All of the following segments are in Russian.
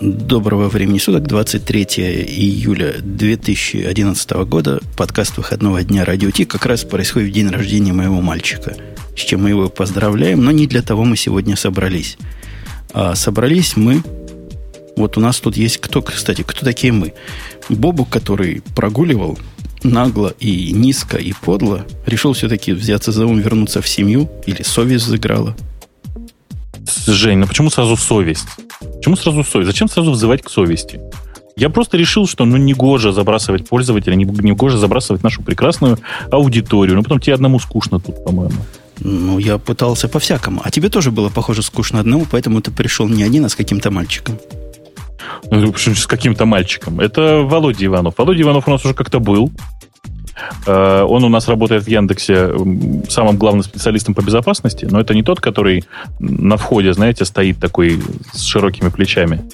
Доброго времени суток, 23 июля 2011 года, подкаст выходного дня Радио Ти как раз происходит в день рождения моего мальчика, с чем мы его поздравляем, но не для того мы сегодня собрались. А собрались мы, вот у нас тут есть кто, кстати, кто такие мы? Бобу, который прогуливал нагло и низко и подло, решил все-таки взяться за ум, вернуться в семью, или совесть заиграла. Жень, ну почему сразу совесть? Почему сразу совесть? Зачем сразу взывать к совести? Я просто решил, что ну не гоже забрасывать пользователя, не, не гоже забрасывать нашу прекрасную аудиторию. Ну, потом тебе одному скучно тут, по-моему. Ну, я пытался по-всякому. А тебе тоже было, похоже, скучно одному, поэтому ты пришел не один, а с каким-то мальчиком. Ну, с каким-то мальчиком. Это Володя Иванов. Володя Иванов у нас уже как-то был. Э, он у нас работает в Яндексе самым главным специалистом по безопасности, но это не тот, который на входе, знаете, стоит такой с широкими плечами,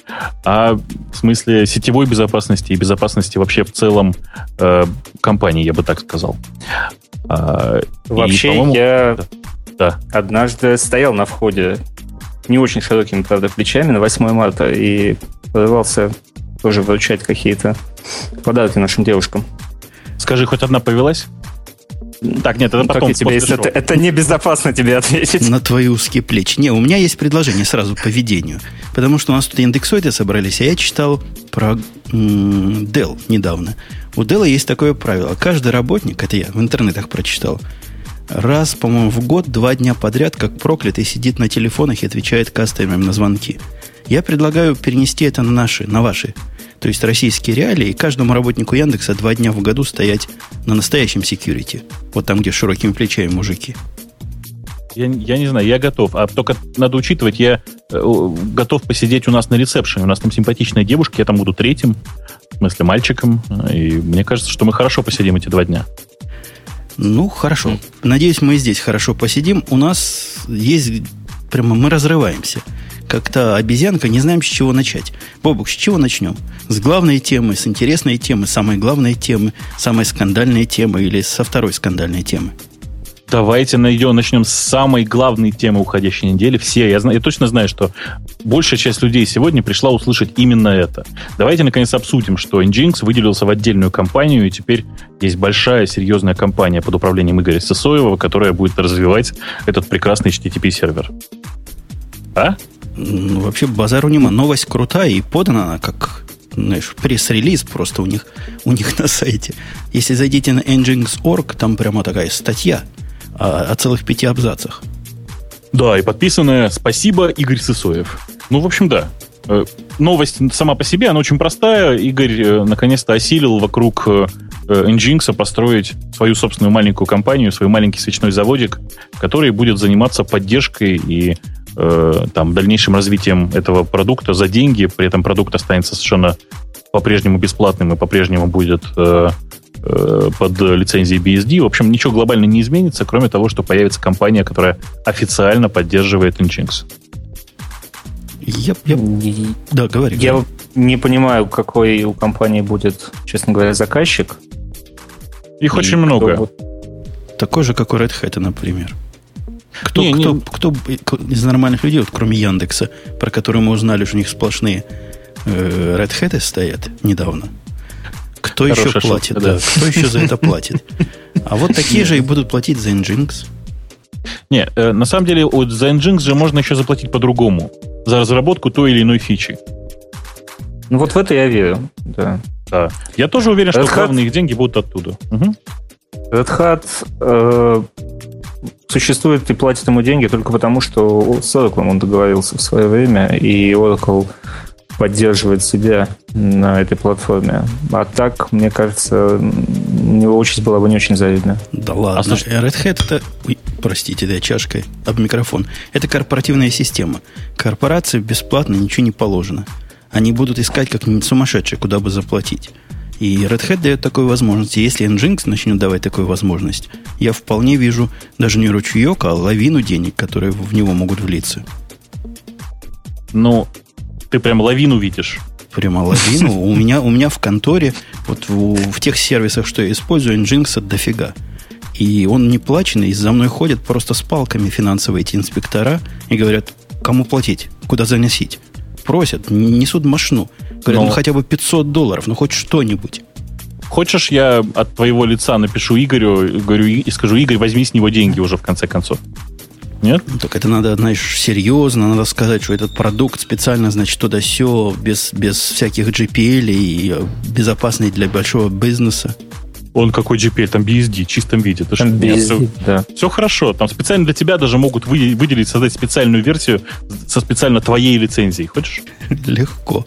а в смысле сетевой безопасности и безопасности вообще в целом э, компании, я бы так сказал. А, вообще и, я да. однажды стоял на входе не очень широкими, правда, плечами на 8 марта и порывался тоже вручать какие-то подарки нашим девушкам. Скажи, хоть одна повелась? Так, нет, это ну, потом. Тебе, это, это небезопасно тебе ответить. На твои узкие плечи. Не, у меня есть предложение сразу по ведению. Потому что у нас тут индексоиды собрались, а я читал про м- Dell недавно. У Dell есть такое правило. Каждый работник, это я в интернетах прочитал, раз, по-моему, в год, два дня подряд, как проклятый, сидит на телефонах и отвечает кастомерам на звонки. Я предлагаю перенести это на наши, на ваши то есть российские реалии, и каждому работнику Яндекса два дня в году стоять на настоящем security. Вот там, где широкими плечами мужики. Я, я не знаю, я готов. А только надо учитывать, я э, готов посидеть у нас на ресепшене. У нас там симпатичная девушка, я там буду третьим, в смысле мальчиком. И мне кажется, что мы хорошо посидим эти два дня. Ну, хорошо. Надеюсь, мы здесь хорошо посидим. У нас есть... Прямо мы разрываемся как то обезьянка, не знаем, с чего начать. Бобук, с чего начнем? С главной темы, с интересной темы, самой главной темы, самой скандальной темы или со второй скандальной темы? Давайте найдем, начнем с самой главной темы уходящей недели. Все, я, знаю, я точно знаю, что большая часть людей сегодня пришла услышать именно это. Давайте, наконец, обсудим, что Nginx выделился в отдельную компанию, и теперь есть большая, серьезная компания под управлением Игоря Сысоева, которая будет развивать этот прекрасный HTTP-сервер. А? Ну, вообще базару нема. Новость крутая и подана она как знаешь, пресс-релиз просто у них, у них на сайте. Если зайдите на engines.org, там прямо такая статья о, о целых пяти абзацах. Да, и подписанная «Спасибо, Игорь Сысоев». Ну, в общем, да. Э, новость сама по себе, она очень простая. Игорь э, наконец-то осилил вокруг э, Nginx построить свою собственную маленькую компанию, свой маленький свечной заводик, который будет заниматься поддержкой и э, там, дальнейшим развитием этого продукта за деньги, при этом продукт останется совершенно по-прежнему бесплатным и по-прежнему будет э, э, под лицензией BSD. В общем, ничего глобально не изменится, кроме того, что появится компания, которая официально поддерживает Nginx. Я, я, да, говори. Я говори. не понимаю, какой у компании будет, честно говоря, заказчик. Их очень много. Такой же, как у Red Hat, например. Кто, не, кто, не... кто из нормальных людей, вот, кроме Яндекса, про который мы узнали, что у них сплошные э, Red Hat стоят недавно. Кто Хорошая еще платит? Шутка, да. да. Кто еще за это платит? А вот такие же и будут платить за Nginx. Не, э, на самом деле за Nginx же можно еще заплатить по-другому. За разработку той или иной фичи. Ну вот в это я верю, да. Да. Я тоже уверен, Red что Hat... главные их деньги будут оттуда. Угу. Red Hat э, существует и платит ему деньги только потому, что с Oracle он договорился в свое время, и Oracle поддерживает себя на этой платформе. А так, мне кажется, у него участь была бы не очень завидна. Да ладно. А слушай, Red Hat это... Ой, простите, да, чашкой об микрофон. Это корпоративная система. Корпорации бесплатно ничего не положено. Они будут искать как-нибудь сумасшедшие, куда бы заплатить. И Red Hat дает такую возможность. Если Nginx начнет давать такую возможность, я вполне вижу даже не ручеек, а лавину денег, которые в него могут влиться. Ну, ты прям лавину видишь. Прямо лавину. У меня, у меня в конторе, вот в, в тех сервисах, что я использую, Nginx дофига. И он не плаченный, и за мной ходят просто с палками финансовые эти инспектора и говорят, кому платить, куда заносить. просят, несут машину. Говорят, Но- ну хотя бы 500 долларов, ну хоть что-нибудь. Хочешь, я от твоего лица напишу Игорю, говорю, и скажу, Игорь, возьми с него деньги уже в конце концов. Нет? Ну, так это надо, знаешь, серьезно, надо сказать, что этот продукт специально, значит, туда все без, без всяких GPL и э, безопасный для большого бизнеса. Он какой GPL, там BSD, в чистом виде. Ты что, нет, BSD, да. Все хорошо. Там специально для тебя даже могут вы- выделить, создать специальную версию со специально твоей лицензией. Хочешь? Легко.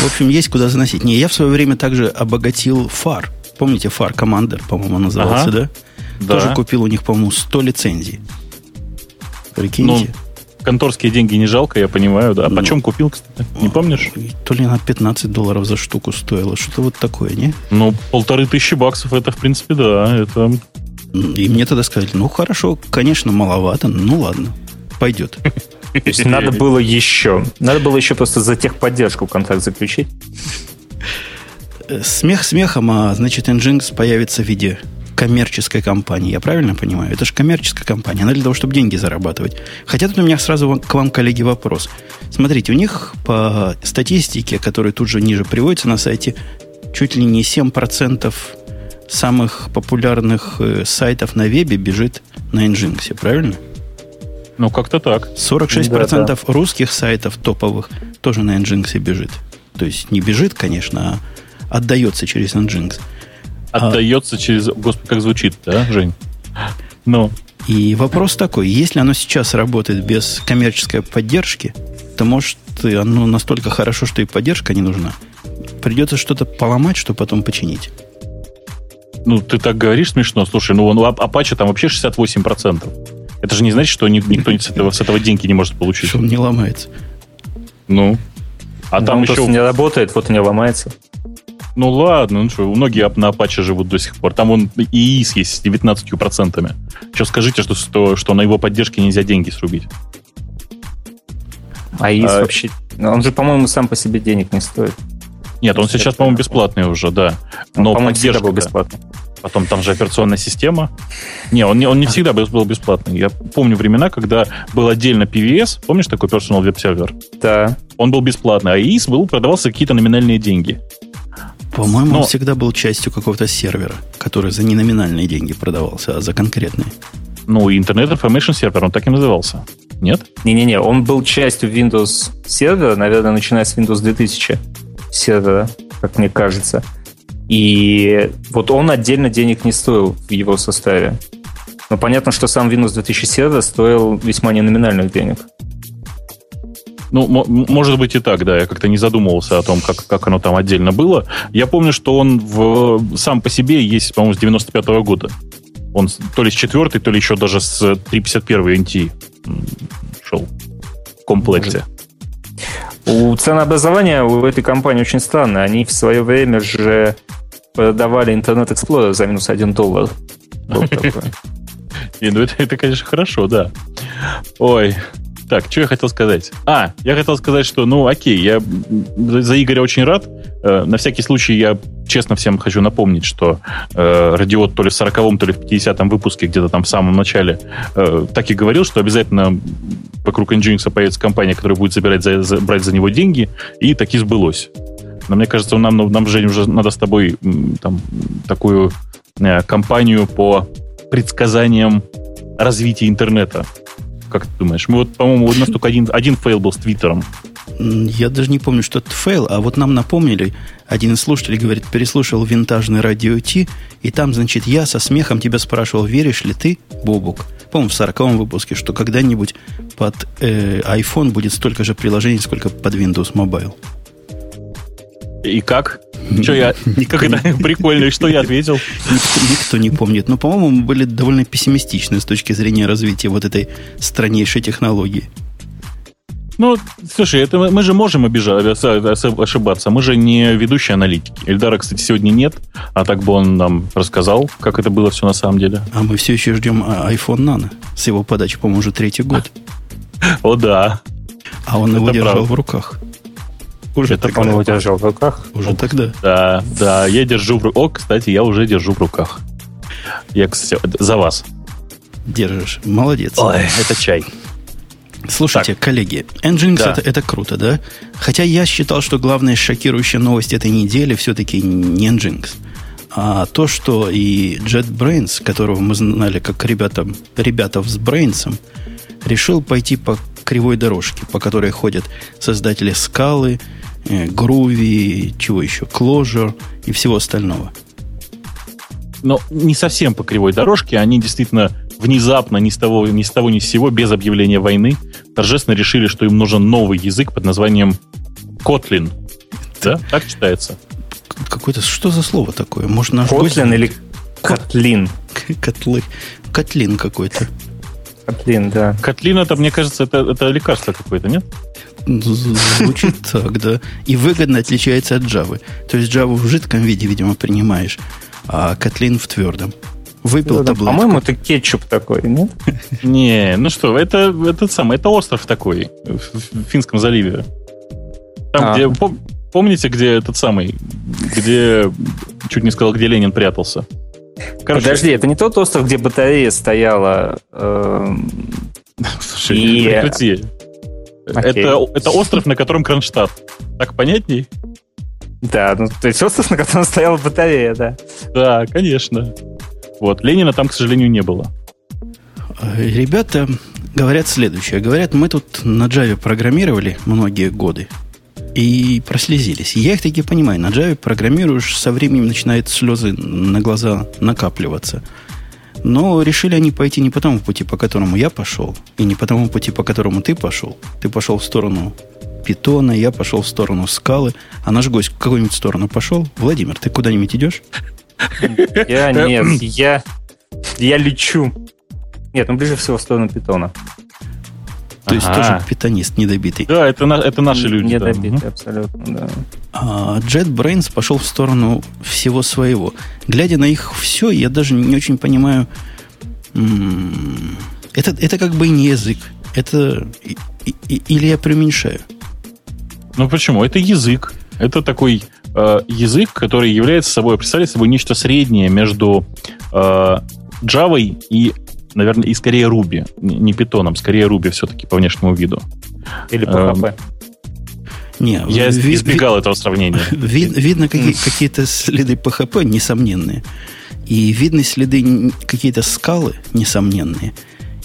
В общем, есть куда заносить. Не, я в свое время также обогатил фар. Помните, фар Commander, по-моему, назывался, Ага. да? Тоже купил у них, по-моему, 100 лицензий. Прикиньте. Конторские деньги не жалко, я понимаю, да. А Ну. почем купил, кстати? Не помнишь? То ли на 15 долларов за штуку стоило. Что-то вот такое, не? Ну, полторы тысячи баксов, это, в принципе, да. Это И мне тогда сказали, ну хорошо, конечно, маловато, ну ладно, пойдет. То есть надо было еще. Надо было еще просто за техподдержку контракт заключить. Э, Смех смехом, а значит, Nginx появится в виде коммерческой компании. Я правильно понимаю? Это же коммерческая компания. Она для того, чтобы деньги зарабатывать. Хотя тут у меня сразу к вам, коллеги, вопрос. Смотрите, у них по статистике, которая тут же ниже приводится на сайте, чуть ли не 7% самых популярных э, сайтов на вебе бежит на Nginx, правильно? Ну, как-то так. 46% русских сайтов топовых тоже на Nginx бежит. То есть не бежит, конечно, а отдается через Nginx. А- Отдается через... Господи, как звучит, да, Жень? Ну, И вопрос такой, если оно сейчас работает без коммерческой поддержки, то может оно настолько хорошо, что и поддержка не нужна. Придется что-то поломать, чтобы потом починить. ну, ты так говоришь смешно. Слушай, ну, он, Apache там вообще 68%. Это же не значит, что ни- никто с этого, с этого деньги не может получить. Что он не ломается. Ну. А Он там еще... не работает, вот у него ломается. Ну ладно, ну что, многие на Apache живут до сих пор. Там он и ИИС есть с 19%. Что скажите, что, что, что на его поддержке нельзя деньги срубить? А ИИС А- вообще... ну, Он же, по-моему, сам по себе денег не стоит. Нет, он сейчас, по-моему, бесплатный уже, да. Он, Но всегда поддержка... был бесплатный. Потом там же операционная система. Не, он не, он не всегда был, был бесплатный. Я помню времена, когда был отдельно PVS. Помнишь такой Personal Web Server? Да. Он был бесплатный, а ИИС был, продавался какие-то номинальные деньги. По-моему, Но- он всегда был частью какого-то сервера, который за неноминальные деньги продавался, а за конкретные. Ну, и Internet Information Server, он так и назывался. Нет? Не-не-не, он был частью Windows сервера, наверное, начиная с Windows 2000 сервера, как мне кажется. И вот он отдельно денег не стоил в его составе. Но понятно, что сам Windows 2000 сервер стоил весьма неноминальных денег. Ну, может быть и так, да. Я как-то не задумывался о том, как, как оно там отдельно было. Я помню, что он в, сам по себе есть, по-моему, с 95 года. Он то ли с четвертой, то ли еще даже с 351 NT шел в комплекте. У ценообразования у этой компании очень странное. Они в свое время же продавали Internet Explorer за минус 1 доллар. Был такой. И, ну, это, это, конечно, хорошо, да. Ой. Так, что я хотел сказать? А, я хотел сказать, что, ну, окей, я за Игоря очень рад. Э, на всякий случай я честно всем хочу напомнить, что э, Радиот то ли в 40-м, то ли в 50-м выпуске, где-то там в самом начале, э, так и говорил, что обязательно вокруг Nginx появится компания, которая будет забирать за, за- брать за него деньги, и таки сбылось. Но мне кажется, нам, нам Жень, уже надо с тобой там, такую э, компанию по предсказаниям развития интернета. Как ты думаешь? Мы вот, по-моему, у нас только один, один фейл был с Твиттером. Я даже не помню, что это фейл, а вот нам напомнили, один из слушателей говорит, переслушал винтажный Радио-Т, и там, значит, я со смехом тебя спрашивал, веришь ли ты, Бобук, по-моему, в 40 выпуске, что когда-нибудь под э, iPhone будет столько же приложений, сколько под Windows Mobile. И как? Что я... Это прикольно, что я ответил? Никто, никто не помнит. Но, по-моему, мы были довольно пессимистичны с точки зрения развития вот этой страннейшей технологии. Ну, слушай, это мы, же можем обижа- ос- ос- ошибаться. Мы же не ведущие аналитики. Эльдара, кстати, сегодня нет, а так бы он нам рассказал, как это было все на самом деле. А мы все еще ждем а, iPhone Nano. С его подачи, по-моему, уже третий год. О, да. А он его держал правда. в руках. Уже Это тогда. Он его держал в руках. Уже тогда. Да, да, я держу в руках. О, кстати, я уже держу в руках. Я, кстати, за вас. Держишь. Молодец. это чай. Слушайте, так. коллеги, Nginx да. это, это круто, да? Хотя я считал, что главная шокирующая новость этой недели все-таки не Nginx, а то, что и JetBrains, которого мы знали как ребята, ребята с Brains, решил пойти по кривой дорожке, по которой ходят создатели скалы, Groovy, чего еще, Clojure и всего остального. Но не совсем по кривой дорожке, они действительно внезапно, ни с того, ни с того, ни с сего, без объявления войны, торжественно решили, что им нужен новый язык под названием Kotlin. Да? Так читается. Какое-то, что за слово такое? Может, наш Kotlin или Котлин? Котлы. Котлин какой-то. Котлин, да. Котлин, это, мне кажется, это, это лекарство какое-то, нет? Звучит так, да. И выгодно отличается от Java. То есть Java в жидком виде, видимо, принимаешь, а Котлин в твердом. Выпил ну, таблетку. По-моему, это кетчуп такой, нет? Не, ну что, это этот самый, это остров такой в Финском заливе. Там, а. где, помните, где этот самый, где, чуть не сказал, где Ленин прятался? Короче, Подожди, это не тот остров, где батарея стояла. Э, Слушай, и... прекрати. Это, это остров, на котором Кронштадт. Так понятней? Да, ну, то есть остров, на котором стояла батарея, да. Да, конечно. Вот. Ленина там, к сожалению, не было. Ребята говорят следующее. Говорят, мы тут на Java программировали многие годы и прослезились. Я их таки понимаю. На Java программируешь, со временем начинают слезы на глаза накапливаться. Но решили они пойти не по тому пути, по которому я пошел, и не по тому пути, по которому ты пошел. Ты пошел в сторону питона, я пошел в сторону скалы, а наш гость в какую-нибудь сторону пошел. Владимир, ты куда-нибудь идешь? Я нет, я, я лечу. Нет, ну ближе всего в сторону питона. То есть тоже питонист недобитый. Да, это, это наши люди. Недобитый, да. абсолютно, да. А JetBrains пошел в сторону всего своего. Глядя на их все, я даже не очень понимаю. Это, это как бы не язык. Это или я преуменьшаю? Ну почему? Это язык. Это такой э, язык, который является собой, представляет собой нечто среднее между э, Java и, наверное, и скорее Ruby. Не питоном, скорее Ruby все-таки по внешнему виду. Или PHP. Эм, не, я ви, избегал ви, этого сравнения. Ви, видно какие, какие-то следы PHP несомненные. И видны следы какие-то скалы несомненные.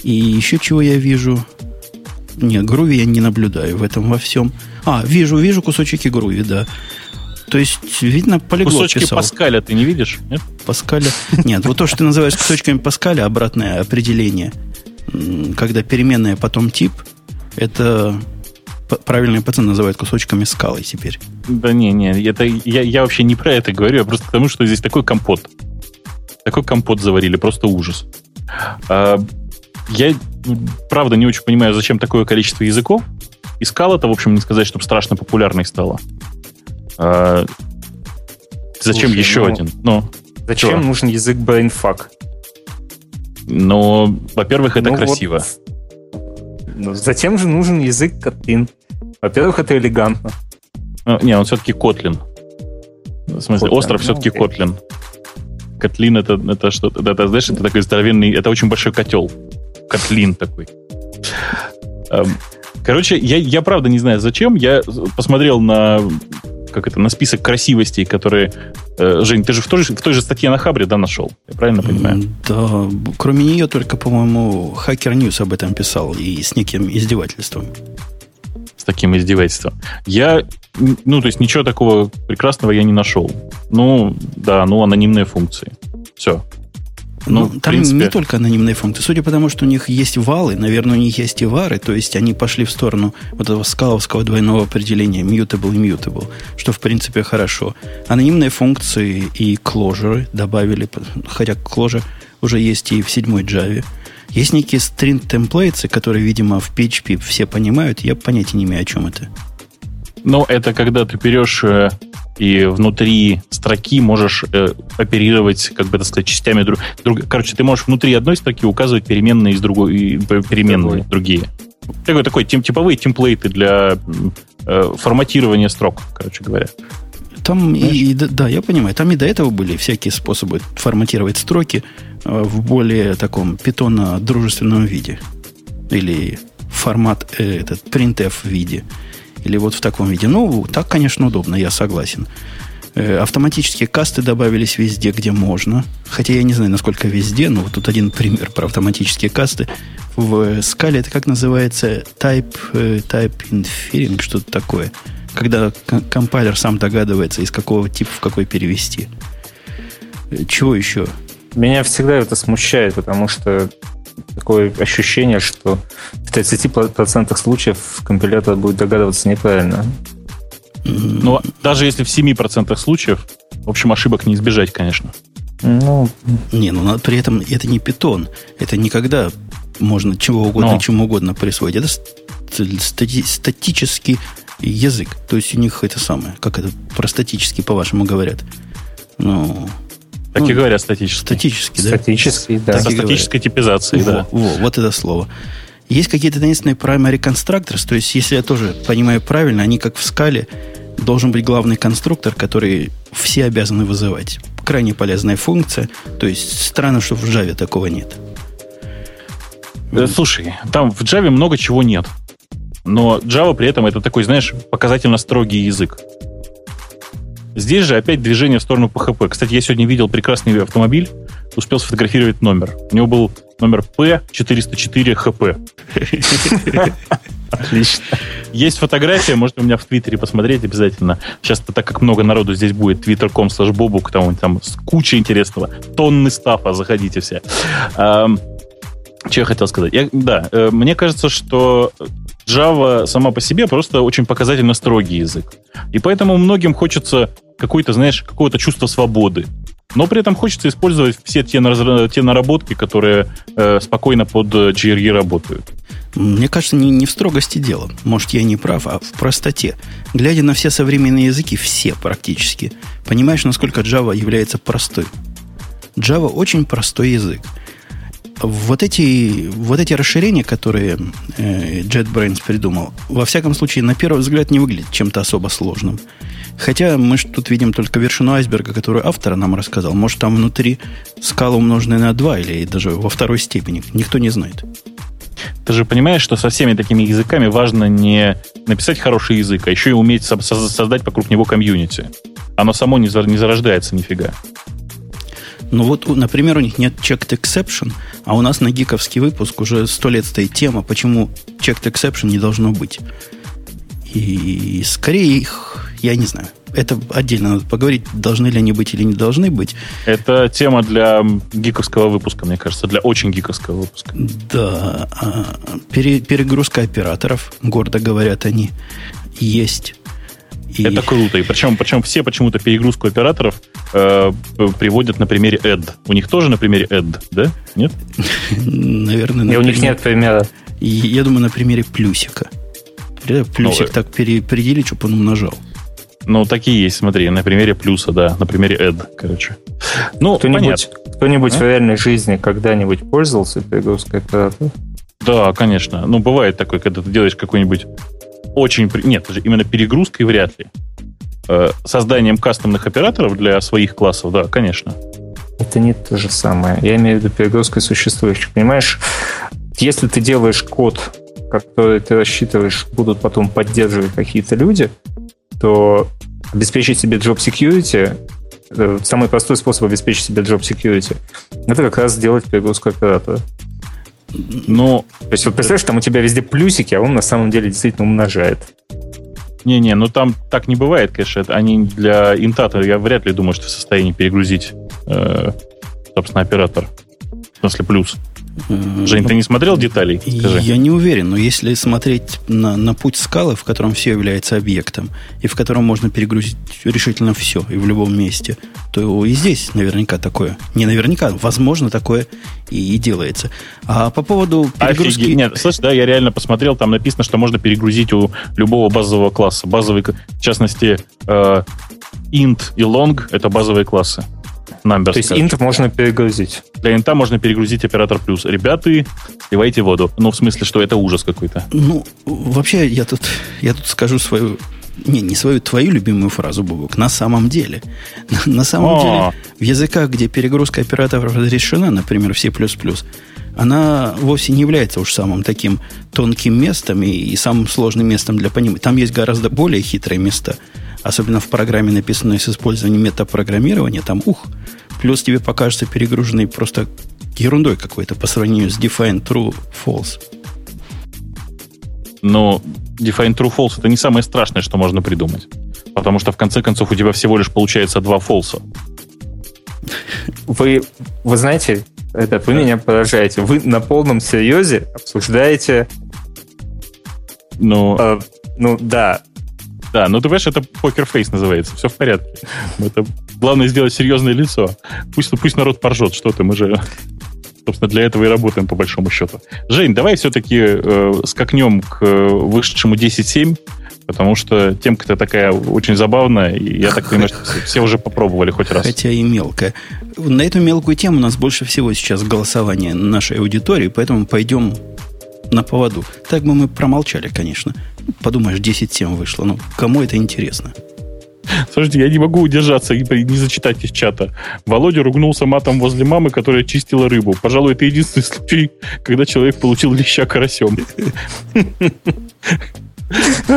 И еще чего я вижу? Не, груви я не наблюдаю в этом во всем. А, вижу, вижу кусочки груви, да. То есть, видно, полиглот Кусочки писал. Паскаля ты не видишь? Нет? Паскаля? Нет, вот то, что ты называешь кусочками Паскаля, обратное определение, когда переменная потом тип, это правильные пацаны называют кусочками скалы теперь. Да не, не, это, я, я вообще не про это говорю, а просто потому, что здесь такой компот. Такой компот заварили, просто ужас. А, я, правда, не очень понимаю, зачем такое количество языков. Искал это, в общем, не сказать, чтобы страшно популярной стало. А, зачем Слушай, еще ну, один? Ну, зачем что? нужен язык brainfuck? Ну, во-первых, это ну, красиво. Вот, ну, затем же нужен язык Kotlin. Во-первых, это элегантно. Ну, не, он все-таки Kotlin. В смысле, Kotlin, остров ну, все-таки окей. Kotlin. Котлин это, это что-то, это, знаешь, это такой здоровенный, это очень большой котел. Котлин такой. Короче, я, я правда не знаю зачем. Я посмотрел на как это, на список красивостей, которые... Э, Жень, ты же в той, же в той же статье на Хабре, да, нашел? Я правильно понимаю? Да, кроме нее только, по-моему, Hacker News об этом писал и с неким издевательством. С таким издевательством. Я, ну, то есть ничего такого прекрасного я не нашел. Ну, да, ну, анонимные функции. Все. Ну, ну там принципе... не только анонимные функции. Судя по тому, что у них есть валы, наверное, у них есть и вары, то есть они пошли в сторону вот этого скаловского двойного определения mutable и mutable, что, в принципе, хорошо. Анонимные функции и closure добавили, хотя closure уже есть и в седьмой Java. Есть некие templates, которые, видимо, в PHP все понимают. Я понятия не имею, о чем это. Ну, это когда ты берешь э, и внутри строки можешь э, оперировать, как бы так сказать, частями друг, друг. Короче, ты можешь внутри одной строки указывать переменные из другой, переменные Другой. другие. Такой, такой тем, типовые темплейты для э, форматирования строк, короче говоря. Там и, и, да, я понимаю, там и до этого были всякие способы форматировать строки э, в более таком питона дружественном виде. Или формат э, этот printf виде. Или вот в таком виде. Ну, так, конечно, удобно, я согласен. Э, автоматические касты добавились везде, где можно. Хотя я не знаю, насколько везде, но вот тут один пример про автоматические касты. В скале это как называется? Type, э, type inferring, что-то такое. Когда компайлер сам догадывается, из какого типа в какой перевести. Э, чего еще? Меня всегда это смущает, потому что такое ощущение, что в 30% случаев компилятор будет догадываться неправильно. Но даже если в 7% случаев, в общем, ошибок не избежать, конечно. Ну, не, ну при этом это не питон. Это никогда можно чего угодно, Но. чему угодно присвоить. Это стати- статический язык. То есть у них это самое, как это про статический, по-вашему, говорят. Ну, так ну, и говорят статический. Статический, да? Статический, да. Со статической типизацией, во, да. Во, вот это слово. Есть какие-то таинственные primary constructors, то есть, если я тоже понимаю правильно, они как в скале, должен быть главный конструктор, который все обязаны вызывать. Крайне полезная функция. То есть, странно, что в Java такого нет. Э, слушай, там в Java много чего нет. Но Java при этом это такой, знаешь, показательно строгий язык. Здесь же опять движение в сторону PHP. Кстати, я сегодня видел прекрасный автомобиль, успел сфотографировать номер. У него был номер P404HP. Отлично. Есть фотография, можете у меня в Твиттере посмотреть обязательно. Сейчас, так как много народу здесь будет, twitter.com slash bobuk, там, там куча интересного. Тонны стафа, заходите все. Что я хотел сказать? Я, да, э, мне кажется, что Java сама по себе просто очень показательно строгий язык. И поэтому многим хочется какой-то, знаешь, какого-то чувства свободы. Но при этом хочется использовать все те, те наработки, которые э, спокойно под GRE работают. Мне кажется, не, не в строгости дело. Может, я не прав, а в простоте. Глядя на все современные языки, все практически, понимаешь, насколько Java является простой. Java очень простой язык вот эти, вот эти расширения, которые э, JetBrains придумал, во всяком случае, на первый взгляд не выглядят чем-то особо сложным. Хотя мы же тут видим только вершину айсберга, которую автор нам рассказал. Может, там внутри скала умноженная на 2 или даже во второй степени. Никто не знает. Ты же понимаешь, что со всеми такими языками важно не написать хороший язык, а еще и уметь создать вокруг него комьюнити. Оно само не зарождается нифига. Ну вот, например, у них нет checked exception, а у нас на гиковский выпуск уже сто лет стоит тема, почему checked exception не должно быть. И скорее их, я не знаю, это отдельно надо поговорить, должны ли они быть или не должны быть. Это тема для гиковского выпуска, мне кажется, для очень гиковского выпуска. Да, а, пере, перегрузка операторов, гордо говорят они, есть. И... Это круто. И причем, причем все почему-то перегрузку операторов э, приводят на примере add. У них тоже на примере add, да? Нет? Наверное. И у них нет примера. Я думаю, на примере плюсика. Плюсик ну, так переделить, чтобы он умножал. Ну, такие есть, смотри, на примере плюса, да, на примере add, короче. Ну, кто-нибудь, кто-нибудь а? в реальной жизни когда-нибудь пользовался перегрузкой оператора? Да, конечно. Ну, бывает такое, когда ты делаешь какой-нибудь очень... Нет, именно перегрузкой вряд ли. Э, созданием кастомных операторов для своих классов, да, конечно. Это не то же самое. Я имею в виду перегрузкой существующих. Понимаешь, если ты делаешь код, который ты рассчитываешь, будут потом поддерживать какие-то люди, то обеспечить себе job security э, самый простой способ обеспечить себе job security это как раз сделать перегрузку оператора. Ну, то есть, вот представляешь, там у тебя везде плюсики, а он на самом деле действительно умножает. Не-не, ну там так не бывает, конечно. Они для интата, я вряд ли думаю, что в состоянии перегрузить, э, собственно, оператор. В смысле, плюс. Жень, ты не смотрел деталей? Скажи. Я не уверен, но если смотреть на, на путь скалы, в котором все является объектом, и в котором можно перегрузить решительно все, и в любом месте, то и здесь наверняка такое. Не наверняка, возможно, такое и, и делается. А по поводу перегрузки... Офигеть. Нет, слышь, да, я реально посмотрел, там написано, что можно перегрузить у любого базового класса. Базовый, в частности, э, int и long — это базовые классы. Numbers, То есть int можно перегрузить. Для инта можно перегрузить оператор плюс. Ребята, сливайте воду. Ну, в смысле, что это ужас какой-то. Ну, вообще, я тут, я тут скажу свою не, не свою, твою любимую фразу, Бубок. На самом деле. На, на самом О! деле, в языках, где перегрузка операторов разрешена, например, в C++, она вовсе не является уж самым таким тонким местом и, и самым сложным местом для понимания. Там есть гораздо более хитрые места, особенно в программе, написанной с использованием метапрограммирования, там ух, плюс тебе покажется перегруженный просто ерундой какой-то по сравнению с define true false. Но define true false это не самое страшное, что можно придумать. Потому что в конце концов у тебя всего лишь получается два фолса. Вы, вы знаете, это вы меня поражаете. Вы на полном серьезе обсуждаете... Ну, э, ну да. Да, ну ты понимаешь, это покерфейс называется. Все в порядке. Это главное сделать серьезное лицо. Пусть, пусть народ поржет, что ты, мы же собственно, для этого и работаем, по большому счету. Жень, давай все-таки э, скакнем к э, вышедшему 10.7, потому что темка-то такая очень забавная, и я так понимаю, что все, уже попробовали хоть раз. Хотя и мелкая. На эту мелкую тему у нас больше всего сейчас голосование нашей аудитории, поэтому пойдем на поводу. Так бы мы промолчали, конечно. Подумаешь, 10.7 вышло. Ну, кому это интересно? Слушайте, я не могу удержаться и не зачитать из чата. Володя ругнулся матом возле мамы, которая чистила рыбу. Пожалуй, это единственный случай, когда человек получил леща карасем.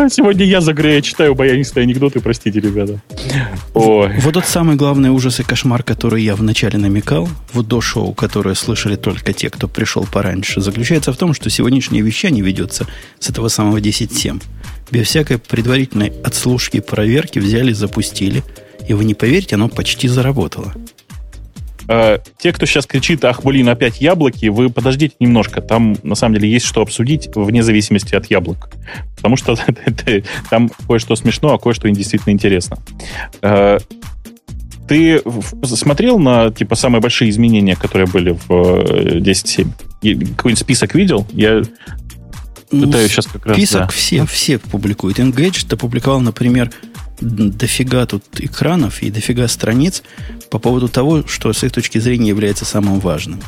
Сегодня я за Грея читаю баянистые анекдоты, простите, ребята. Ой. Вот тот самый главный ужас и кошмар, который я вначале намекал, вот до шоу, которое слышали только те, кто пришел пораньше, заключается в том, что сегодняшнее вещание ведется с этого самого 10.7. Без всякой предварительной отслушки и проверки взяли, запустили. И вы не поверите, оно почти заработало. Э, те, кто сейчас кричит, ах, блин, опять яблоки, вы подождите немножко. Там, на самом деле, есть что обсудить вне зависимости от яблок. Потому что там кое-что смешно, а кое-что действительно интересно. Э, ты смотрел на, типа, самые большие изменения, которые были в 10.7? Э, какой-нибудь список видел? Я пытаюсь сейчас как раз... Список да. все, все публикуют. Engadget опубликовал, например, дофига тут экранов и дофига страниц по поводу того, что с их точки зрения является самым важным.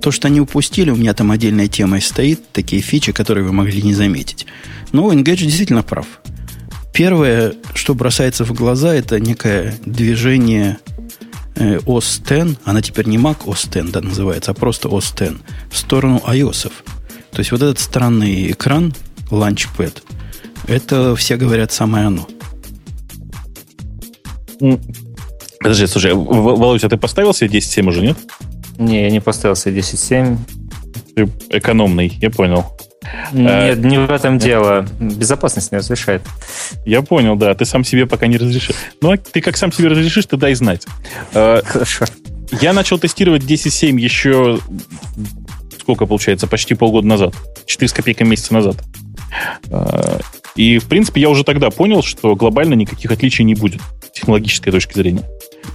То, что они упустили, у меня там отдельная тема стоит, такие фичи, которые вы могли не заметить. Но Engadget действительно прав. Первое, что бросается в глаза, это некое движение э, OS X, она теперь не Mac OS X да, называется, а просто OS X, в сторону iOS. То есть вот этот странный экран, Launchpad, это все говорят самое оно. Подожди, слушай, Володя, ты поставил себе 10.7 уже, нет? Не, я не поставил себе 10.7. Ты экономный, я понял. Нет, не в этом дело. Безопасность не разрешает. Я понял, да. Ты сам себе пока не разрешишь. Ну, а ты как сам себе разрешишь, ты дай знать. Э, Хорошо. Я начал тестировать 10.7 еще сколько получается, почти полгода назад. 4 с копейками месяца назад. Э, и, в принципе, я уже тогда понял, что глобально никаких отличий не будет с технологической точки зрения.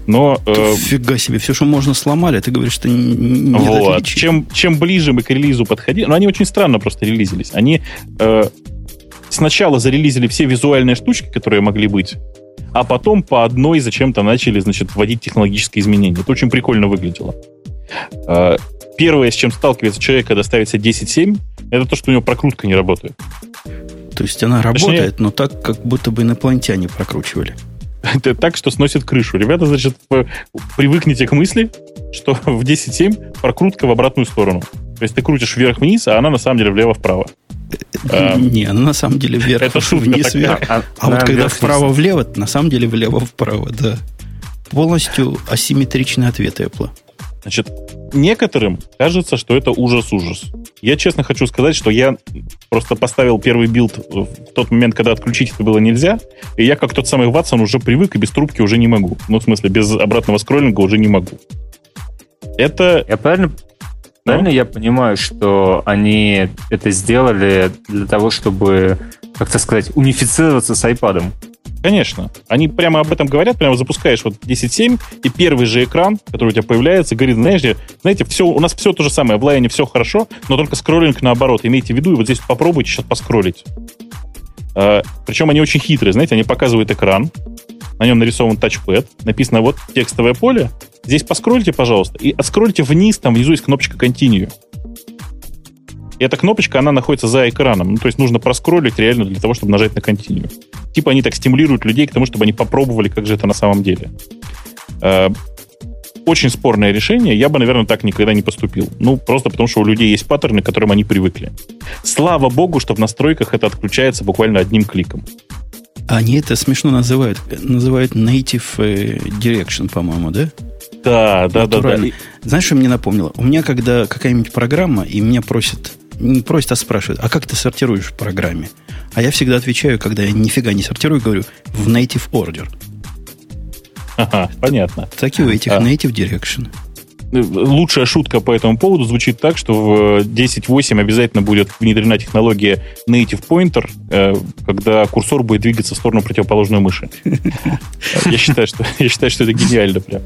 Но... Э, Фига себе, все, что можно, сломали, ты говоришь, что нет вот. Чем, чем ближе мы к релизу подходили... Ну, они очень странно просто релизились. Они э, сначала зарелизили все визуальные штучки, которые могли быть, а потом по одной зачем-то начали, значит, вводить технологические изменения. Это очень прикольно выглядело. Э, первое, с чем сталкивается человек, когда ставится 10.7, это то, что у него прокрутка не работает. То есть она Точнее, работает, но так, как будто бы инопланетяне прокручивали. Это так, что сносит крышу. Ребята, значит, привыкните к мысли, что в 10.7 прокрутка в обратную сторону. То есть ты крутишь вверх-вниз, а она на самом деле влево-вправо. А, не, она на самом деле вверх, это вниз, вверх. А, а вот когда вправо-влево, на самом деле влево-вправо, да. Полностью асимметричный ответ Apple. Значит, некоторым кажется, что это ужас-ужас. Я честно хочу сказать, что я просто поставил первый билд в тот момент, когда отключить это было нельзя, и я как тот самый Ватсон уже привык и без трубки уже не могу. Ну, в смысле, без обратного скроллинга уже не могу. Это... Я правильно, правильно я понимаю, что они это сделали для того, чтобы, как-то сказать, унифицироваться с iPad? Конечно. Они прямо об этом говорят, прямо запускаешь вот 10.7, и первый же экран, который у тебя появляется, говорит, знаете, знаете, все, у нас все то же самое, в Lion все хорошо, но только скроллинг наоборот. Имейте в виду, и вот здесь попробуйте сейчас поскроллить. А, причем они очень хитрые, знаете, они показывают экран, на нем нарисован тачпэд, написано вот текстовое поле, здесь поскрольте, пожалуйста, и отскрольте вниз, там внизу есть кнопочка Continue. Эта кнопочка, она находится за экраном. Ну, то есть нужно проскроллить реально для того, чтобы нажать на Continue. Типа они так стимулируют людей к тому, чтобы они попробовали, как же это на самом деле. Э, очень спорное решение. Я бы, наверное, так никогда не поступил. Ну, просто потому что у людей есть паттерны, к которым они привыкли. Слава богу, что в настройках это отключается буквально одним кликом. Они это смешно называют. Называют native э, direction, по-моему, да? Да, да, да, да. Знаешь, что мне напомнило? У меня, когда какая-нибудь программа, и меня просят, не просят, а спрашивают, а как ты сортируешь в программе? А я всегда отвечаю, когда я нифига не сортирую, говорю, в native order. Ага, понятно. Так и у этих а. native direction. Лучшая шутка по этому поводу звучит так, что в 10.8 обязательно будет внедрена технология Native Pointer, э, когда курсор будет двигаться в сторону противоположной мыши. Я считаю, что, я считаю, что это гениально прям.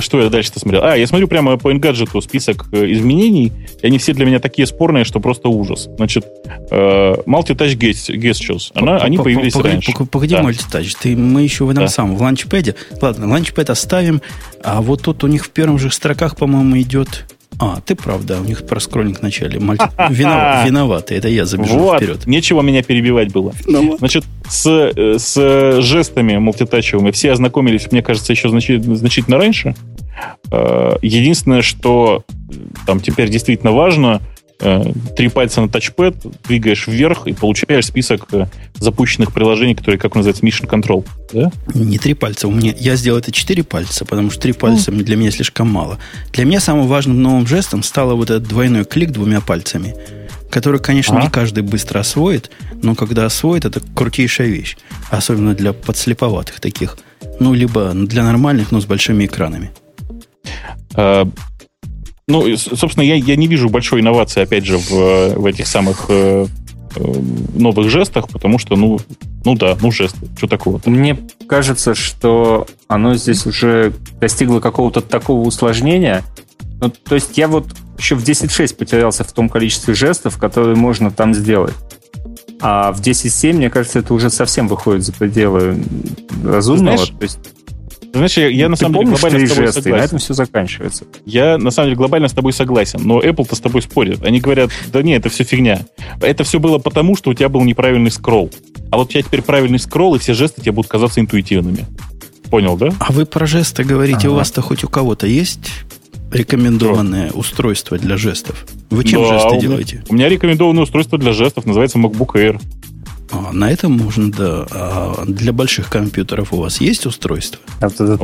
Что я дальше-то смотрел? А, я смотрю прямо по Engadget список э, изменений, и они все для меня такие спорные, что просто ужас. Значит, э, Multitouch Gestures, она, они появились раньше. Погоди, Multitouch, ты, мы еще в этом самом, в ланчпэде. Ладно, ланчпэд оставим, а вот тут у них в первых же строках, по-моему, идет а, ты правда, у них проскроллинг в начале. Мальти... Виноват, виноваты, это я забежал вот, вперед. Нечего меня перебивать было. Ну, Значит, с, э, с жестами мультитачевыми все ознакомились, мне кажется, еще значительно, значительно раньше. Э, единственное, что там теперь действительно важно, Э, три пальца на тачпэд, двигаешь вверх и получаешь список э, запущенных приложений, которые, как называется, Mission Control. Да? Не три пальца. У меня, я сделал это четыре пальца, потому что три пальца mm. для меня слишком мало. Для меня самым важным новым жестом стало вот этот двойной клик двумя пальцами, который, конечно, а? не каждый быстро освоит, но когда освоит, это крутейшая вещь. Особенно для подслеповатых таких. Ну, либо для нормальных, но с большими экранами. Ну, собственно, я, я не вижу большой инновации, опять же, в, в этих самых э, э, новых жестах, потому что, ну, ну да, ну жесты, что такого? -то? Мне кажется, что оно здесь уже достигло какого-то такого усложнения. Ну, то есть я вот еще в 10.6 потерялся в том количестве жестов, которые можно там сделать. А в 10.7, мне кажется, это уже совсем выходит за пределы разумного. Знаешь, то есть знаешь, я, я на самом деле глобально с тобой жесты, согласен. на этом все заканчивается. Я на самом деле глобально с тобой согласен, но Apple-то с тобой спорит. Они говорят, да не, это все фигня. Это все было потому, что у тебя был неправильный скролл. А вот у тебя теперь правильный скролл, и все жесты тебе будут казаться интуитивными. Понял, да? А вы про жесты говорите, ага. у вас-то хоть у кого-то есть рекомендованное что? устройство для жестов? Вы чем да, жесты у делаете? У меня рекомендованное устройство для жестов называется MacBook Air. А, на этом можно, да. А для больших компьютеров у вас есть устройство? Это,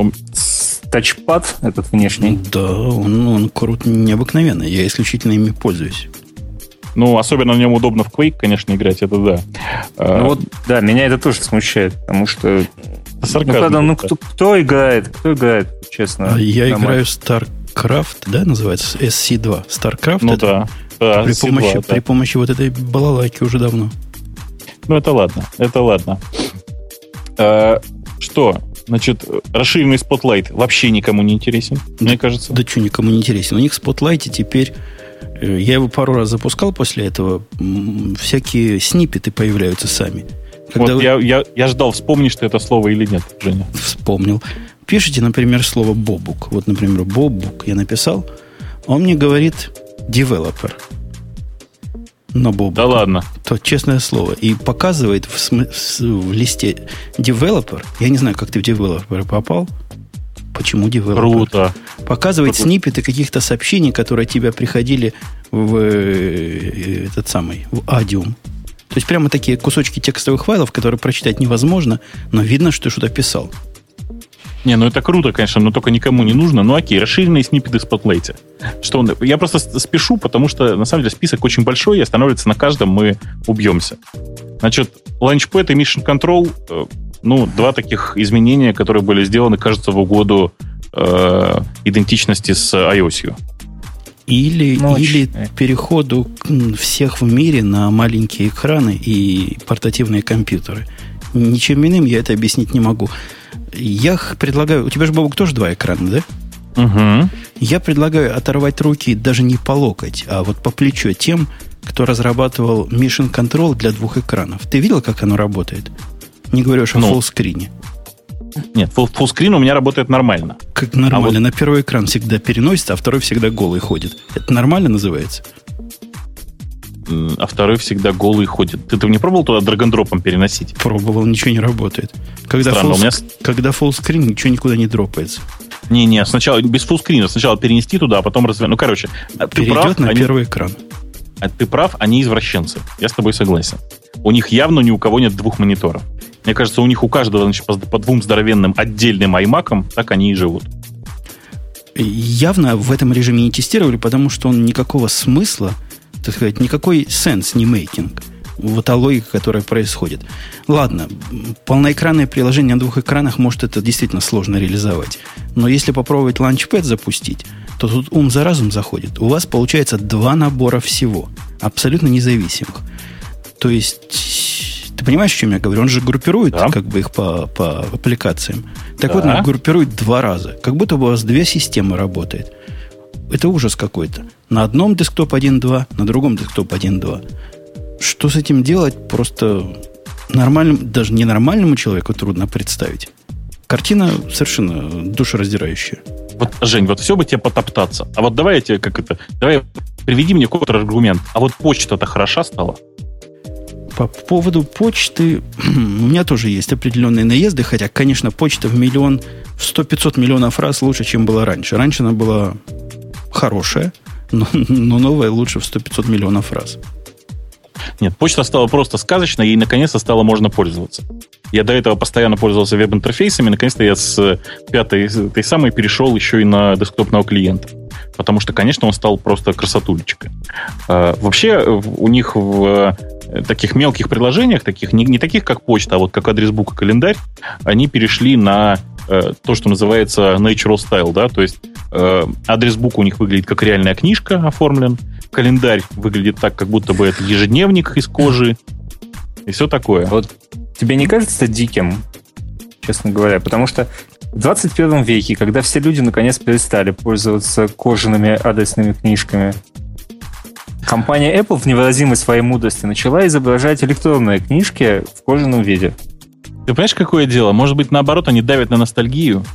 тачпад этот внешний? Да, он, он крут необыкновенный. Я исключительно ими пользуюсь. Ну, особенно на нем удобно в Quake, конечно, играть, это да. А, ну вот, да, меня это тоже смущает, потому что... Сарказм, ну, правда, ну кто, кто играет? Кто играет, честно? А я играю в StarCraft, да, называется? SC2. StarCraft? Ну да. да при, помощи, да. при помощи вот этой балалайки уже давно. Ну, это ладно, это ладно. А, что? Значит, расширенный Spotlight вообще никому не интересен, да, мне кажется. Да что никому не интересен? У них в Spotlight теперь... Э, я его пару раз запускал после этого. Всякие снипеты появляются сами. Когда вот вы... я, я, я ждал, вспомнишь ты это слово или нет, Женя. Вспомнил. Пишите, например, слово «бобук». Вот, например, «бобук» я написал. Он мне говорит «developer» на Бобу. Да ладно. То честное слово. И показывает в, см- в листе developer. Я не знаю, как ты в developer попал. Почему developer? Круто. Показывает Круто. снипеты каких-то сообщений, которые от тебя приходили в э, этот самый, в Adium. То есть прямо такие кусочки текстовых файлов, которые прочитать невозможно, но видно, что что-то писал. Не, ну это круто, конечно, но только никому не нужно. Ну окей, расширенные сниппеты в Spotlight. Что он, я просто спешу, потому что на самом деле список очень большой, и останавливается на каждом мы убьемся. Значит, Launchpad и Mission Control, э, ну, два таких изменения, которые были сделаны, кажется, в угоду э, идентичности с iOS. Или, ну, или переходу всех в мире на маленькие экраны и портативные компьютеры. Ничем иным я это объяснить не могу. Я предлагаю... У тебя же, Бобок, тоже два экрана, да? Угу. Я предлагаю оторвать руки даже не по локоть, а вот по плечу тем, кто разрабатывал Mission Control для двух экранов. Ты видел, как оно работает? Не говорю о ну, фуллскрине. Нет, фуллскрин у меня работает нормально. Как нормально? А вот... На первый экран всегда переносится, а второй всегда голый ходит. Это нормально называется? А второй всегда голый ходит. Ты, ты не пробовал туда драгондропом переносить? Пробовал, ничего не работает. Когда, Странно, фулл, меня... когда screen, ничего никуда не дропается. Не-не, сначала без фуллскрина, сначала перенести туда, а потом развернуть. Ну, короче, Перейдет прав, на они... первый экран. А ты прав, они извращенцы. Я с тобой согласен. У них явно ни у кого нет двух мониторов. Мне кажется, у них у каждого значит, по, по двум здоровенным отдельным аймакам так они и живут. Явно в этом режиме не тестировали, потому что он никакого смысла, так сказать, никакой сенс не мейкинг. Вот та логика, которая происходит. Ладно, полноэкранное приложение на двух экранах, может, это действительно сложно реализовать. Но если попробовать Launchpad запустить, то тут ум за разум заходит. У вас получается два набора всего, абсолютно независимых. То есть, ты понимаешь, о чем я говорю? Он же группирует да. как бы их по, по аппликациям. Так да. вот, он группирует два раза. Как будто бы у вас две системы работают. Это ужас какой-то. На одном десктоп 1.2, на другом десктоп 1.2. Что с этим делать, просто нормальному, даже ненормальному человеку трудно представить. Картина совершенно душераздирающая. Вот, Жень, вот все бы тебе потоптаться. А вот давай я тебе как это... Давай приведи мне какой-то аргумент. А вот почта-то хороша стала? По поводу почты у меня тоже есть определенные наезды, хотя, конечно, почта в миллион, в 100-500 миллионов раз лучше, чем была раньше. Раньше она была хорошая, но, но новая лучше в 100-500 миллионов раз. Нет, почта стала просто сказочной, и наконец-то стало можно пользоваться. Я до этого постоянно пользовался веб-интерфейсами, наконец-то я с пятой, этой самой перешел еще и на десктопного клиента. Потому что, конечно, он стал просто красотулечкой. А, вообще, у них в таких мелких приложениях, таких, не, не таких, как почта, а вот как адресбук и календарь, они перешли на э, то, что называется natural style, да, то есть э, адресбук у них выглядит как реальная книжка оформлен, календарь выглядит так, как будто бы это ежедневник из кожи, и все такое. Вот тебе не кажется диким, честно говоря? Потому что в 21 веке, когда все люди наконец перестали пользоваться кожаными адресными книжками, компания Apple в невыразимой своей мудрости начала изображать электронные книжки в кожаном виде. Ты понимаешь, какое дело? Может быть, наоборот, они давят на ностальгию?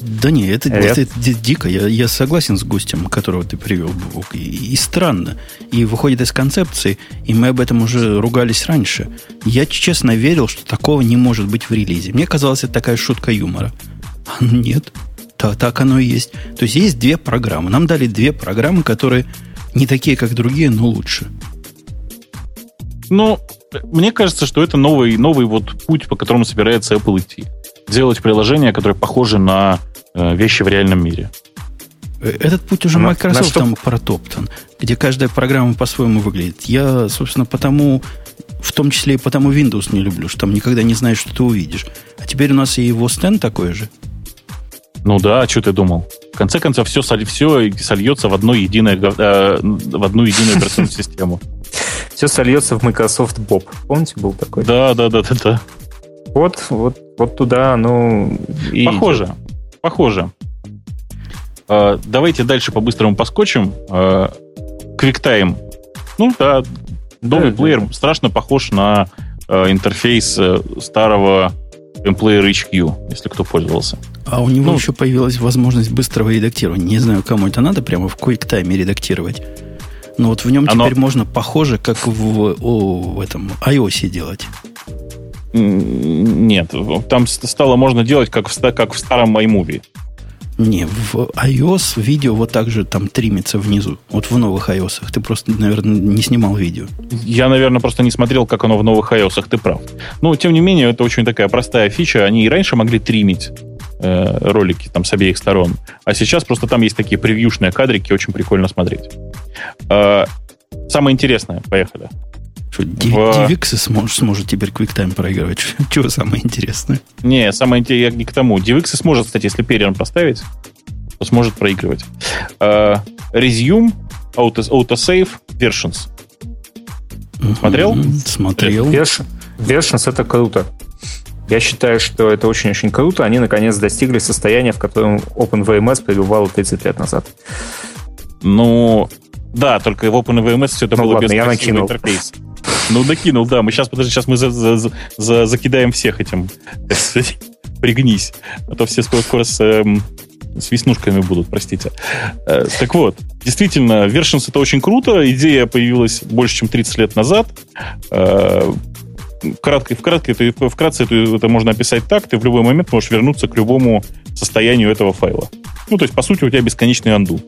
Да не, это, это, это дико. Я, я согласен с гостем, которого ты привел, И, и странно. И выходит из концепции, и мы об этом уже ругались раньше. Я честно верил, что такого не может быть в релизе. Мне казалось, это такая шутка юмора. А нет, так, так оно и есть. То есть есть две программы. Нам дали две программы, которые не такие, как другие, но лучше. Ну, мне кажется, что это новый, новый вот путь, по которому собирается Apple идти. Делать приложения, которые похожи на Э, вещи в реальном мире. Э, этот путь уже Microsoft что... там протоптан, где каждая программа по-своему выглядит. Я, собственно, потому, в том числе и потому Windows не люблю, что там никогда не знаешь, что ты увидишь. А теперь у нас и его стенд такой же. Ну да, а что ты думал? В конце концов, все, все сольется в, одно единое, э, в одну единую операционную систему. Все сольется в Microsoft Bob. Помните, был такой? Да, да, да, да, да. Вот, вот, вот туда, ну... Похоже. Идет. Похоже. Э, давайте дальше по-быстрому поскочим. Э, QuickTime. Ну да, новый да, плеер да. страшно похож на э, интерфейс э, старого Employer HQ, если кто пользовался. А у него ну, еще появилась возможность быстрого редактирования. Не знаю, кому это надо прямо в QuickTime редактировать. Но вот в нем оно... теперь можно похоже, как в, о, в этом iOS делать. Нет, там стало можно делать, как в, как в старом iMovie. Не, в iOS видео вот так же там тримится внизу. Вот в новых iOS. Ты просто, наверное, не снимал видео. Я, наверное, просто не смотрел, как оно в новых iOS. Ты прав. Но, тем не менее, это очень такая простая фича. Они и раньше могли тримить э, ролики там с обеих сторон. А сейчас просто там есть такие превьюшные кадрики, очень прикольно смотреть. Э, самое интересное, поехали. Что, DivX сможет, сможет теперь QuickTime проигрывать? Чего самое интересное? Не, самое интересное, я не к тому. DivX сможет, кстати, если перион поставить, то сможет проигрывать. Uh, resume, auto, autosave, versions. Смотрел? Смотрел. Versions это круто. Я считаю, что это очень-очень круто. Они наконец достигли состояния, в котором OpenVMS пребывал 30 лет назад. Ну, да, только в OpenVMS все это ну, было ладно, без я накинул. интерфейса. Ну, накинул, да. Мы сейчас, подожди, сейчас мы за, за, за, закидаем всех этим. Пригнись. А то все скоро, скоро с, эм, с веснушками будут, простите. Э, так вот, действительно, Versions это очень круто. Идея появилась больше, чем 30 лет назад. Э, кратко, вкратце, это, вкратце это, это можно описать так, ты в любой момент можешь вернуться к любому состоянию этого файла. Ну, то есть, по сути, у тебя бесконечный анду.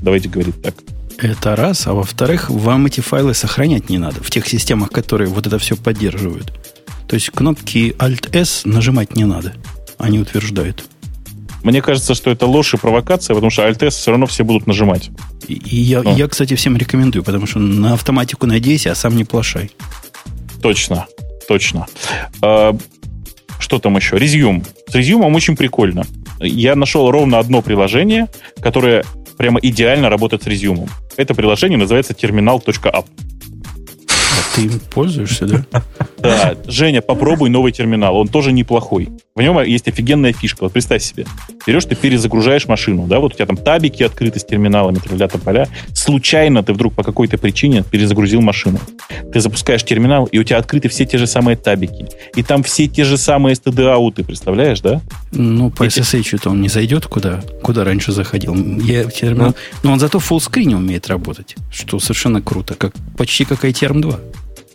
Давайте говорить так. Это раз. А во-вторых, вам эти файлы сохранять не надо в тех системах, которые вот это все поддерживают. То есть кнопки Alt-S нажимать не надо. Они утверждают. Мне кажется, что это ложь и провокация, потому что Alt-S все равно все будут нажимать. И, и я, ну. я, кстати, всем рекомендую, потому что на автоматику надейся, а сам не плашай. Точно, точно. А, что там еще? Резюм. С резюмом очень прикольно. Я нашел ровно одно приложение, которое прямо идеально работает с резюмом. Это приложение называется terminal.app. Ты им пользуешься, да? Да. Женя, попробуй новый терминал. Он тоже неплохой. В нем есть офигенная фишка. Вот представь себе. Берешь, ты перезагружаешь машину, да, вот у тебя там табики открыты с терминалами, тролля поля. Случайно ты вдруг по какой-то причине перезагрузил машину. Ты запускаешь терминал, и у тебя открыты все те же самые табики. И там все те же самые std-ауты, представляешь, да? Ну, по Эти... SSH-то он не зайдет куда, куда раньше заходил. Я терминал... Ну, Но он зато в фуллскрине умеет работать, что совершенно круто, как, почти как iTerm 2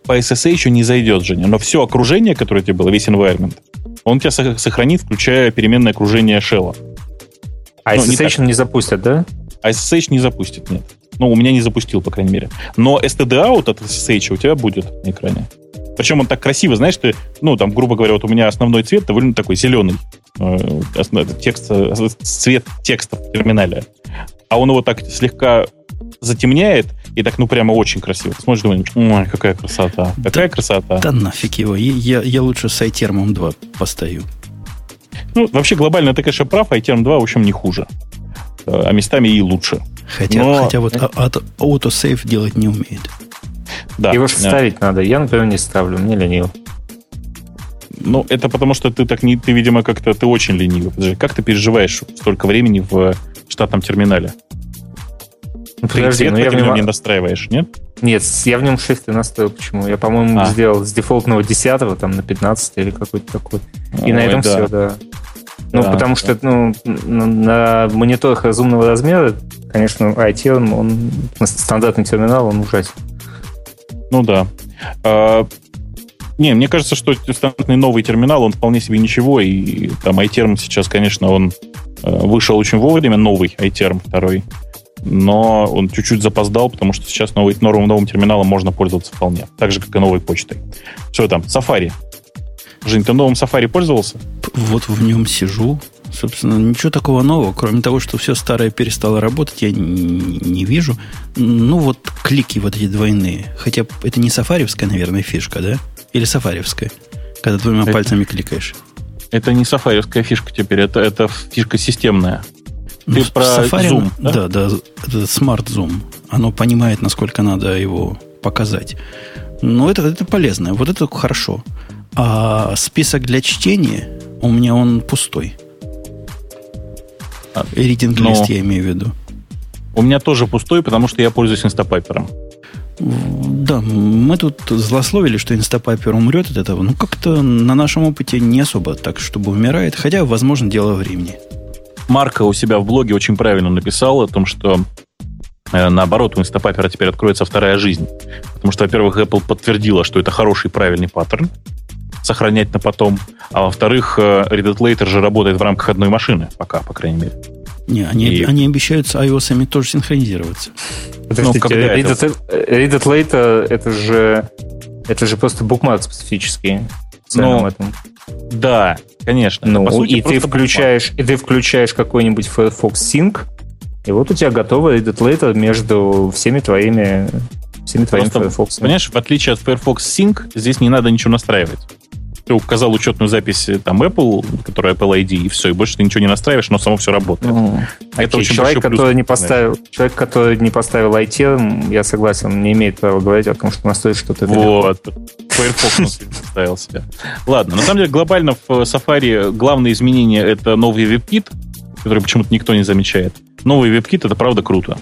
по SSH еще не зайдет, Женя, но все окружение, которое у тебя было, весь environment, он тебя сохранит, включая переменное окружение шелла. А ну, SSH не, не запустят, да? А SSH не запустит, нет. Ну, у меня не запустил, по крайней мере. Но std-out от SSH у тебя будет на экране. Причем он так красиво, знаешь, ты, ну, там, грубо говоря, вот у меня основной цвет довольно такой зеленый. Э, текст, э, цвет текста в терминале. А он его так слегка затемняет, и так, ну, прямо очень красиво. Ты смотришь, думаешь, ой, какая красота, какая да, красота. Да нафиг его, я, я лучше с iTerm 2 постою. Ну, вообще, глобально ты, конечно, прав, iTerm 2, в общем, не хуже. А местами и лучше. Хотя, Но... хотя вот autosave делать не умеет. Да. Его же ставить надо. Я, например, не ставлю, мне лениво. Ну, это потому что ты так не, ты, видимо, как-то ты очень ленивый. Как ты переживаешь столько времени в штатном терминале? Ну, подожди, ну я в нем не настраиваешь, нет? Нет, я в нем 6 настроил. Почему? Я, по-моему, а. сделал с дефолтного 10 там на 15 или какой-то такой. И Ой, на этом да. все, да. Ну, да, потому да. что ну, на мониторах разумного размера, конечно, IT, он, он стандартный терминал, он ужасен. Ну да. А, не, мне кажется, что стандартный новый терминал, он вполне себе ничего, и там iTerm сейчас, конечно, он э, вышел очень вовремя, новый iTerm второй но он чуть-чуть запоздал, потому что сейчас новый, новым, новым терминалом можно пользоваться вполне. Так же, как и новой почтой. Все там, Safari. Жень, ты новым Safari пользовался? Вот в нем сижу. Собственно, ничего такого нового, кроме того, что все старое перестало работать, я не, не вижу. Ну, вот клики вот эти двойные. Хотя это не сафаревская, наверное, фишка, да? Или сафаревская, когда двумя это, пальцами кликаешь. Это не сафаревская фишка теперь, это, это фишка системная. Ты ну, про Safari, Zoom, да? Да, да, Smart Zoom. Оно понимает, насколько надо его показать. Но это, это полезно. Вот это хорошо. А список для чтения у меня он пустой. Reading list я имею в виду. У меня тоже пустой, потому что я пользуюсь Instapaper ом. Да, мы тут злословили, что Instapaper умрет от этого. Ну, как-то на нашем опыте не особо так, чтобы умирает. Хотя, возможно, дело времени. Марка у себя в блоге очень правильно написал о том, что э, наоборот, у Instapaper теперь откроется вторая жизнь. Потому что, во-первых, Apple подтвердила, что это хороший правильный паттерн, сохранять на потом. А во-вторых, э, Read It Later же работает в рамках одной машины, пока, по крайней мере. Не, они, и... они обещают с iOS тоже синхронизироваться. Подождите, ну, Read, it, Read It Later это же, это же просто букмарк специфический. Ну, этом. Да, конечно. Ну, по сути, и ты включаешь, и ты включаешь какой-нибудь Firefox Sync, и вот у тебя Edit Later между всеми твоими всеми твоими Просто, Firefox. Понимаешь, в отличие от Firefox Sync, здесь не надо ничего настраивать. Ты указал учетную запись э, там Apple, которая Apple ID, и все, и больше ты ничего не настраиваешь, но само все работает. Ну, это окей, очень человек, который не поставил, человек, который не поставил IT, я согласен, не имеет права говорить о том, что настроить что-то. Вот. Firefox поставил себя. Ладно, на самом деле глобально в Safari главное изменение это новый WebKit, который почему-то никто не замечает. Новый WebKit это правда круто.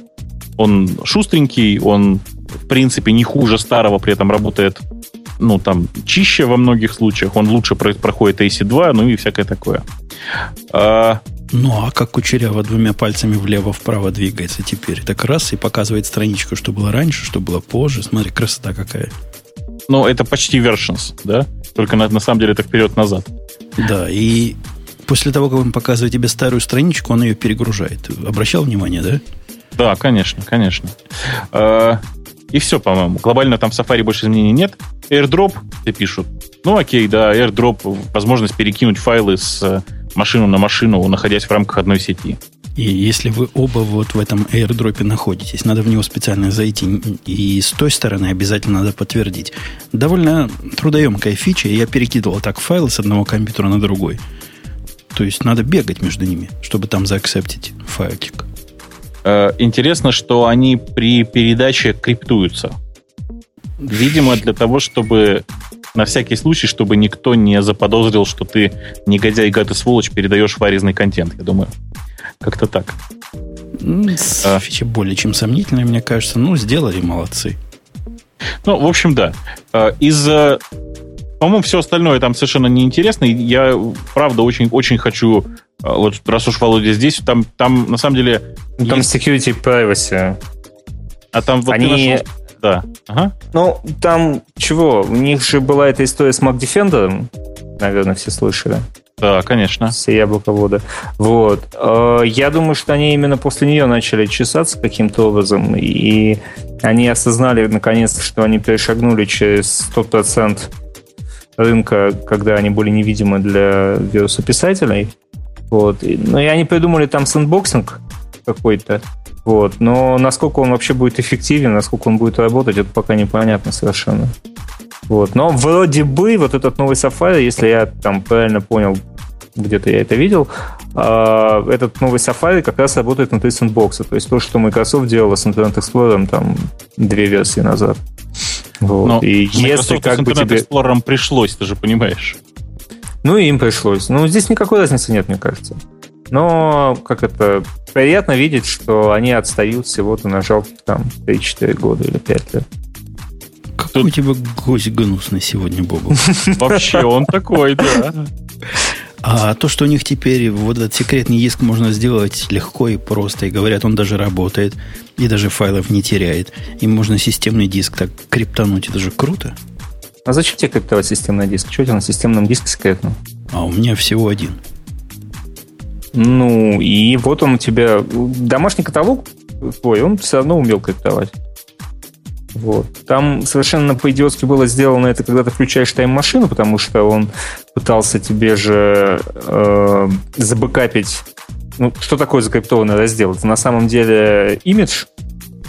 Он шустренький, он в принципе не хуже старого, при этом работает ну, там, чище во многих случаях, он лучше проходит AC2, ну и всякое такое. А... Ну, а как кучеряво двумя пальцами влево-вправо двигается теперь? Так раз и показывает страничку, что было раньше, что было позже. Смотри, красота какая. Ну, это почти versions, да? Только на, на самом деле это вперед-назад. Да, и после того, как он показывает тебе старую страничку, он ее перегружает. Обращал внимание, да? Да, конечно, конечно. И все, по-моему. Глобально там в Safari больше изменений нет. AirDrop, тебе пишут. Ну, окей, да, AirDrop, возможность перекинуть файлы с э, машину на машину, находясь в рамках одной сети. И если вы оба вот в этом airdrop находитесь, надо в него специально зайти. И с той стороны обязательно надо подтвердить. Довольно трудоемкая фича. Я перекидывал так файлы с одного компьютера на другой. То есть надо бегать между ними, чтобы там заакцептить файлик. Э, интересно, что они при передаче криптуются. Видимо, для того, чтобы на всякий случай, чтобы никто не заподозрил, что ты негодяй, гад и сволочь, передаешь варезный контент, я думаю. Как-то так. А. Фича более чем сомнительная, мне кажется. Ну, сделали, молодцы. Ну, в общем, да. А, из э, по-моему, все остальное там совершенно неинтересно. Я, правда, очень, очень хочу, вот раз уж Володя здесь, там, там на самом деле... Там есть... security privacy. А там вот Они... нашел... Да. Ага. Ну, там чего? У них же была эта история с Mac Defender, наверное, все слышали. Да, конечно. Все яблоководы. Вот. Э, я думаю, что они именно после нее начали чесаться каким-то образом, и они осознали, наконец, что они перешагнули через тот процент рынка, когда они были невидимы для вирусописателей. Вот. Ну и они придумали там sandboxing какой-то. Вот. Но насколько он вообще будет эффективен, насколько он будет работать, это пока непонятно совершенно. Вот. Но вроде бы вот этот новый Safari, если я там правильно понял, где-то я это видел, а, этот новый Safari как раз работает внутри сэндбокса. То есть то, что Microsoft делала с Internet Explorer там две версии назад. Вот. Но и если как с тебе... Explorer пришлось, ты же понимаешь. Ну, и им пришлось. Ну, здесь никакой разницы нет, мне кажется. Но, как это, приятно видеть, что они отстают всего-то на жалких там 3-4 года или 5 лет. Какой у тебя гость гнусный сегодня, Бобу. Вообще он такой, да. А то, что у них теперь вот этот секретный диск можно сделать легко и просто, и говорят, он даже работает, и даже файлов не теряет. Им можно системный диск так криптануть, это же круто. А зачем тебе криптовать системный диск? Что у тебя на системном диске секретно? А у меня всего один. Ну, и вот он у тебя... Домашний каталог твой, он все равно умел криптовать. Вот. Там совершенно по-идиотски было сделано это, когда ты включаешь тайм-машину, потому что он пытался тебе же э, забэкапить ну, что такое закриптованный раздел? Это на самом деле имидж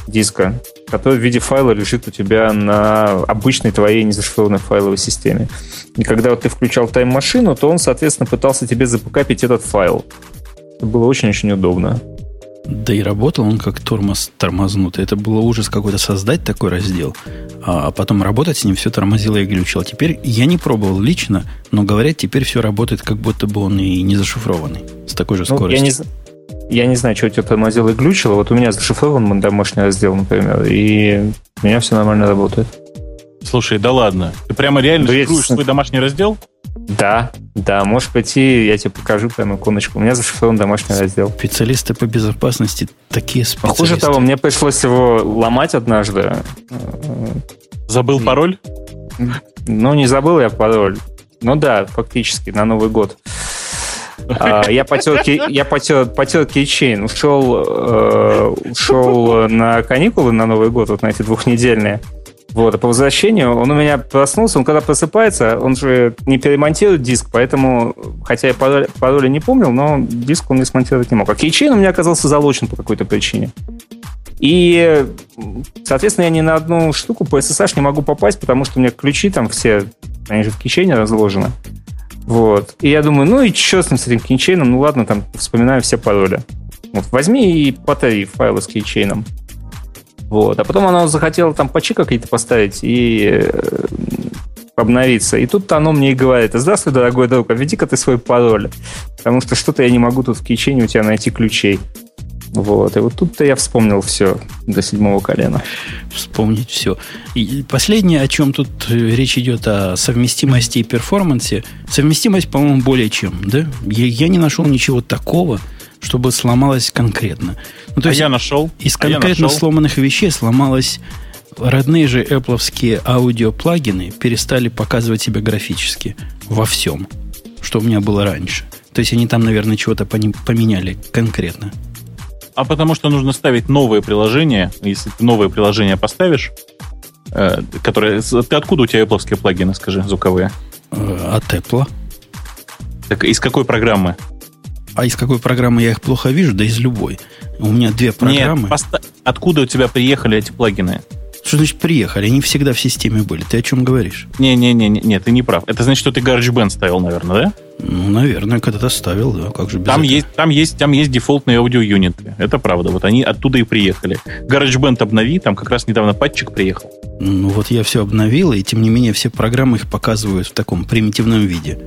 диска, который в виде файла лежит у тебя на обычной твоей незашифрованной файловой системе. И когда вот ты включал тайм-машину, то он, соответственно, пытался тебе запокапить этот файл. Это было очень-очень удобно. Да и работал он как тормоз тормознутый. Это было ужас какой-то создать такой раздел, а потом работать с ним все тормозило и глючило. Теперь я не пробовал лично, но говорят, теперь все работает, как будто бы он и не зашифрованный. С такой же ну, скоростью. Я не, я не знаю, что у тебя тормозило и глючило. Вот у меня зашифрован домашний раздел, например, и у меня все нормально работает. Слушай, да ладно. Ты прямо реально да шифруешь свой домашний раздел? Да, да, можешь пойти, я тебе покажу прямо иконочку. У меня зашифрован домашний раздел. Специалисты по безопасности такие специалисты. Хуже того, мне пришлось его ломать однажды. Забыл пароль? Ну, не забыл я пароль. Ну да, фактически, на Новый год. А, я потер, я потер, потер кейчейн, ушел, э, ушел на каникулы на Новый год, вот на эти двухнедельные. Вот, а по возвращению он у меня проснулся, он когда просыпается, он же не перемонтирует диск, поэтому, хотя я пароли, пароли не помнил, но диск он не смонтировать не мог. А кейчейн у меня оказался залочен по какой-то причине. И, соответственно, я ни на одну штуку по SSH не могу попасть, потому что у меня ключи там все, они же в кейчейне разложены. Вот. И я думаю, ну и что с этим кейчейном? Ну ладно, там вспоминаю все пароли. Вот, возьми и потари файлы с кейчейном. Вот. А потом она захотела там патчи какие-то поставить и э, обновиться. И тут оно мне и говорит, здравствуй, дорогой друг, а введи-ка ты свой пароль. Потому что что-то я не могу тут в кейчейне у тебя найти ключей. Вот. И вот тут-то я вспомнил все до седьмого колена. Вспомнить все. И последнее, о чем тут э, речь идет, о совместимости и перформансе. Совместимость, по-моему, более чем, да? Я, я не нашел ничего такого, чтобы сломалось конкретно. Ну, то а есть я нашел. Из а конкретно нашел. сломанных вещей сломалось родные же Apple аудиоплагины перестали показывать себя графически во всем, что у меня было раньше. То есть они там, наверное, чего-то поменяли конкретно. А потому что нужно ставить новые приложения. Если ты новое приложение поставишь, э, которое... Ты откуда у тебя Apple плагины, скажи, звуковые? Э, от Apple. Так из какой программы? А из какой программы я их плохо вижу? Да из любой. У меня две программы. Нет, поста... откуда у тебя приехали эти плагины? Что значит приехали? Они всегда в системе были. Ты о чем говоришь? Не-не-не, не, ты не прав. Это значит, что ты GarageBand ставил, наверное, да? Ну, наверное, когда-то ставил, да. Как же без там есть, там есть, там есть дефолтные аудио-юниты. Это правда. Вот они оттуда и приехали. GarageBand обнови, там как раз недавно патчик приехал. Ну вот я все обновил, и тем не менее все программы их показывают в таком примитивном виде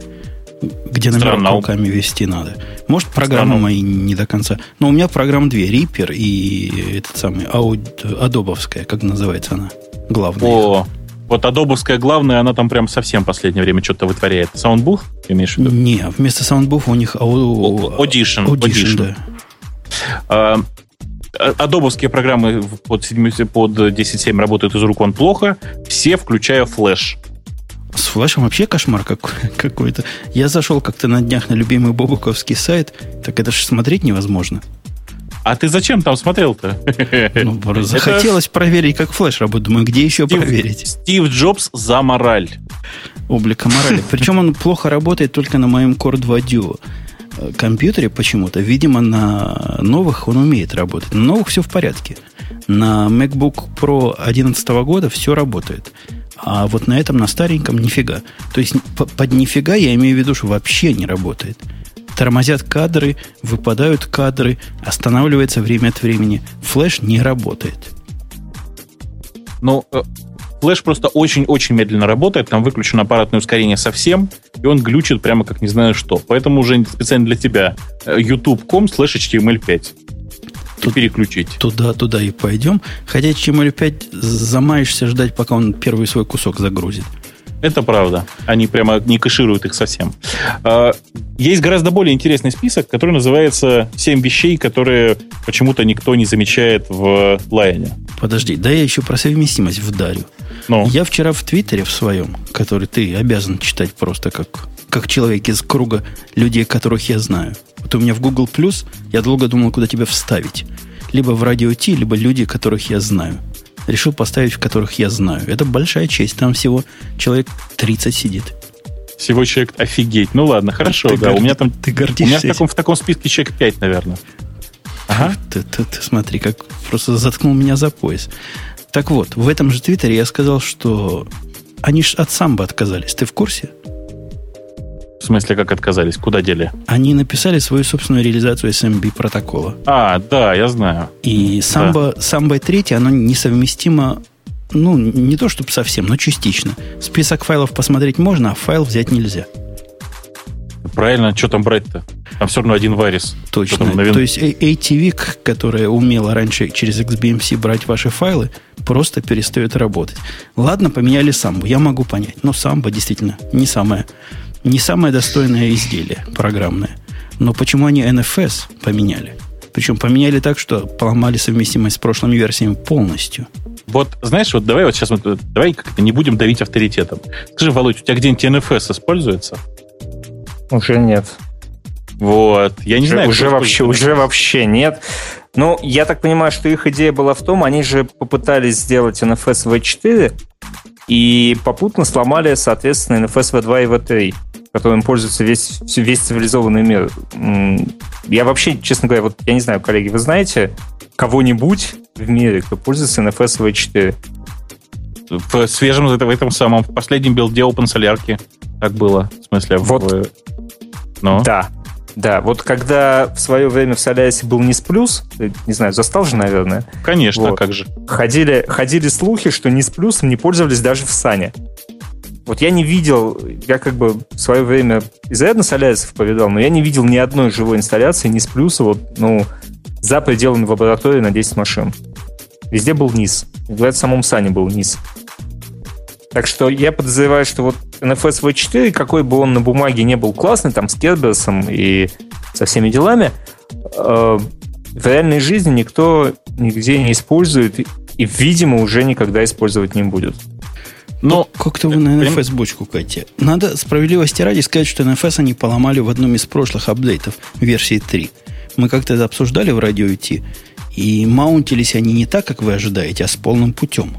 где номера Странно. руками вести надо. Может, программы Странно. мои не до конца. Но у меня программ две. Reaper и этот самый ауд, Адобовская, как называется она, главная. О, вот Адобовская главная, она там прям совсем в последнее время что-то вытворяет. Саундбух, имеешь в виду? Не, вместо саундбуха у них ау... Audition. Audition, Audition. да. А, адобовские программы под, 7, под 10.7 работают из рук вон плохо. Все, включая флеш. С флешем вообще кошмар какой-то. Я зашел как-то на днях на любимый бобуковский сайт, так это же смотреть невозможно. А ты зачем там смотрел-то? Ну, захотелось это... проверить, как флеш работает. Думаю, где еще Стив, проверить? Стив Джобс за мораль. Облика морали. Причем он плохо работает только на моем Core 2 Duo э, компьютере почему-то. Видимо, на новых он умеет работать. На новых все в порядке. На MacBook Pro 2011 года все работает. А вот на этом, на стареньком, нифига. То есть под нифига я имею в виду, что вообще не работает. Тормозят кадры, выпадают кадры, останавливается время от времени. Флэш не работает. Ну, э, флэш просто очень-очень медленно работает, там выключено аппаратное ускорение совсем, и он глючит прямо как не знаю что. Поэтому уже специально для тебя youtube.com slash html5 тут, переключить. Туда, туда и пойдем. Хотя HTML5 замаешься ждать, пока он первый свой кусок загрузит. Это правда. Они прямо не кэшируют их совсем. А, есть гораздо более интересный список, который называется «7 вещей, которые почему-то никто не замечает в Лайоне». Подожди, да я еще про совместимость вдарю. Ну? Я вчера в Твиттере в своем, который ты обязан читать просто как, как человек из круга людей, которых я знаю. Вот у меня в Google Plus я долго думал, куда тебя вставить. Либо в радио Ти, либо люди, которых я знаю. Решил поставить, в которых я знаю. Это большая честь. Там всего человек 30 сидит. Всего человек офигеть. Ну ладно, хорошо, ты, да. Ты, у меня там. Ты гордишься. У меня в таком, в таком списке человек 5, наверное. Ага. Ты, ты, ты смотри, как просто заткнул меня за пояс. Так вот, в этом же твиттере я сказал, что они ж от самбо отказались. Ты в курсе? В смысле, как отказались? Куда дели? Они написали свою собственную реализацию SMB протокола. А, да, я знаю. И Samba, да. Samba 3, оно несовместимо, ну, не то чтобы совсем, но частично. Список файлов посмотреть можно, а файл взять нельзя. Правильно, что там брать-то? Там все равно один варис. Точно. Новин... То есть ATVIC, которая умела раньше через XBMC брать ваши файлы, просто перестает работать. Ладно, поменяли самбу, я могу понять. Но самбо действительно не самое не самое достойное изделие программное. Но почему они NFS поменяли? Причем поменяли так, что поломали совместимость с прошлыми версиями полностью. Вот, знаешь, вот давай вот сейчас вот, давай как-то не будем давить авторитетом. Скажи, Володь, у тебя где-нибудь NFS используется? Уже нет. Вот. Я не уже, знаю. Уже вообще, уже вообще нет. Ну, я так понимаю, что их идея была в том, они же попытались сделать NFS V4 и попутно сломали, соответственно, NFS V2 и V3 которым пользуется весь, весь цивилизованный мир. Я вообще, честно говоря, вот я не знаю, коллеги, вы знаете кого-нибудь в мире, кто пользуется NFS V4? В свежем, в этом самом, в последнем билде OpenSolarки так было. В смысле, вот. В... Ну? Да, да, вот когда в свое время в Солярисе был низ плюс, не знаю, застал же, наверное. Конечно, вот. как же. Ходили, ходили слухи, что низ плюсом не пользовались даже в Сане. Вот я не видел, я как бы в свое время изрядно солярисов повидал, но я не видел ни одной живой инсталляции ни с плюса, вот, ну, за пределами лаборатории на 10 машин. Везде был низ. В самом Сане был низ. Так что я подозреваю, что вот NFS V4, какой бы он на бумаге не был классный, там с Керберсом и со всеми делами, э, в реальной жизни никто нигде не использует и, видимо, уже никогда использовать не будет. Но как-то вы на NFS бочку катите. Надо справедливости ради сказать, что NFS они поломали в одном из прошлых апдейтов версии 3. Мы как-то это обсуждали в радио IT, и маунтились они не так, как вы ожидаете, а с полным путем.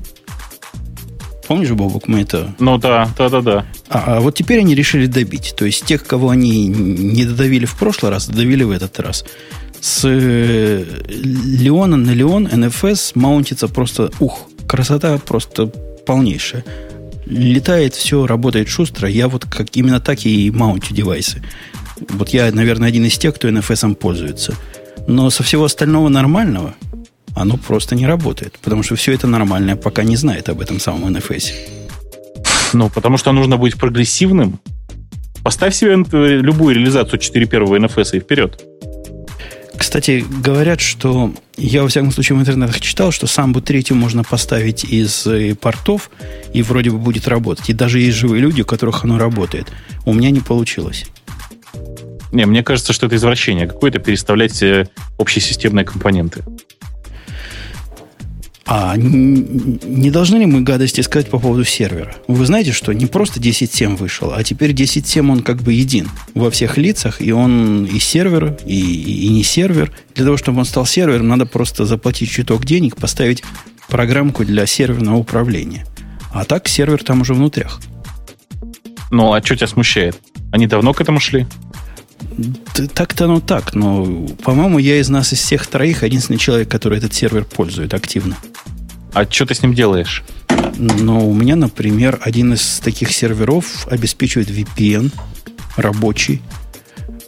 Помнишь, Бобок, мы это... Ну да, да, да, да. А, а вот теперь они решили добить. То есть тех, кого они не додавили в прошлый раз, додавили в этот раз. С э, Леона на Леон NFS маунтится просто, ух, красота просто полнейшая. Летает все, работает шустро. Я вот как именно так и маунтю девайсы. Вот я, наверное, один из тех, кто NFS пользуется. Но со всего остального нормального оно просто не работает. Потому что все это нормальное пока не знает об этом самом NFS. Ну, потому что нужно быть прогрессивным. Поставь себе любую реализацию 4 первого NFS и вперед. Кстати, говорят, что я, во всяком случае, в интернетах читал, что самбу третью можно поставить из э, портов, и вроде бы будет работать. И даже есть живые люди, у которых оно работает. У меня не получилось. Не, мне кажется, что это извращение какое-то переставлять э, общие системные компоненты. А не должны ли мы гадости сказать по поводу сервера? Вы знаете, что не просто 10.7 вышел, а теперь 10.7 он как бы един во всех лицах, и он и сервер, и, и не сервер. Для того, чтобы он стал сервером, надо просто заплатить чуток денег, поставить программку для серверного управления. А так сервер там уже внутрях. Ну, а что тебя смущает? Они давно к этому шли? Так-то оно так, но, по-моему, я из нас, из всех троих, единственный человек, который этот сервер пользует активно. А что ты с ним делаешь? Ну, у меня, например, один из таких серверов обеспечивает VPN рабочий,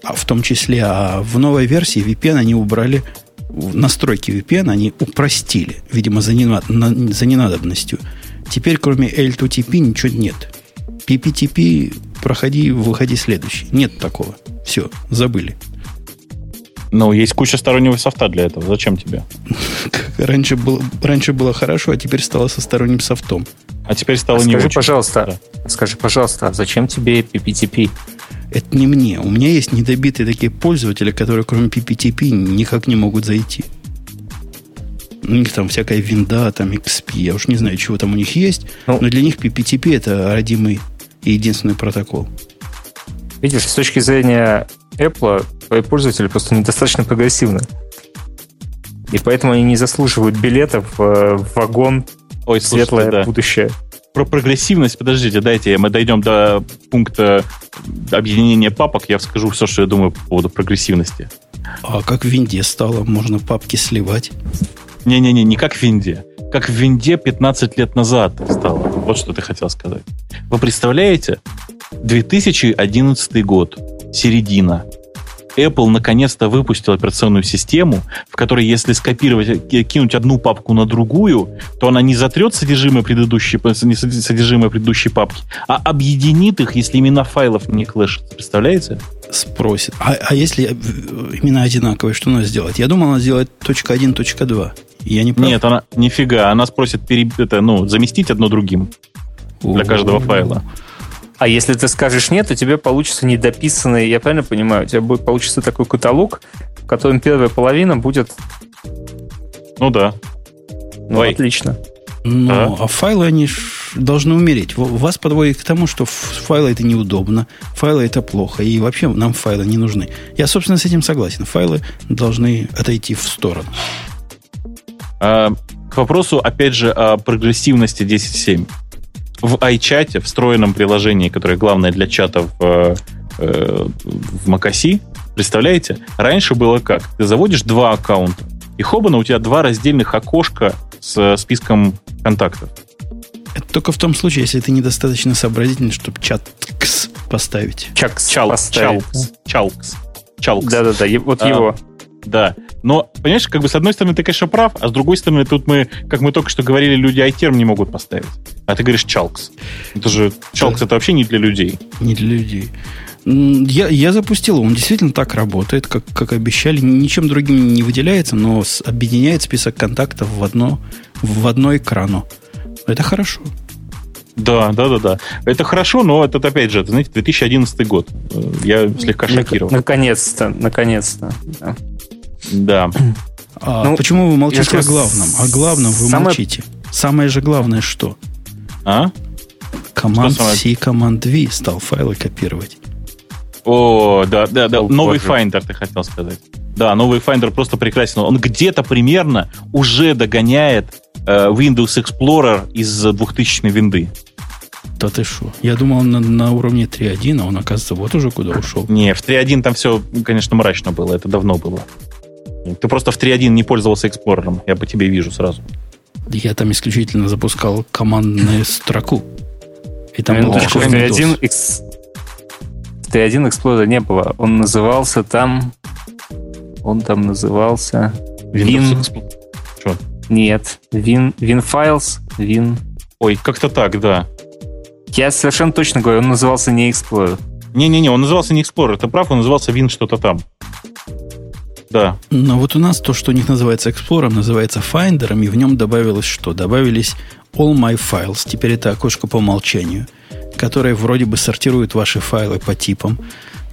а в том числе, а в новой версии VPN они убрали настройки VPN, они упростили, видимо, за, ненад, за ненадобностью. Теперь, кроме L2TP, ничего нет. PPTP, проходи, выходи следующий. Нет такого. Все, забыли. Ну, есть куча стороннего софта для этого. Зачем тебе? раньше, было, раньше было хорошо, а теперь стало со сторонним софтом. А теперь стало а не скажи, очень. пожалуйста, да. скажи, пожалуйста, а зачем тебе PPTP? Это не мне. У меня есть недобитые такие пользователи, которые кроме PPTP никак не могут зайти. У них там всякая винда, там XP, я уж не знаю, чего там у них есть, ну, но для них PPTP это родимый и единственный протокол. Видишь, с точки зрения Apple, твои пользователи просто недостаточно прогрессивны. И поэтому они не заслуживают билетов в вагон Ой, светлое слушайте, да. будущее. Про прогрессивность, подождите, дайте, мы дойдем до пункта объединения папок, я скажу все, что я думаю по поводу прогрессивности. А как в Винде стало? Можно папки сливать? Не-не-не, не как в Винде. Как в Винде 15 лет назад стало. Вот что ты хотел сказать. Вы представляете, 2011 год, середина. Apple наконец-то выпустил операционную систему, в которой, если скопировать, э, кинуть одну папку на другую, то она не затрет содержимое предыдущей, не содержимое предыдущей папки, а объединит их, если имена файлов не клэшатся. Представляете? Спросит. А, а если э, имена одинаковые, что надо сделать? Я думал, она сделать .1, .2. Я не прав? Нет, она нифига. Она спросит пере, это, ну, заместить одно другим для каждого файла. А если ты скажешь нет, то тебе получится недописанный, я правильно понимаю, у тебя будет получится такой каталог, в котором первая половина будет... Ну да. Ну, Ой. отлично. Ну, а? а файлы, они должны умереть. Вас подводит к тому, что файлы это неудобно, файлы это плохо, и вообще нам файлы не нужны. Я, собственно, с этим согласен. Файлы должны отойти в сторону. А, к вопросу, опять же, о прогрессивности 10.7 в iChat, встроенном приложении, которое главное для чата в, э, в macOS, представляете, раньше было как? Ты заводишь два аккаунта, и хобана у тебя два раздельных окошка с списком контактов. Это только в том случае, если ты недостаточно сообразительный, чтобы чат поставить. Чакс. Чалкс. Чалкс. Чалкс. Чалкс. Да-да-да, вот а, его. Да. Но, понимаешь, как бы с одной стороны ты, конечно, прав, а с другой стороны тут мы, как мы только что говорили, люди iTerm не могут поставить. А ты говоришь Chalks. Это же Chalks да. это вообще не для людей. Не для людей. Я, я запустил, он действительно так работает, как, как обещали. Ничем другим не выделяется, но с, объединяет список контактов в одно, в одно экрану. Это хорошо. Да, да, да, да. Это хорошо, но это, опять же, это, знаете, 2011 год. Я слегка шокирован. Наконец-то, наконец-то. Да. А ну, почему вы молчите о главном? О главном вы самое... молчите. Самое же главное что? А? Команд C, команд V стал файлы копировать. О, да, да, да. О, новый боже. Finder, ты хотел сказать. Да, новый Finder просто прекрасен. Он где-то примерно уже догоняет э, Windows Explorer из 2000 винды. Да ты что? Я думал, он на, на уровне 3.1, а он, оказывается, вот уже куда ушел. Не, в 3.1 там все, конечно, мрачно было. Это давно было. Ты просто в 3.1 не пользовался Explorer. Я по тебе вижу сразу. Я там исключительно запускал командную строку. И там ну, в 3.1 X... 3.1 Explorer не было. Он назывался там... Он там назывался... Win... Что? Нет. Win, WinFiles. Win... Ой, как-то так, да. Я совершенно точно говорю, он назывался не Explorer. Не-не-не, он назывался не Explorer, ты прав, он назывался Win что-то там. Да. Но вот у нас то, что у них называется Explorer, называется Finder, и в нем добавилось что? Добавились All My Files. Теперь это окошко по умолчанию, которое вроде бы сортирует ваши файлы по типам.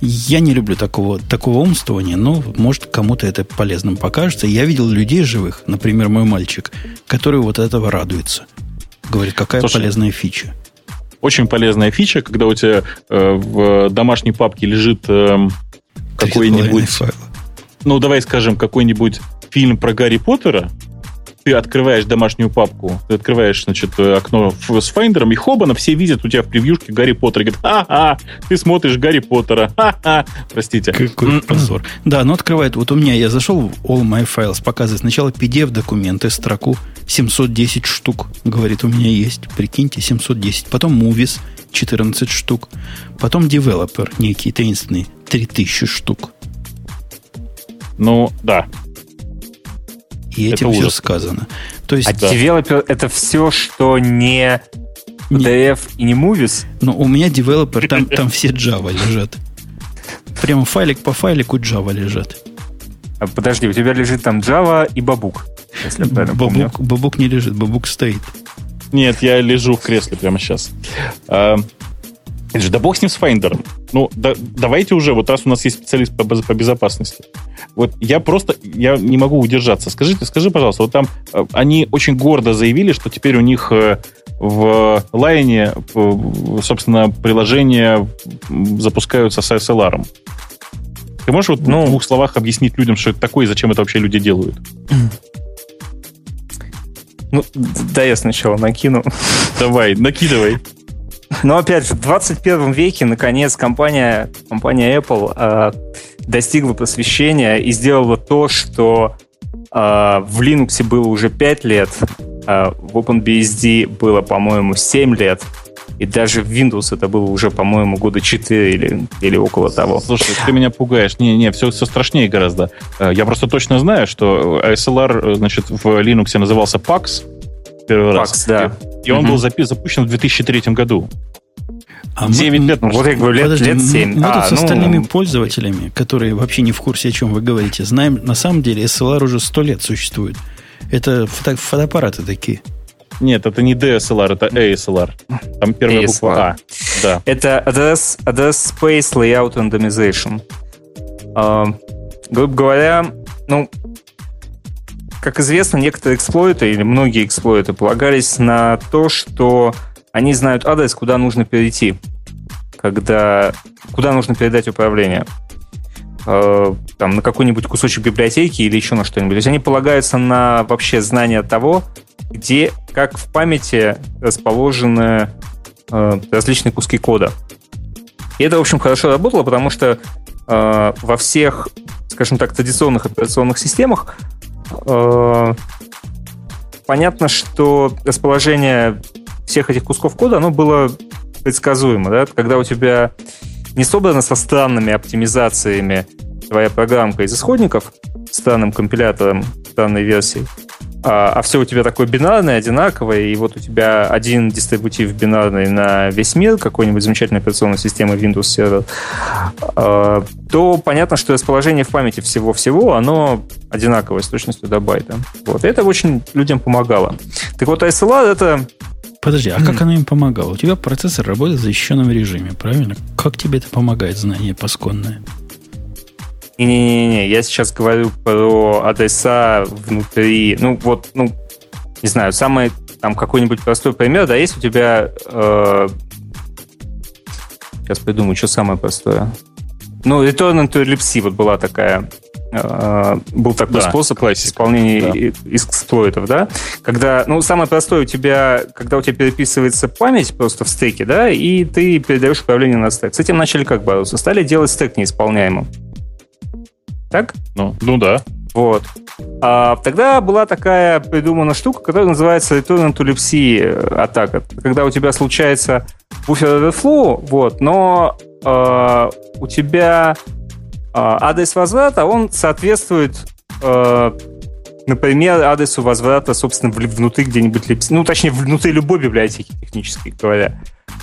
Я не люблю такого, такого умствования, но может кому-то это полезным покажется. Я видел людей живых, например, мой мальчик, который вот этого радуется. Говорит, какая Слушай, полезная фича. Очень полезная фича, когда у тебя э, в домашней папке лежит э, какой-нибудь ну, давай скажем, какой-нибудь фильм про Гарри Поттера, ты открываешь домашнюю папку, ты открываешь, значит, окно с Finder ом, и хобана все видят у тебя в превьюшке Гарри Поттер. И говорят, ха-ха, ты смотришь Гарри Поттера, ха-ха. Простите. Какой позор. Да, но открывает, вот у меня, я зашел в All My Files, показывает сначала PDF-документы, строку 710 штук. Говорит, у меня есть, прикиньте, 710. Потом Movies, 14 штук. Потом Developer, некий таинственный, 3000 штук. Ну, да. И этим это все ужас. сказано. То есть, а да. девелопер это все, что не PDF не, и не Movies? Ну, у меня девелопер, там, там все Java лежат. Прямо файлик по файлику Java лежат. А, подожди, у тебя лежит там Java и Бабук, если бабук, помню. Бабук не лежит, Бабук стоит. Нет, я лежу в кресле прямо сейчас. А, да бог с ним с Finder. Ну, да, давайте уже, вот раз у нас есть специалист по, по безопасности. Вот я просто, я не могу удержаться. Скажите, скажи, пожалуйста, вот там э, они очень гордо заявили, что теперь у них э, в Line, э, собственно, приложения запускаются с SLR. Ты можешь вот ну, в двух словах объяснить людям, что это такое и зачем это вообще люди делают? Ну, да, я сначала накину. Давай, накидывай. Но опять же, в 21 веке, наконец, компания, компания Apple э, достигла просвещения и сделала то, что э, в Linux было уже 5 лет, э, в OpenBSD было, по-моему, 7 лет, и даже в Windows это было уже, по-моему, года 4 или, или около того. Слушай, ты меня пугаешь. Не-не, все, все страшнее гораздо. Э, я просто точно знаю, что ASLR, значит, в Linux назывался PAX, первый PAX, раз. да. И он угу. был запущен в 2003 году. А 9 мы, лет, ну, вот я говорю, лет, подожди, лет 7. Мы, мы а, тут с ну, остальными пользователями, которые вообще не в курсе, о чем вы говорите, знаем, на самом деле SLR уже 100 лет существует. Это фото, фотоаппараты такие. Нет, это не DSLR, это ASLR. Там первая ASLR. буква А. Да. Это Address, Address Space Layout Randomization. Uh, грубо говоря, ну, как известно, некоторые эксплойты или многие эксплойты полагались на то, что они знают адрес, куда нужно перейти, когда, куда нужно передать управление. Э, там, на какой-нибудь кусочек библиотеки или еще на что-нибудь. То есть они полагаются на вообще знание того, где, как в памяти расположены э, различные куски кода. И это, в общем, хорошо работало, потому что э, во всех, скажем так, традиционных операционных системах понятно, что расположение всех этих кусков кода, оно было предсказуемо, да? Когда у тебя не собрано со странными оптимизациями твоя программка из исходников, странным компилятором странной версии, а, а все у тебя такое бинарное, одинаковое, и вот у тебя один дистрибутив бинарный на весь мир, какой-нибудь замечательной операционной системы Windows Server, а, то понятно, что расположение в памяти всего-всего, оно одинаковое с точностью до байта. Вот. И это очень людям помогало. Так вот, ASLR — это Подожди, а как оно им помогало? У тебя процессор работает в защищенном режиме, правильно? Как тебе это помогает знание пасконное? Не-не-не, я сейчас говорю про адреса внутри, ну вот, ну, не знаю, самый там какой-нибудь простой пример, да, есть у тебя, э, сейчас придумаю, что самое простое. Ну, Return to ellipse вот была такая Э, был такой да, способ классика. исполнения да. эксплойтов, да? Когда, ну, самое простое у тебя, когда у тебя переписывается память просто в стеке, да, и ты передаешь управление на стек. С этим начали как бороться? Стали делать стек неисполняемым. Так? Ну, ну да. Вот. А тогда была такая придумана штука, которая называется Return to Libc атака. Когда у тебя случается буфер overflow, вот, но э, у тебя а, адрес возврата, он соответствует, э, например, адресу возврата, собственно, внутри где-нибудь, ну, точнее, внутри любой библиотеки, технически говоря.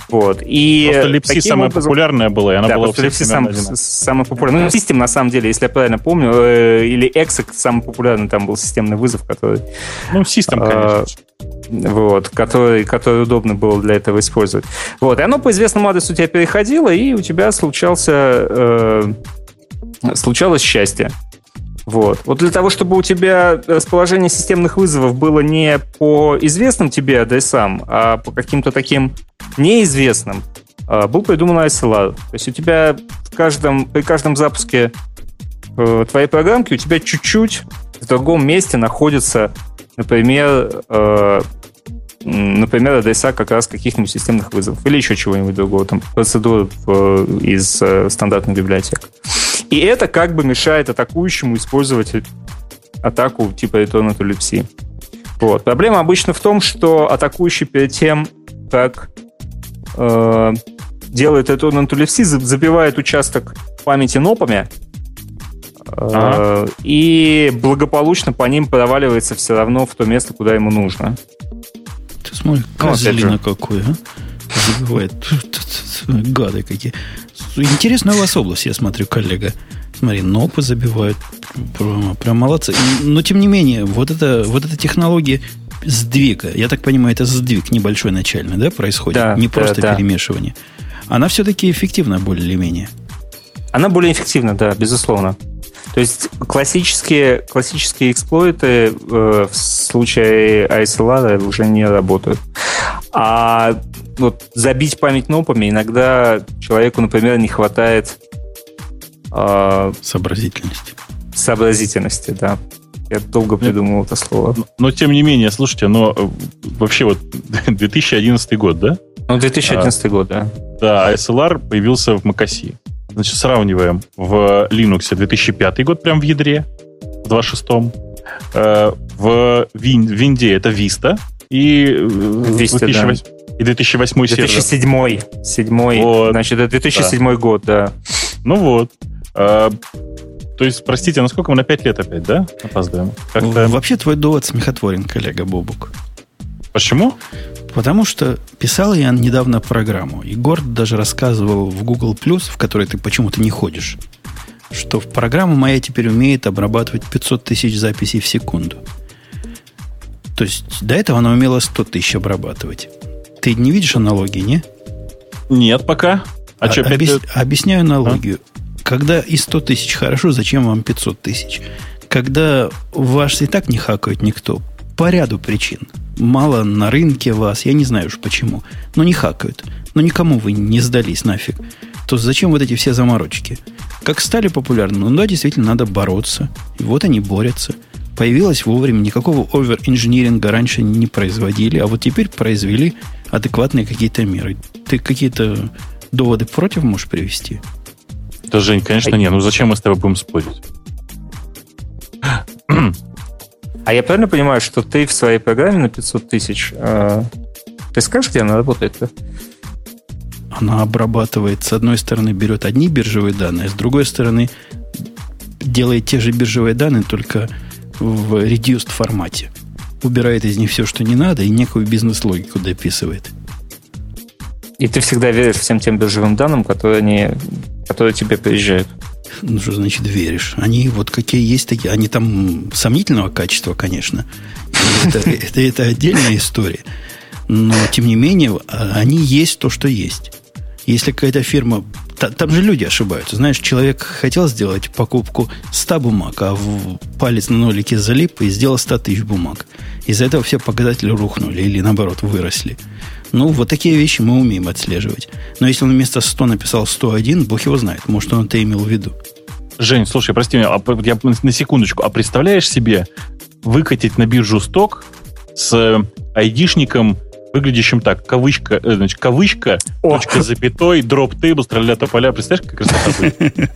Вот. И просто Липси самая образом... популярная была, и она да, была у всех сам, самая популярная. Ну, систем, на самом деле, если я правильно помню, э, или Exec самый популярный там был системный вызов, который... Ну, систем, конечно. Э, вот, который, который удобно было для этого использовать. Вот, и оно по известному адресу у тебя переходило, и у тебя случался э, случалось счастье. Вот. вот для того, чтобы у тебя расположение системных вызовов было не по известным тебе адресам, а по каким-то таким неизвестным, а, был придуман ISLR. То есть у тебя в каждом, при каждом запуске э, твоей программки у тебя чуть-чуть в другом месте находится, например, э, например, адреса как раз каких-нибудь системных вызовов или еще чего-нибудь другого, там процедур из э, стандартных библиотек. И это как бы мешает атакующему использовать атаку типа Libc. Вот. Проблема обычно в том, что атакующий перед тем, как э, делает to Libc, забивает участок памяти нопами, ага. э, и благополучно по ним проваливается все равно в то место, куда ему нужно. Ты смотри, козлина ну, какой, а? Забивает. Гады какие. Интересная у вас область, я смотрю, коллега. Смотри, нопы забивают. Прям, прям молодцы. Но, тем не менее, вот, это, вот эта технология сдвига, я так понимаю, это сдвиг небольшой начальный, да, происходит? Да, Не просто да, перемешивание. Она все-таки эффективна более или менее. Она более эффективна, да, безусловно. То есть классические, классические эксплойты э, в случае ISLR уже не работают. А вот забить память нопами иногда человеку, например, не хватает э, сообразительности. Сообразительности, да. Я долго придумывал это слово. Но, но тем не менее, слушайте, но э, вообще вот 2011 год, да? Ну, 2011 а, год, да. Да, SLR появился в macOS. Значит, сравниваем. В Linux 2005 год прям в ядре, в 2.6. Э, в Винде это Vista. И, Vista, 2008, да. и 2008 сервер. 2007. 7, вот. Значит, это 2007 да. год, да. Ну вот. Э, то есть, простите, насколько мы на 5 лет опять, да, опаздываем? Ну, вообще твой довод смехотворен, коллега Бобук. Почему? Потому что писал я недавно программу, и Горд даже рассказывал в Google Plus, в которой ты почему-то не ходишь, что программа моя теперь умеет обрабатывать 500 тысяч записей в секунду. То есть до этого она умела 100 тысяч обрабатывать. Ты не видишь аналогии, не? Нет пока. А, а что, объяс... лет? Объясняю аналогию. А? Когда и 100 тысяч хорошо, зачем вам 500 тысяч? Когда ваш и так не хакают никто, по ряду причин – мало на рынке вас, я не знаю уж почему, но не хакают. Но никому вы не сдались нафиг. То зачем вот эти все заморочки? Как стали популярны? Ну да, действительно, надо бороться. И вот они борются. Появилось вовремя, никакого овер-инжиниринга раньше не производили, а вот теперь произвели адекватные какие-то меры. Ты какие-то доводы против можешь привести? Да, Жень, конечно, не. Ну зачем мы с тобой будем спорить? А я правильно понимаю, что ты в своей программе на 500 тысяч, э, ты скажешь, где она работает-то? Она обрабатывает, с одной стороны, берет одни биржевые данные, с другой стороны, делает те же биржевые данные, только в reduced формате. Убирает из них все, что не надо, и некую бизнес-логику дописывает. И ты всегда веришь всем тем биржевым данным, которые, они, которые тебе приезжают? Ну, что значит веришь? Они вот какие есть такие, они там сомнительного качества, конечно. Это, это, это отдельная история. Но, тем не менее, они есть то, что есть. Если какая-то фирма Та, там же люди ошибаются. Знаешь, человек хотел сделать покупку 100 бумаг, а в палец на нолике залип и сделал 100 тысяч бумаг. Из-за этого все показатели рухнули или, наоборот, выросли. Ну, вот такие вещи мы умеем отслеживать. Но если он вместо 100 написал 101, бог его знает. Может, он это имел в виду. Жень, слушай, прости меня, а я на секундочку. А представляешь себе выкатить на биржу сток с айдишником выглядящим так, кавычка, э, значит, кавычка, О. точка запятой, дроп тейбл, стреля поля. Представляешь, как красота будет?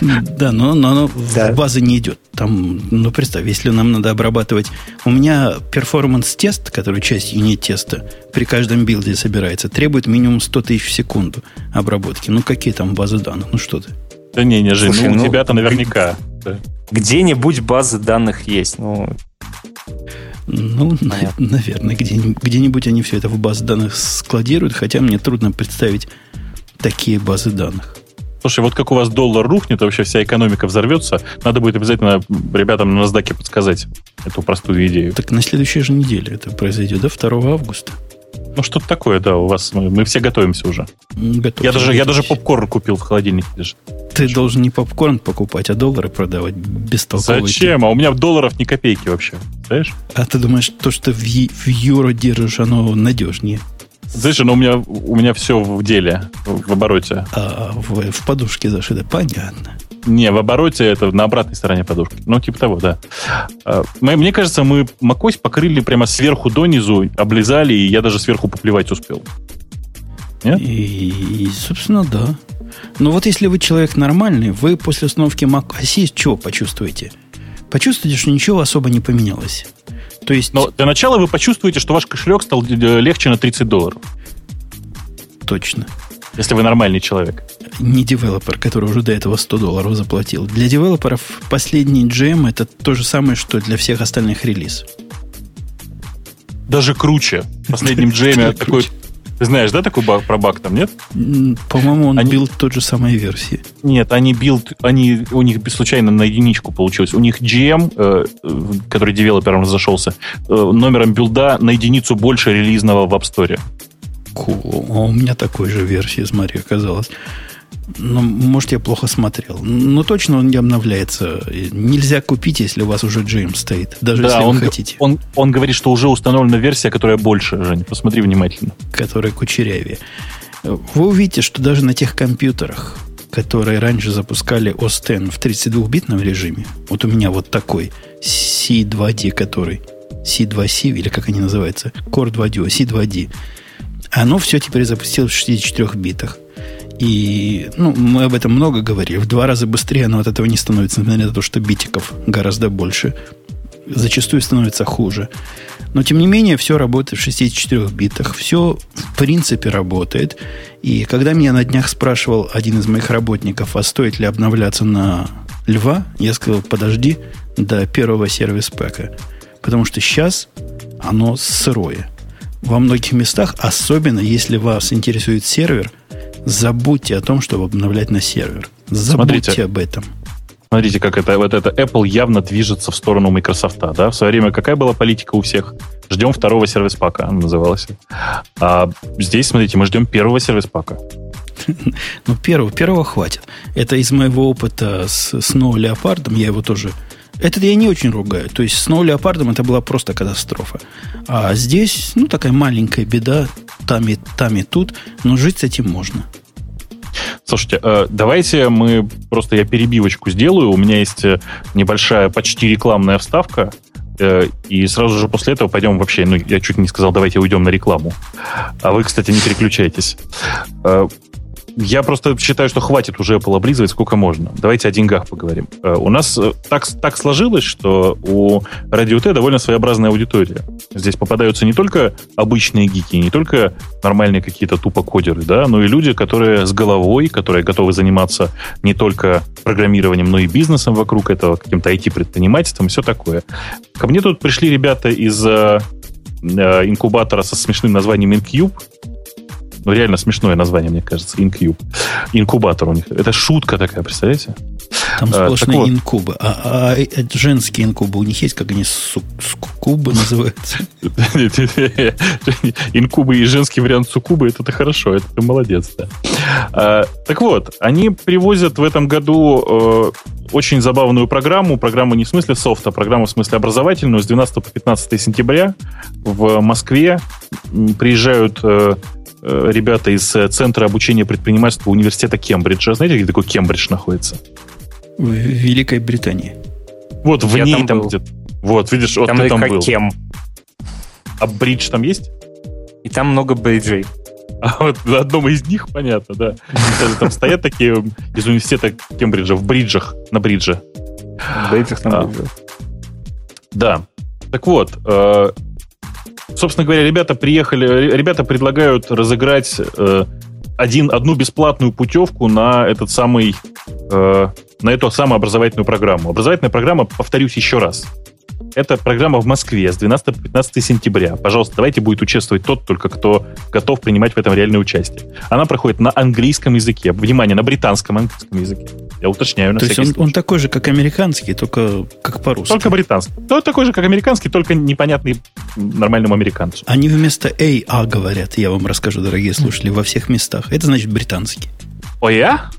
Да, но, но оно в базы не идет. Там, ну, представь, если нам надо обрабатывать... У меня performance -тест, который часть unit -теста, при каждом билде собирается, требует минимум 100 тысяч в секунду обработки. Ну, какие там базы данных? Ну, что ты? Да не, не, Жень, ну, у ну, тебя-то наверняка. Где-нибудь базы данных есть. Ну, ну, на, наверное, где-нибудь, где-нибудь они все это в базы данных складируют, хотя мне трудно представить такие базы данных. Слушай, вот как у вас доллар рухнет, вообще вся экономика взорвется, надо будет обязательно ребятам на NASDAQ подсказать эту простую идею. Так на следующей же неделе это произойдет, да, 2 августа. Ну, что-то такое, да, у вас. Мы, мы все готовимся уже. Готовимся. Я даже, я даже попкорн купил в холодильнике лежит. Ты Хорошо. должен не попкорн покупать, а доллары продавать бестолковые. Зачем? А у меня долларов ни копейки вообще. Знаешь? А ты думаешь, то, что в, в юро держишь, оно надежнее? Знаешь, но у меня, у меня все в деле, в обороте. А, в, в подушке зашито. Понятно. Не, в обороте это на обратной стороне подушки. Ну, типа того, да. А, мне кажется, мы макось покрыли прямо сверху донизу, облизали, и я даже сверху поплевать успел. Нет? И, и собственно, да. Но вот если вы человек нормальный, вы после установки Mac OS чего почувствуете? Почувствуете, что ничего особо не поменялось. То есть... Но для начала вы почувствуете, что ваш кошелек стал э, легче на 30 долларов. Точно. Если вы нормальный человек. Не девелопер, который уже до этого 100 долларов заплатил. Для девелоперов последний GM это то же самое, что для всех остальных релиз. Даже круче. В последнем GM такой ты знаешь, да, такой баг, про баг там, нет? По-моему, он они... билд тот же самой версии. Нет, они билд, они, у них случайно на единичку получилось. У них GM, э, который девелоперам зашелся, э, номером билда на единицу больше релизного в App Store. Cool. А у меня такой же версии, смотри, оказалось. Ну, может, я плохо смотрел. Но точно он не обновляется. Нельзя купить, если у вас уже GM стоит. Даже да, если он, вы хотите. Он, он говорит, что уже установлена версия, которая больше, Жень. Посмотри внимательно. Которая кучерявее. Вы увидите, что даже на тех компьютерах, которые раньше запускали OS X в 32-битном режиме, вот у меня вот такой C2D, который C2C, или как они называются, Core 2D, C2D, оно все теперь запустилось в 64 битах. И ну, мы об этом много говорили. В два раза быстрее оно от этого не становится, несмотря на то, что битиков гораздо больше. Зачастую становится хуже. Но, тем не менее, все работает в 64 битах. Все, в принципе, работает. И когда меня на днях спрашивал один из моих работников, а стоит ли обновляться на льва, я сказал, подожди до первого сервис-пэка. Потому что сейчас оно сырое. Во многих местах, особенно если вас интересует сервер – Забудьте о том, чтобы обновлять на сервер. Забудьте Смотрите, об этом. Смотрите, как это, вот это Apple явно движется в сторону Microsoft. Да? В свое время какая была политика у всех? Ждем второго сервис-пака, называлась. А здесь, смотрите, мы ждем первого сервис-пака. Ну, первого, первого хватит. Это из моего опыта с Snow Leopard, я его тоже... Этот я не очень ругаю. То есть с Snow Leopard это была просто катастрофа. А здесь, ну, такая маленькая беда там и, там и тут, но жить с этим можно. Слушайте, э, давайте мы просто я перебивочку сделаю. У меня есть э, небольшая, почти рекламная вставка. Э, и сразу же после этого пойдем вообще, ну, я чуть не сказал, давайте уйдем на рекламу. А вы, кстати, не переключайтесь. Я просто считаю, что хватит уже Apple облизывать сколько можно. Давайте о деньгах поговорим. Э, у нас э, так, так сложилось, что у Радио Т довольно своеобразная аудитория. Здесь попадаются не только обычные гики, не только нормальные какие-то тупо кодеры, да, но и люди, которые с головой, которые готовы заниматься не только программированием, но и бизнесом вокруг этого, каким-то IT-предпринимательством и все такое. Ко мне тут пришли ребята из э, инкубатора со смешным названием InCube, ну, реально смешное название, мне кажется, InCube. Инкубатор у них. Это шутка такая, представляете? Там сплошные вот. инкубы. А, а, а женские инкубы у них есть, как они суккубы называются? Инкубы и женский вариант суккубы, это хорошо, это ты молодец, да. А, так вот, они привозят в этом году э, очень забавную программу, программу не в смысле софта, а программу в смысле образовательную, с 12 по 15 сентября в Москве приезжают э, ребята из Центра обучения предпринимательства университета Кембриджа. Знаете, где такой Кембридж находится? В Великой Британии. Вот в Я ней там, там где-то. Вот, видишь, вот там ты там был. Кем. А бридж там есть? И там много бриджей. А вот на одном из них, понятно, да. Там стоят такие из университета Кембриджа в бриджах, на бридже. В бриджах на а. бридже. Да. Так вот, э, собственно говоря, ребята приехали, ребята предлагают разыграть э, один, одну бесплатную путевку на этот самый, э, на эту самую образовательную программу. Образовательная программа, повторюсь еще раз, это программа в Москве с 12 по 15 сентября. Пожалуйста, давайте будет участвовать тот только, кто готов принимать в этом реальное участие. Она проходит на английском языке. Внимание, на британском английском языке. Я уточняю. На То есть он, он такой же, как американский, только как по-русски. Только британский. То такой же, как американский, только непонятный нормальному американцу. Они вместо A, говорят, я вам расскажу, дорогие слушатели, во всех местах. Это значит британский. О, я?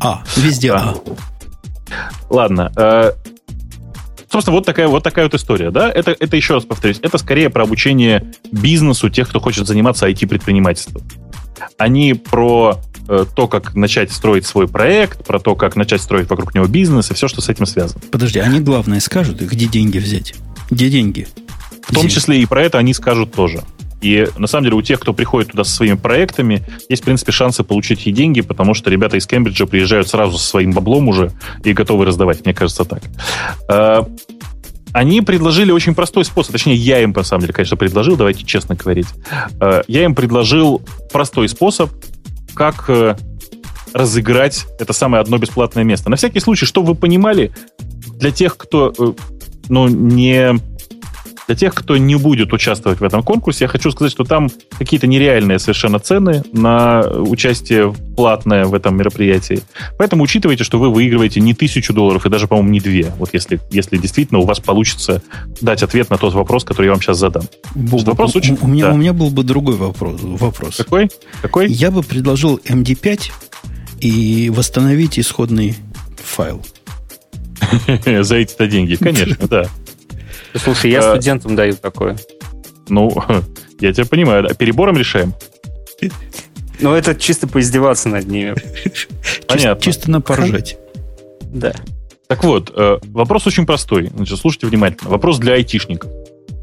А, везде А. Ладно. Э, собственно, вот такая вот такая вот история, да? Это, это еще раз повторюсь, это скорее про обучение бизнесу тех, кто хочет заниматься IT-предпринимательством. Они про э, то, как начать строить свой проект, про то, как начать строить вокруг него бизнес и все, что с этим связано. Подожди, они главное скажут, где деньги взять? Где деньги? В том числе и про это они скажут тоже. И на самом деле у тех, кто приходит туда со своими проектами, есть, в принципе, шансы получить и деньги, потому что ребята из Кембриджа приезжают сразу со своим баблом уже и готовы раздавать, мне кажется, так. Они предложили очень простой способ, точнее, я им, на самом деле, конечно, предложил, давайте честно говорить. А, я им предложил простой способ, как э, разыграть это самое одно бесплатное место. На всякий случай, чтобы вы понимали, для тех, кто э, ну, не для тех, кто не будет участвовать в этом конкурсе, я хочу сказать, что там какие-то нереальные совершенно цены на участие платное в этом мероприятии. Поэтому учитывайте, что вы выигрываете не тысячу долларов и даже, по-моему, не две. Вот если, если действительно у вас получится дать ответ на тот вопрос, который я вам сейчас задам. Бог, вопрос очень... у, меня, да. у меня был бы другой вопрос. вопрос. Какой? Какой? Я бы предложил MD5 и восстановить исходный файл. За эти-то деньги, конечно, да. Слушай, я а, студентам даю такое. Ну, я тебя понимаю. А перебором решаем? Ну, это чисто поиздеваться над ними. Понятно. Чисто на поржать. Да. Так вот, э, вопрос очень простой. Значит, слушайте внимательно. Вопрос для айтишников.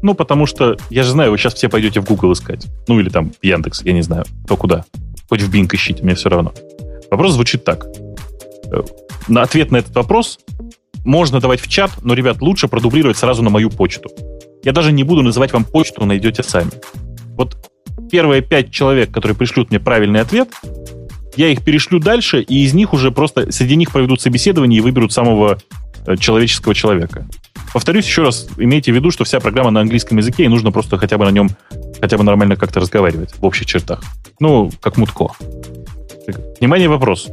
Ну, потому что, я же знаю, вы сейчас все пойдете в Google искать. Ну, или там Яндекс, я не знаю. То куда. Хоть в Bing ищите, мне все равно. Вопрос звучит так. Э, на ответ на этот вопрос можно давать в чат, но, ребят, лучше продублировать сразу на мою почту. Я даже не буду называть вам почту, найдете сами. Вот первые пять человек, которые пришлют мне правильный ответ, я их перешлю дальше, и из них уже просто среди них проведут собеседование и выберут самого э, человеческого человека. Повторюсь еще раз, имейте в виду, что вся программа на английском языке, и нужно просто хотя бы на нем хотя бы нормально как-то разговаривать в общих чертах. Ну, как мутко. Внимание, вопрос.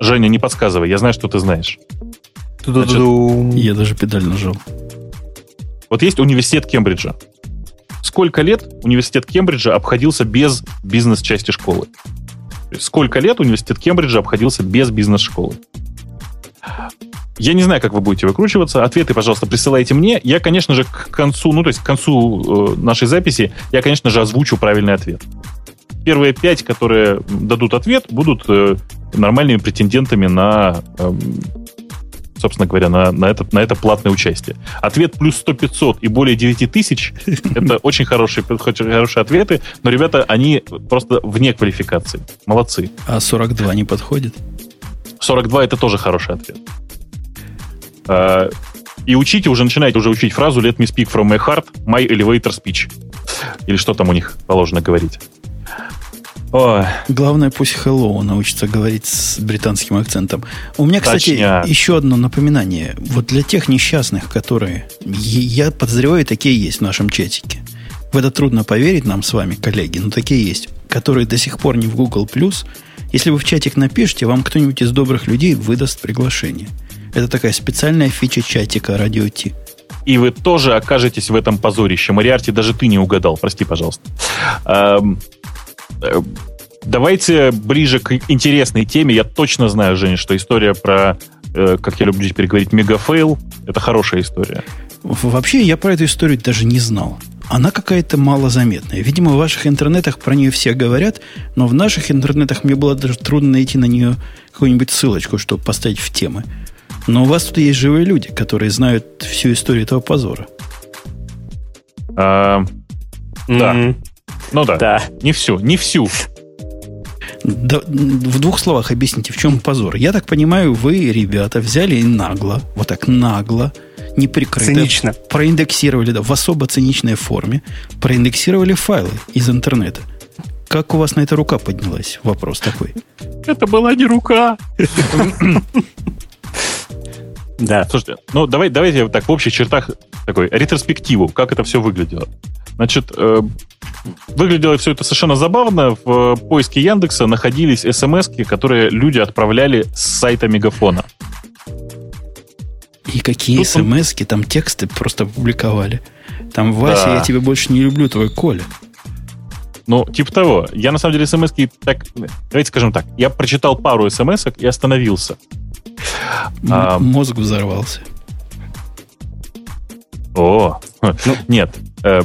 Женя, не подсказывай, я знаю, что ты знаешь. Значит, я даже педаль нажал. Вот есть университет Кембриджа. Сколько лет университет Кембриджа обходился без бизнес-части школы? Сколько лет университет Кембриджа обходился без бизнес-школы? Я не знаю, как вы будете выкручиваться. Ответы, пожалуйста, присылайте мне. Я, конечно же, к концу, ну, то есть к концу э, нашей записи, я, конечно же, озвучу правильный ответ. Первые пять, которые дадут ответ, будут э, нормальными претендентами на э, собственно говоря, на, на, это, на это платное участие. Ответ плюс 100-500 и более 9 тысяч — это очень хорошие, хорошие ответы, но ребята, они просто вне квалификации. Молодцы. А 42 не подходит? 42 — это тоже хороший ответ. А, и учите, уже начинаете уже учить фразу «Let me speak from my heart, my elevator speech». Или что там у них положено говорить. Ой. Главное, пусть Hello научится говорить с британским акцентом. У меня, кстати, Точняк. еще одно напоминание. Вот для тех несчастных, которые... Я подозреваю, такие есть в нашем чатике. В это трудно поверить нам с вами, коллеги, но такие есть. Которые до сих пор не в Google+, Если вы в чатик напишите, вам кто-нибудь из добрых людей выдаст приглашение. Это такая специальная фича чатика Радио Ти. И вы тоже окажетесь в этом позорище. Мариарти, даже ты не угадал. Прости, пожалуйста. Эм, давайте ближе к интересной теме. Я точно знаю, Женя, что история про, э, как я люблю теперь говорить, мегафейл, это хорошая история. Вообще, я про эту историю даже не знал. Она какая-то малозаметная. Видимо, в ваших интернетах про нее все говорят, но в наших интернетах мне было даже трудно найти на нее какую-нибудь ссылочку, чтобы поставить в темы. Но у вас тут есть живые люди, которые знают всю историю этого позора. А, да. Mm-hmm. Ну да. да. Не всю, не всю. Да, в двух словах объясните, в чем позор. Я так понимаю, вы, ребята, взяли и нагло, вот так нагло, не прикрыто. Цинично. Проиндексировали, да, в особо циничной форме, проиндексировали файлы из интернета. Как у вас на это рука поднялась? Вопрос такой. Это была не рука. Да. Слушайте, ну давай, давайте так в общих чертах такой ретроспективу, как это все выглядело. Значит, э, выглядело все это совершенно забавно. В поиске Яндекса находились смс которые люди отправляли с сайта Мегафона. И какие смс он... там тексты просто публиковали. Там, Вася, да. я тебя больше не люблю, твой Коля. Ну, типа того. Я, на самом деле, смс так... Давайте скажем так. Я прочитал пару смс и остановился. А, Мозг взорвался. О, ну, нет. Э,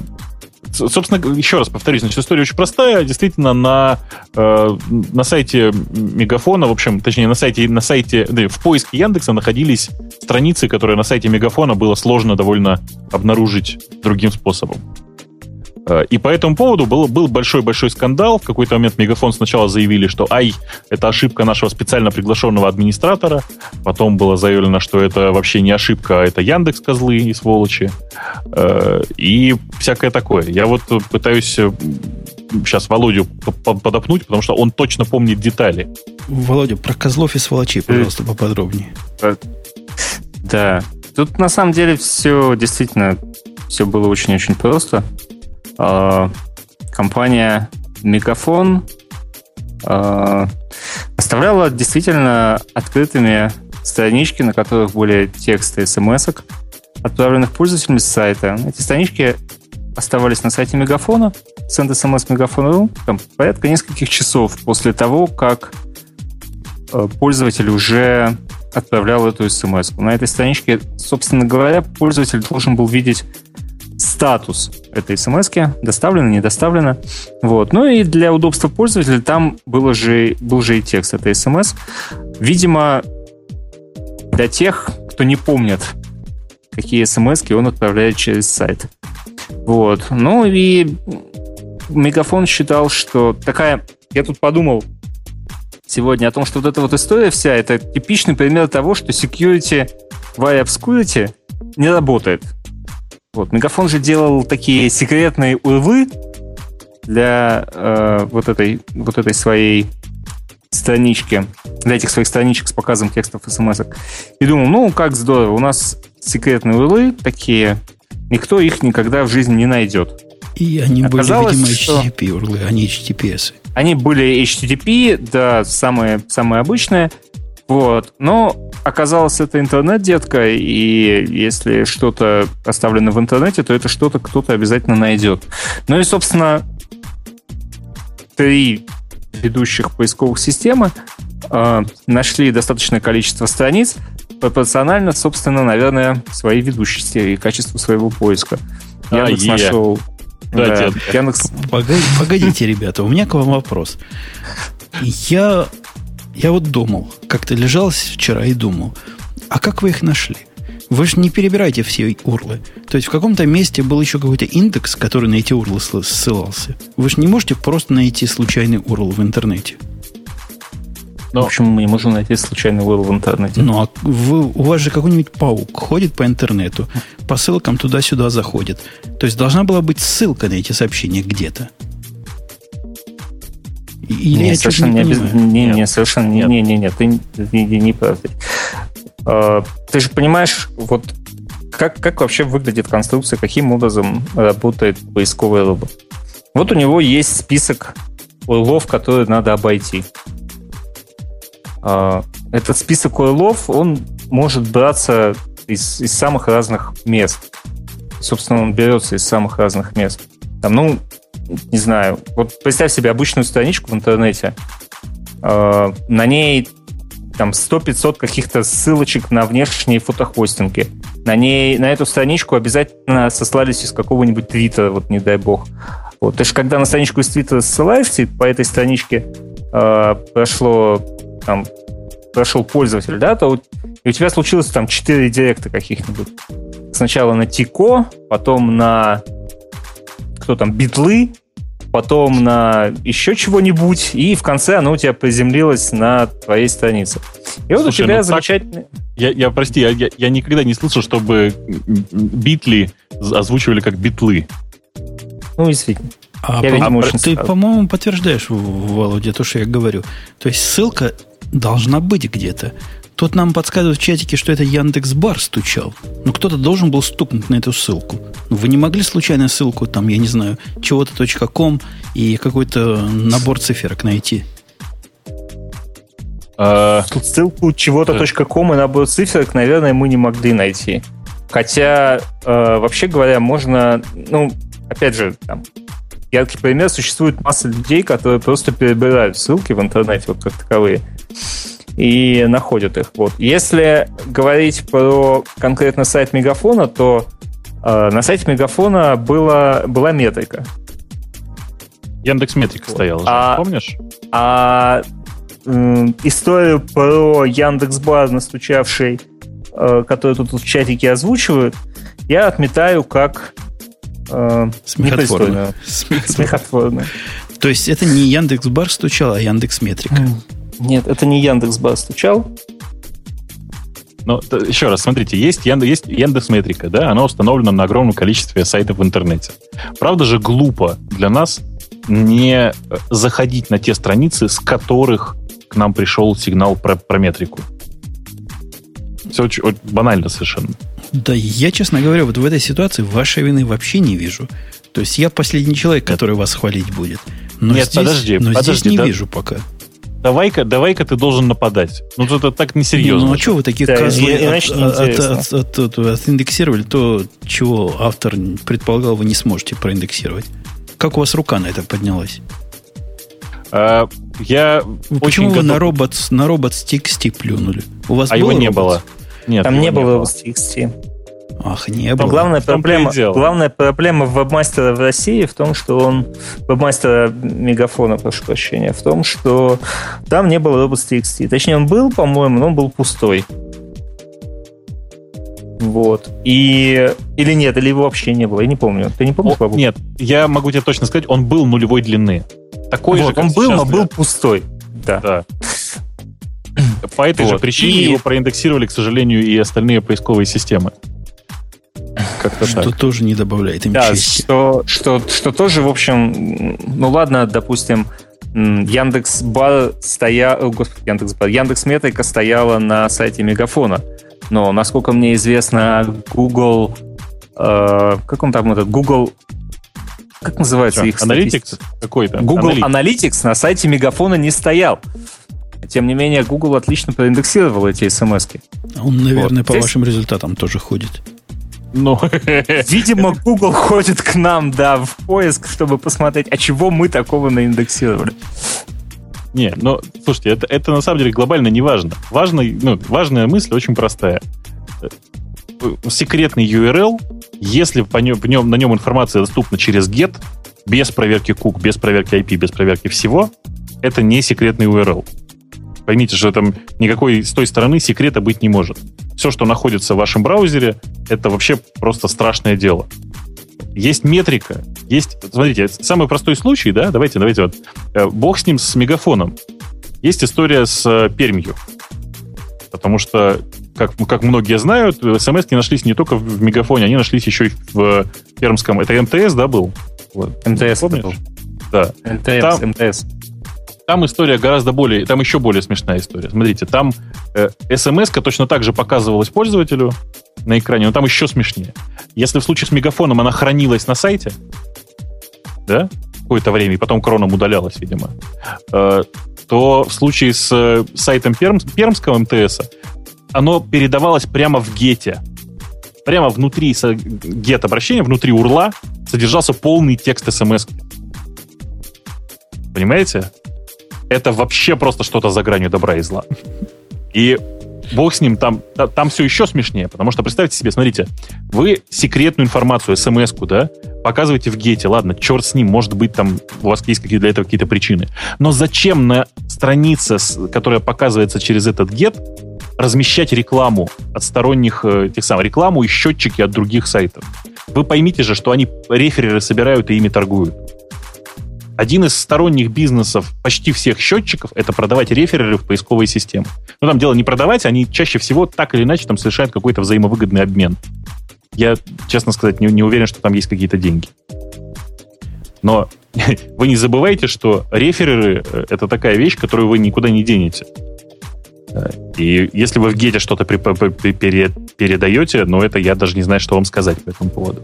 собственно, еще раз повторюсь, значит, история очень простая. Действительно, на, э, на сайте Мегафона, в общем, точнее, на сайте, на сайте, да, в поиске Яндекса находились страницы, которые на сайте Мегафона было сложно довольно обнаружить другим способом. Э, и по этому поводу был, был большой-большой скандал. В какой-то момент Мегафон сначала заявили, что ай, это ошибка нашего специально приглашенного администратора. Потом было заявлено, что это вообще не ошибка, а это Яндекс козлы и сволочи. Э, и всякое такое. Я вот пытаюсь сейчас э, Володю подопнуть, потому что он точно помнит детали. Володя, про козлов и сволочей, пожалуйста, поподробнее. Да. Тут на самом деле все действительно все было очень-очень просто. А, компания Мегафон э, оставляла действительно открытыми странички, на которых были тексты смс отправленных пользователями с сайта. Эти странички оставались на сайте Мегафона, центр смс Мегафона, там, порядка нескольких часов после того, как э, пользователь уже отправлял эту смс. На этой страничке, собственно говоря, пользователь должен был видеть статус этой смс доставлено, не доставлено. Вот. Ну и для удобства пользователя там было же, был же и текст этой смс. Видимо, для тех, кто не помнит, какие смс он отправляет через сайт. Вот. Ну и Мегафон считал, что такая... Я тут подумал сегодня о том, что вот эта вот история вся, это типичный пример того, что security via obscurity не работает. Вот. Мегафон же делал такие секретные урвы для э, вот, этой, вот этой своей странички, для этих своих страничек с показом текстов смс -ок. И думал, ну, как здорово, у нас секретные урлы такие, никто их никогда в жизни не найдет. И они Оказалось, были, видимо, HTTP урлы, а не HTTPS. Они были HTTP, да, самые, самые обычные. Вот. Но оказалось, это интернет, детка, и если что-то оставлено в интернете, то это что-то кто-то обязательно найдет. Ну и, собственно, три ведущих поисковых системы э, нашли достаточное количество страниц, пропорционально, собственно, наверное, своей ведущести и качеству своего поиска. Яндекс а, нашел... Да, да, Яндекс... Погодите, ребята, у меня к вам вопрос. Я я вот думал, как-то лежал вчера и думал, а как вы их нашли? Вы же не перебираете все урлы. То есть в каком-то месте был еще какой-то индекс, который на эти урлы ссылался. Вы же не можете просто найти случайный урл в интернете. Но... Почему мы не можем найти случайный URL в интернете? Ну, а вы, у вас же какой-нибудь паук ходит по интернету, по ссылкам туда-сюда заходит. То есть должна была быть ссылка на эти сообщения где-то. Или не, совершенно не, не, понимаю? не, не, совершенно нет. не, не, не, ты, ты не, не прав. А, ты же понимаешь, вот как, как вообще выглядит конструкция, каким образом работает поисковый робот. Вот у него есть список урлов, которые надо обойти. А, этот список урлов, он может браться из, из самых разных мест. Собственно, он берется из самых разных мест. Там, ну, не знаю, вот представь себе обычную страничку в интернете, э, на ней там 100-500 каких-то ссылочек на внешние фотохостинги. На ней, на эту страничку обязательно сослались из какого-нибудь твиттера, вот не дай бог. Вот, ты же когда на страничку из твиттера ссылаешься, по этой страничке э, прошло там прошел пользователь, да, то и у тебя случилось там 4 директа каких-нибудь. Сначала на Тико, потом на кто там, битлы, потом на еще чего-нибудь, и в конце оно у тебя приземлилось на твоей странице. И вот Слушай, у тебя ну замечательный... Я, я, прости, я, я, я никогда не слышал, чтобы битли озвучивали как битлы. Ну, действительно. А, я, по, видимо, а ты, по-моему, подтверждаешь, Володя, то, что я говорю. То есть ссылка должна быть где-то. Тут нам подсказывают в чатике, что это Яндекс Бар стучал. Но кто-то должен был стукнуть на эту ссылку. Вы не могли случайно ссылку, там, я не знаю, чего-то .com и какой-то набор циферок найти? А... Тут ссылку чего-то .com и набор циферок, наверное, мы не могли найти. Хотя, э, вообще говоря, можно, ну, опять же, там, яркий пример, существует масса людей, которые просто перебирают ссылки в интернете, вот как таковые и находят их. Вот. Если говорить про конкретно сайт Мегафона, то э, на сайте Мегафона была, была метрика. Яндекс Метрика вот. стояла, а, помнишь? А э, историю про Яндекс Бар, настучавший, э, которую тут в чатике озвучивают, я отметаю как э, смехотворную. смехотворную. То есть это не Яндекс Бар стучал, а Яндекс Метрика. Нет, это не Яндекс Бар стучал. Ну, еще раз, смотрите, есть, Яндекс, есть Яндекс Метрика, да, она установлена на огромном количестве сайтов в интернете. Правда же глупо для нас не заходить на те страницы, с которых к нам пришел сигнал про, про метрику. Все очень, очень банально совершенно. Да, я, честно говоря, вот в этой ситуации вашей вины вообще не вижу. То есть я последний человек, который вас хвалить будет. Но Нет, здесь, подожди, но подожди, здесь не да, вижу пока давай-ка, давай-ка ты должен нападать. Ну, это так несерьезно. ну, а что вы такие да, козлы от, от, от, от, от, отиндексировали то, чего автор предполагал, вы не сможете проиндексировать? Как у вас рука на это поднялась? А, я Почему вы готов... на робот, на робот с TXT плюнули? У вас а его не было. Нет, Там не было, было с TXT. Ах, не было. Но главная проблема, главная проблема вебмастера в России в том, что он вебмастера Мегафона, прошу прощения, в том, что там не было robots.txt. Точнее, он был, по-моему, но он был пустой. Вот. И... Или нет, или его вообще не было. Я не помню. Ты не помнишь, О, Нет, я могу тебе точно сказать, он был нулевой длины. Такой вот, же, он был, но был пустой. Да. да. По этой вот. же причине и... его проиндексировали, к сожалению, и остальные поисковые системы. Как-то что так. тоже не добавляет им да, чести. Что, что, что тоже, в общем, ну ладно, допустим, Яндекс Бар стоял, господи, Яндекс Бар, Яндекс Метрика стояла на сайте Мегафона. Но, насколько мне известно, Google, э, как он там этот, Google, как называется Что, их Analytics какой-то? Google Analytics. Analytics на сайте Мегафона не стоял. Тем не менее, Google отлично проиндексировал эти смс -ки. Он, наверное, вот. по Здесь... вашим результатам тоже ходит. Ну, видимо, Google ходит к нам, да, в поиск, чтобы посмотреть, а чего мы такого наиндексировали. Не, ну, слушайте, это, это на самом деле глобально не важно. Важно, ну, важная мысль очень простая. Секретный URL, если по нем, по нем, на нем информация доступна через GET, без проверки кук, без проверки IP, без проверки всего, это не секретный URL. Поймите, что там никакой с той стороны секрета быть не может. Все, что находится в вашем браузере, это вообще просто страшное дело. Есть метрика, есть... Смотрите, самый простой случай, да, давайте, давайте вот. Э, бог с ним, с мегафоном. Есть история с э, Пермью. Потому что, как, как многие знают, смс нашлись не только в мегафоне, они нашлись еще и в пермском... Это МТС, да, был? МТС, помнишь? Да. МТС, там, МТС. Там история гораздо более, там еще более смешная история. Смотрите, там э, смс точно так же показывалась пользователю на экране, но там еще смешнее. Если в случае с мегафоном она хранилась на сайте, да, какое-то время, и потом кроном удалялось, видимо, э, то в случае с э, сайтом Перм, Пермского МТС оно передавалось прямо в гете. Прямо внутри гет обращения, внутри урла содержался полный текст смс. Понимаете? Это вообще просто что-то за гранью добра и зла. И бог с ним, там, там все еще смешнее, потому что представьте себе, смотрите, вы секретную информацию, смс-ку, да, показываете в гете, ладно, черт с ним, может быть, там у вас есть какие-то для этого какие-то причины. Но зачем на странице, которая показывается через этот гет, размещать рекламу от сторонних, э, тех самых, рекламу и счетчики от других сайтов? Вы поймите же, что они рефереры собирают и ими торгуют. Один из сторонних бизнесов почти всех счетчиков — это продавать рефереры в поисковые системы. Но там дело не продавать, они чаще всего так или иначе там совершают какой-то взаимовыгодный обмен. Я, честно сказать, не, не уверен, что там есть какие-то деньги. Но вы не забывайте, что рефереры — это такая вещь, которую вы никуда не денете. И если вы в гете что-то передаете, ну, это я даже не знаю, что вам сказать по этому поводу.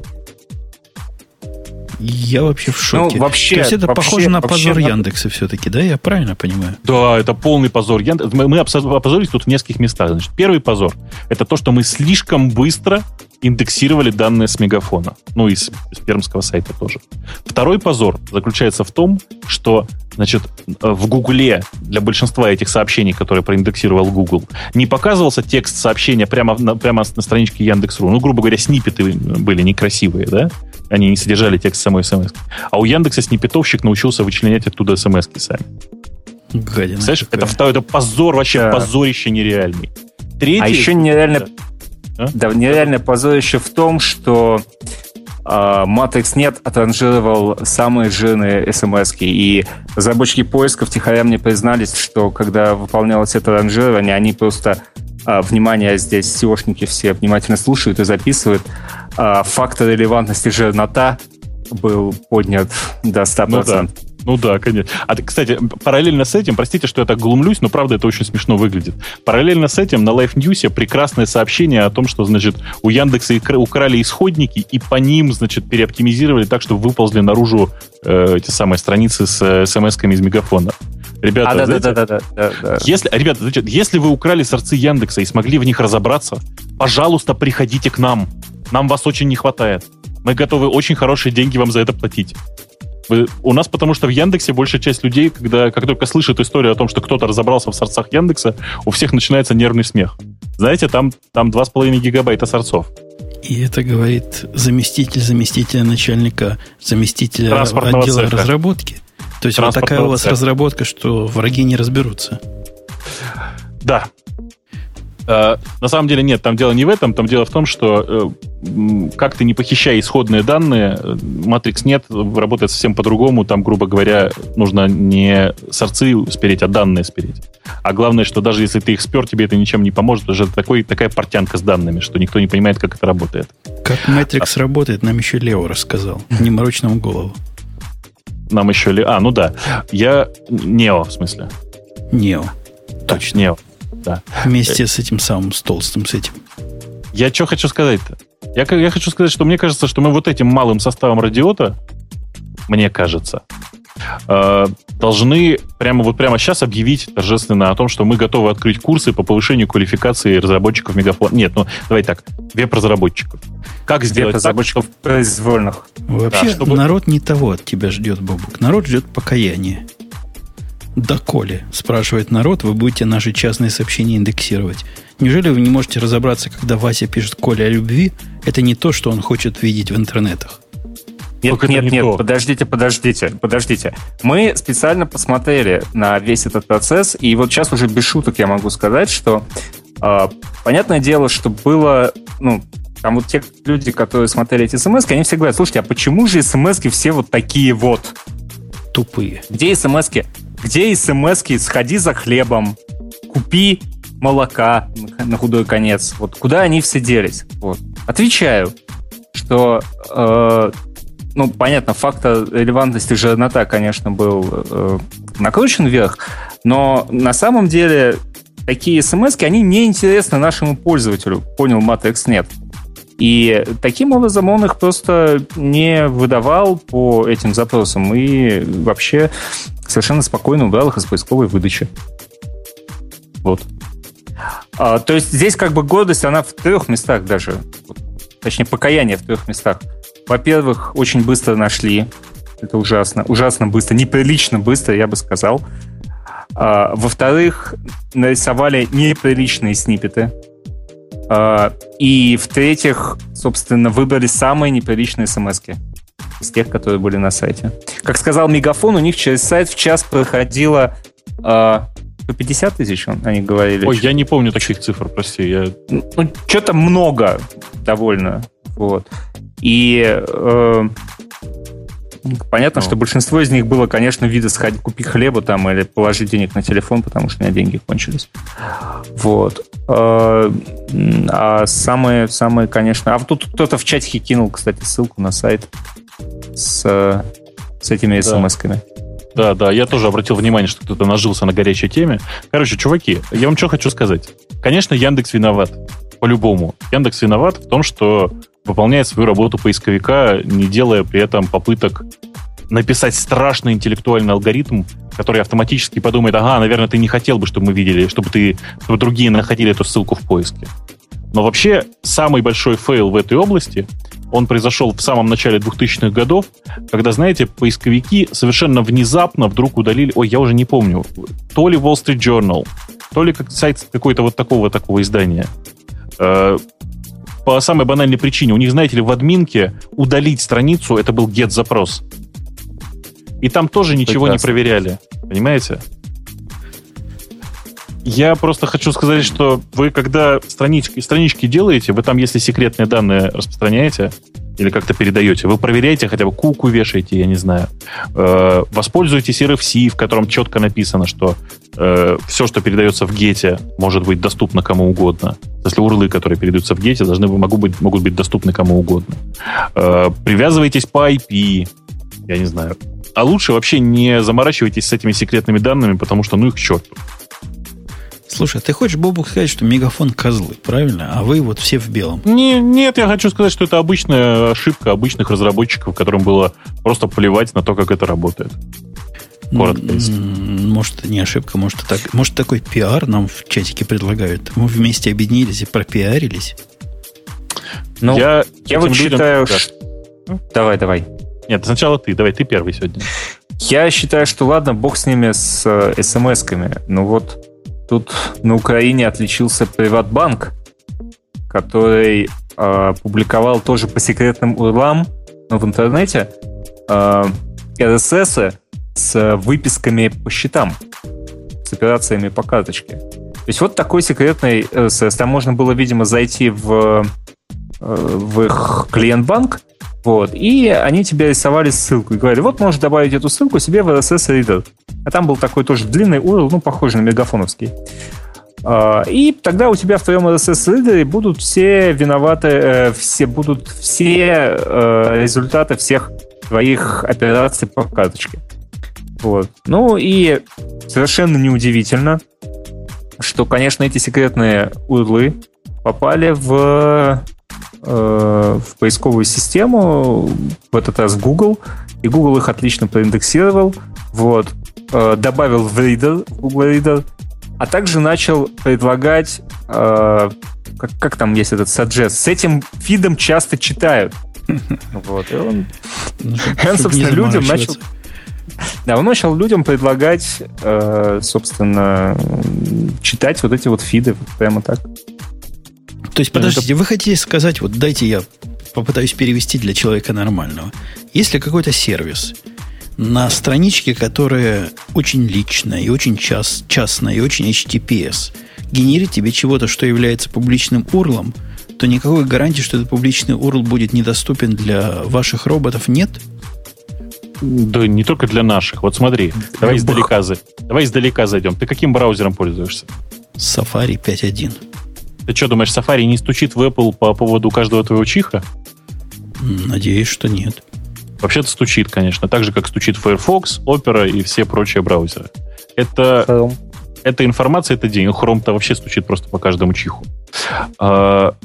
Я вообще в шоке. Ну, вообще, То есть это вообще, похоже на вообще позор на... Яндекса все-таки, да? Я правильно понимаю? Да, это полный позор. Яндекс... Мы, мы опозорились тут в нескольких местах. Значит, первый позор — это то, что мы слишком быстро индексировали данные с Мегафона. Ну, и с, с пермского сайта тоже. Второй позор заключается в том, что значит, в Гугле для большинства этих сообщений, которые проиндексировал Google, не показывался текст сообщения прямо на, прямо на страничке Яндекс.ру. Ну, грубо говоря, снипеты были некрасивые, да? Они не содержали текст самой смс. А у Яндекса снипетовщик научился вычленять оттуда смс сами. Гадина. Знаешь, это, это позор, вообще да. позорище нереальный. Третий... А еще нереально а? Да, нереальное позорище в том, что э, Matrix нет отранжировал самые жирные смс и разработчики поиска втихаря мне признались, что когда выполнялось это ранжирование, они просто э, внимание здесь SEOшники все внимательно слушают и записывают. Э, фактор релевантности жирнота был поднят до 100%. Ну, да. Ну да, конечно. А, кстати, параллельно с этим, простите, что я так глумлюсь, но правда это очень смешно выглядит. Параллельно с этим на Life News прекрасное сообщение о том, что, значит, у Яндекса украли исходники и по ним, значит, переоптимизировали так, чтобы выползли наружу э, эти самые страницы с э, смс-ками из мегафона. Ребята, а, да, знаете, да, да, да, да, Если, ребята, значит, если вы украли сорцы Яндекса и смогли в них разобраться, пожалуйста, приходите к нам. Нам вас очень не хватает. Мы готовы очень хорошие деньги вам за это платить. У нас потому что в Яндексе большая часть людей, когда как только слышат историю о том, что кто-то разобрался в сорцах Яндекса, у всех начинается нервный смех. Знаете, там, там 2,5 гигабайта сорцов. И это говорит заместитель заместителя начальника, заместителя отдела цеха. разработки. То есть вот такая у вас цеха. разработка, что враги не разберутся. Да, на самом деле нет, там дело не в этом, там дело в том, что э, как ты не похищая исходные данные, Matrix нет, работает совсем по-другому, там, грубо говоря, нужно не сорцы спереть, а данные спереть. А главное, что даже если ты их спер, тебе это ничем не поможет, уже такой, такая портянка с данными, что никто не понимает, как это работает. Как Matrix а... работает, нам еще Лео рассказал. Не морочь нам голову. Нам еще ли... А, ну да. Я... Нео, в смысле. Нео. Точно. Нео да. Вместе с этим самым, с толстым, с этим. Я что хочу сказать-то? Я, я хочу сказать, что мне кажется, что мы вот этим малым составом радиота, мне кажется, э, должны прямо вот прямо сейчас объявить торжественно о том, что мы готовы открыть курсы по повышению квалификации разработчиков мегафона. Нет, ну давай так, веб-разработчиков. Как сделать веб-разработчиков так, произвольных? Вообще да, чтобы... народ не того от тебя ждет, Бобук. Народ ждет покаяния. Доколе, спрашивает народ, вы будете наши частные сообщения индексировать. Неужели вы не можете разобраться, когда Вася пишет Коля о любви? Это не то, что он хочет видеть в интернетах. Нет, Только нет, не нет, то. подождите, подождите, подождите. Мы специально посмотрели на весь этот процесс, и вот сейчас уже без шуток я могу сказать, что э, понятное дело, что было, ну, там вот те люди, которые смотрели эти смс они все говорят, слушайте, а почему же смс все вот такие вот? Тупые. Где смс -ки? Где смс «сходи за хлебом», «купи молока» на худой конец? Вот куда они все делись? Вот. Отвечаю, что э, ну, понятно, фактор релевантности жирнота, конечно, был э, накручен вверх, но на самом деле такие смс они не интересны нашему пользователю, понял Matrix нет. И таким образом он их просто не выдавал по этим запросам и вообще совершенно спокойно убрал их из поисковой выдачи. Вот. А, то есть здесь как бы гордость, она в трех местах даже. Точнее, покаяние в трех местах. Во-первых, очень быстро нашли. Это ужасно. Ужасно быстро. Неприлично быстро, я бы сказал. А, во-вторых, нарисовали неприличные снипеты. А, и в-третьих, собственно, выбрали самые неприличные смс из тех, которые были на сайте. Как сказал Мегафон, у них через сайт в час проходило а, по 50 тысяч, они говорили. Ой, я не помню таких цифр, прости. Я... Ну, что-то много довольно. Вот. И э, Понятно, ну. что большинство из них было, конечно, вида сходить, купи хлеба там или положи денег на телефон, потому что у меня деньги кончились. Вот. А, а самые, самые, конечно... А тут кто-то в чатике кинул, кстати, ссылку на сайт с, с этими смс-ками. Да, да, я тоже обратил внимание, что кто-то нажился на горячей теме. Короче, чуваки, я вам что хочу сказать. Конечно, Яндекс виноват. По-любому. Яндекс виноват в том, что выполняет свою работу поисковика, не делая при этом попыток написать страшный интеллектуальный алгоритм, который автоматически подумает, ага, наверное, ты не хотел бы, чтобы мы видели, чтобы ты, чтобы другие находили эту ссылку в поиске. Но вообще самый большой фейл в этой области, он произошел в самом начале 2000-х годов, когда, знаете, поисковики совершенно внезапно вдруг удалили, ой, я уже не помню, то ли Wall Street Journal, то ли как сайт какой-то вот такого такого издания. По самой банальной причине. У них, знаете ли, в админке удалить страницу, это был get-запрос. И там тоже ничего Прекрасно. не проверяли. Понимаете? Я просто хочу сказать, что вы, когда странички, странички делаете, вы там, если секретные данные распространяете или как-то передаете, вы проверяете, хотя бы куку вешаете, я не знаю. Э, воспользуйтесь RFC, в котором четко написано, что э, все, что передается в гете, может быть доступно кому угодно. Если урлы, которые передаются в гете, должны могут быть, могут быть доступны кому угодно. Э, привязывайтесь по IP, я не знаю. А лучше вообще не заморачивайтесь с этими секретными данными, потому что ну их к. Слушай, а ты хочешь, Бобук, сказать, что мегафон козлы, правильно? А вы вот все в белом. Не, нет, я хочу сказать, что это обычная ошибка обычных разработчиков, которым было просто плевать на то, как это работает. Коротко. Может, не ошибка, может, так, может, такой пиар нам в чатике предлагают. Мы вместе объединились и пропиарились. Ну, я, я вот считаю... Людям... Что... Давай, давай. Нет, сначала ты. Давай, ты первый сегодня. Я считаю, что ладно, бог с ними, с э, смс-ками. Ну вот тут на Украине отличился Приватбанк, который э, публиковал тоже по секретным урлам, но в интернете э, RSS с выписками по счетам, с операциями по карточке. То есть вот такой секретный RSS. Там можно было, видимо, зайти в, э, в их клиент-банк, вот. И они тебе рисовали ссылку и говорили, вот можешь добавить эту ссылку себе в RSS Reader. А там был такой тоже длинный URL, ну, похожий на мегафоновский. А, и тогда у тебя в твоем RSS Reader будут все виноваты, э, все будут все э, результаты всех твоих операций по карточке. Вот. Ну и совершенно неудивительно, что, конечно, эти секретные урлы попали в в поисковую систему, в этот раз Google, и Google их отлично проиндексировал, вот, э, добавил в Reader, Google Reader, а также начал предлагать, э, как, как там есть этот suggest, с этим фидом часто читают. Вот, и он, ну, он собственно, людям начал... Да, он начал людям предлагать, собственно, читать вот эти вот фиды прямо так. То есть, подождите, вы хотите сказать, вот дайте я попытаюсь перевести для человека нормального. Если какой-то сервис на страничке, которая очень личная и очень час, частная и очень HTTPS, генерит тебе чего-то, что является публичным урлом, то никакой гарантии, что этот публичный URL будет недоступен для ваших роботов, нет? Да не только для наших. Вот смотри, давай издалека, давай издалека зайдем. Ты каким браузером пользуешься? Safari 5.1. Ты что, думаешь, Safari не стучит в Apple по поводу каждого твоего чиха? Надеюсь, что нет. Вообще-то стучит, конечно. Так же, как стучит Firefox, Opera и все прочие браузеры. Это, Chrome. это информация, это день. Chrome-то вообще стучит просто по каждому чиху. А,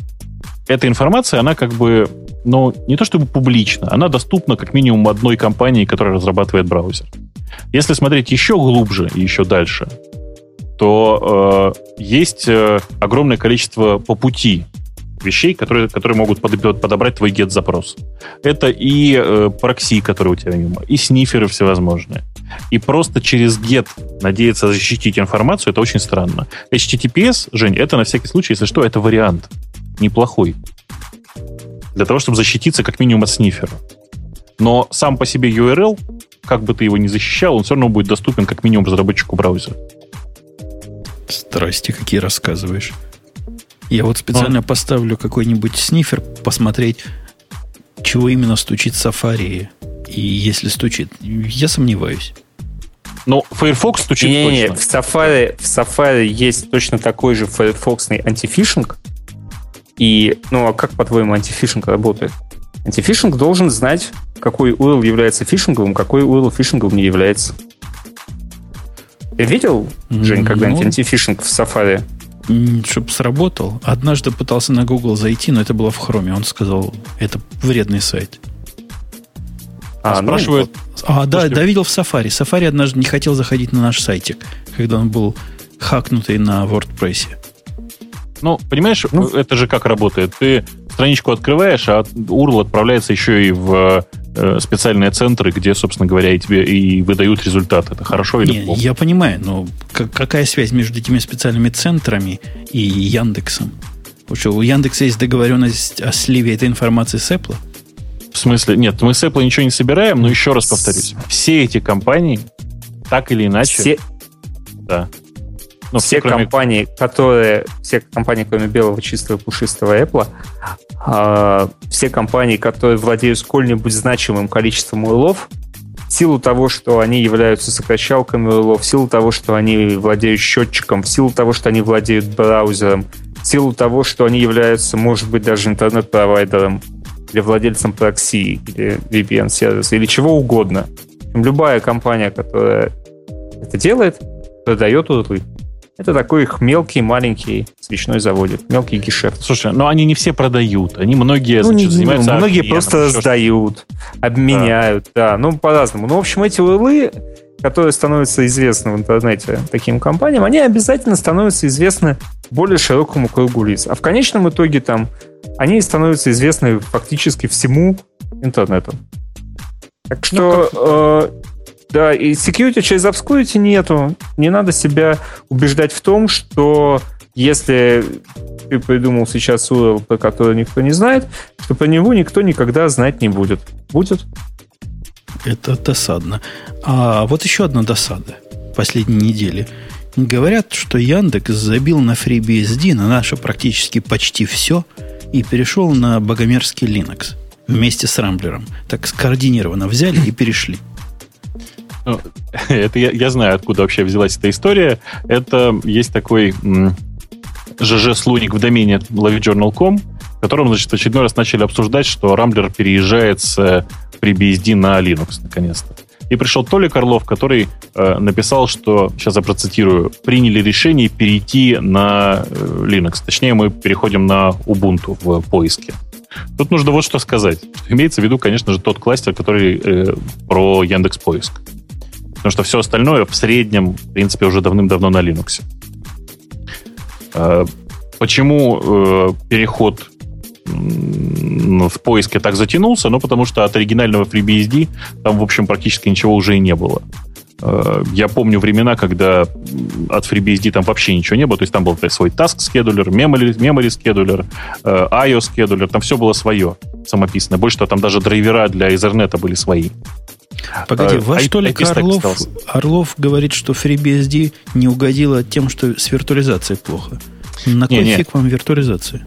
эта информация, она как бы, ну, не то чтобы публична, она доступна как минимум одной компании, которая разрабатывает браузер. Если смотреть еще глубже и еще дальше, то э, есть э, огромное количество по пути вещей, которые, которые могут подобрать твой get-запрос. Это и э, прокси, которые у тебя мимо, и сниферы всевозможные. И просто через get надеяться защитить информацию, это очень странно. HTTPS, Жень, это на всякий случай, если что, это вариант. Неплохой. Для того, чтобы защититься как минимум от снифера. Но сам по себе URL, как бы ты его ни защищал, он все равно будет доступен как минимум разработчику браузера. Страсти какие рассказываешь. Я вот специально а? поставлю какой-нибудь снифер, посмотреть, чего именно стучит Safari. И если стучит, я сомневаюсь. Но Firefox стучит не, точно. Не, в Safari, в Safari есть точно такой же Firefox антифишинг. И, ну, а как, по-твоему, антифишинг работает? Антифишинг должен знать, какой URL является фишинговым, какой URL фишинговым не является. Видел, Жень, когда-нибудь ну, антифишинг в Safari? чтобы сработал. Однажды пытался на Google зайти, но это было в Хроме. Он сказал, это вредный сайт. А, ну, спрашивает. Ну, а, да, да, видел в Safari. Safari однажды не хотел заходить на наш сайтик, когда он был хакнутый на WordPress. Ну, понимаешь, ну, это же как работает. Ты страничку открываешь, а URL отправляется еще и в э, специальные центры, где, собственно говоря, и тебе и выдают результат. Это хорошо или Не, плохо? Я понимаю, но какая связь между этими специальными центрами и Яндексом? Потому что у Яндекса есть договоренность о сливе этой информации с Apple? В смысле? Нет, мы с Apple ничего не собираем, но еще раз повторюсь. Все эти компании, так или иначе... Все... Да. Ну, все, все кроме... компании, которые, все компании, кроме белого чистого пушистого Apple, э, все компании, которые владеют сколь-нибудь значимым количеством урлов, в силу того, что они являются сокращалками урлов, в силу того, что они владеют счетчиком, в силу того, что они владеют браузером, в силу того, что они являются, может быть, даже интернет-провайдером или владельцем прокси, или VPN-сервиса, или чего угодно. Любая компания, которая это делает, продает урлы. Это такой их мелкий, маленький свечной заводик, мелкий гешефт. Слушай, но они не все продают, они многие ну, значит, не, занимаются ну, Многие просто сдают, обменяют, да. да, ну по-разному. Ну, в общем, эти урлы, которые становятся известны в интернете таким компаниям, они обязательно становятся известны более широкому кругу лиц. А в конечном итоге там они становятся известны фактически всему интернету. Так ну, что ну, да, и security через obscurity нету. Не надо себя убеждать в том, что если ты придумал сейчас URL, про который никто не знает, то про него никто никогда знать не будет. Будет? Это досадно. А вот еще одна досада последней недели. Говорят, что Яндекс забил на FreeBSD, на наше практически почти все, и перешел на богомерзкий Linux вместе с Рамблером. Так скоординированно взяли и перешли. Ну, это я, я знаю, откуда вообще взялась эта история. Это есть такой ЖЖ-слоник в домене lovejournal.com, в котором, значит, в очередной раз начали обсуждать, что Рамблер переезжает с FreeBSD на Linux, наконец-то. И пришел Толик Орлов, который э, написал, что, сейчас я процитирую, приняли решение перейти на э, Linux. Точнее, мы переходим на Ubuntu в поиске. Тут нужно вот что сказать. Имеется в виду, конечно же, тот кластер, который э, про Яндекс Поиск. Потому что все остальное в среднем, в принципе, уже давным-давно на Linux. Э, почему э, переход в поиске так затянулся? Ну, потому что от оригинального FreeBSD там, в общем, практически ничего уже и не было. Э, я помню времена, когда от FreeBSD там вообще ничего не было. То есть там был свой task scheduler, memory, memory scheduler, IO scheduler, там все было свое самописное. Больше того, там даже драйвера для Ethernet были свои. Погоди, а, ваш Толик Орлов, Орлов говорит, что FreeBSD не угодило тем, что с виртуализацией плохо. На кой не, фиг не. вам виртуализация?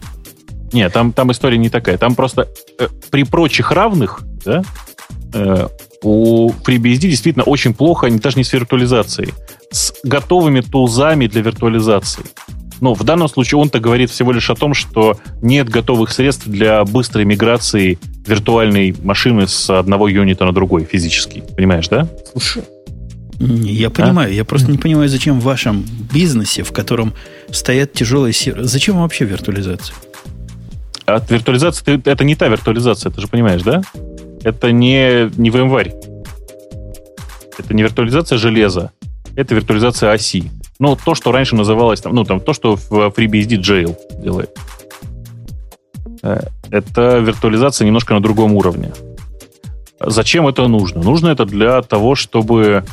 Нет, там, там история не такая. Там просто э, при прочих равных, да, э, у FreeBSD действительно очень плохо, даже не с виртуализацией, с готовыми тулзами для виртуализации. Но в данном случае он-то говорит всего лишь о том, что нет готовых средств для быстрой миграции виртуальной машины с одного юнита на другой физически. Понимаешь, да? Слушай, я понимаю, а? я просто не понимаю, зачем в вашем бизнесе, в котором стоят тяжелые серверы, зачем вообще виртуализация? от виртуализации это не та виртуализация, ты же понимаешь, да? Это не, не VMware. Это не виртуализация железа, это виртуализация оси. Ну, то, что раньше называлось, там, ну, там, то, что в FreeBSD Jail делает. Э, это виртуализация немножко на другом уровне. Зачем это нужно? Нужно это для того, чтобы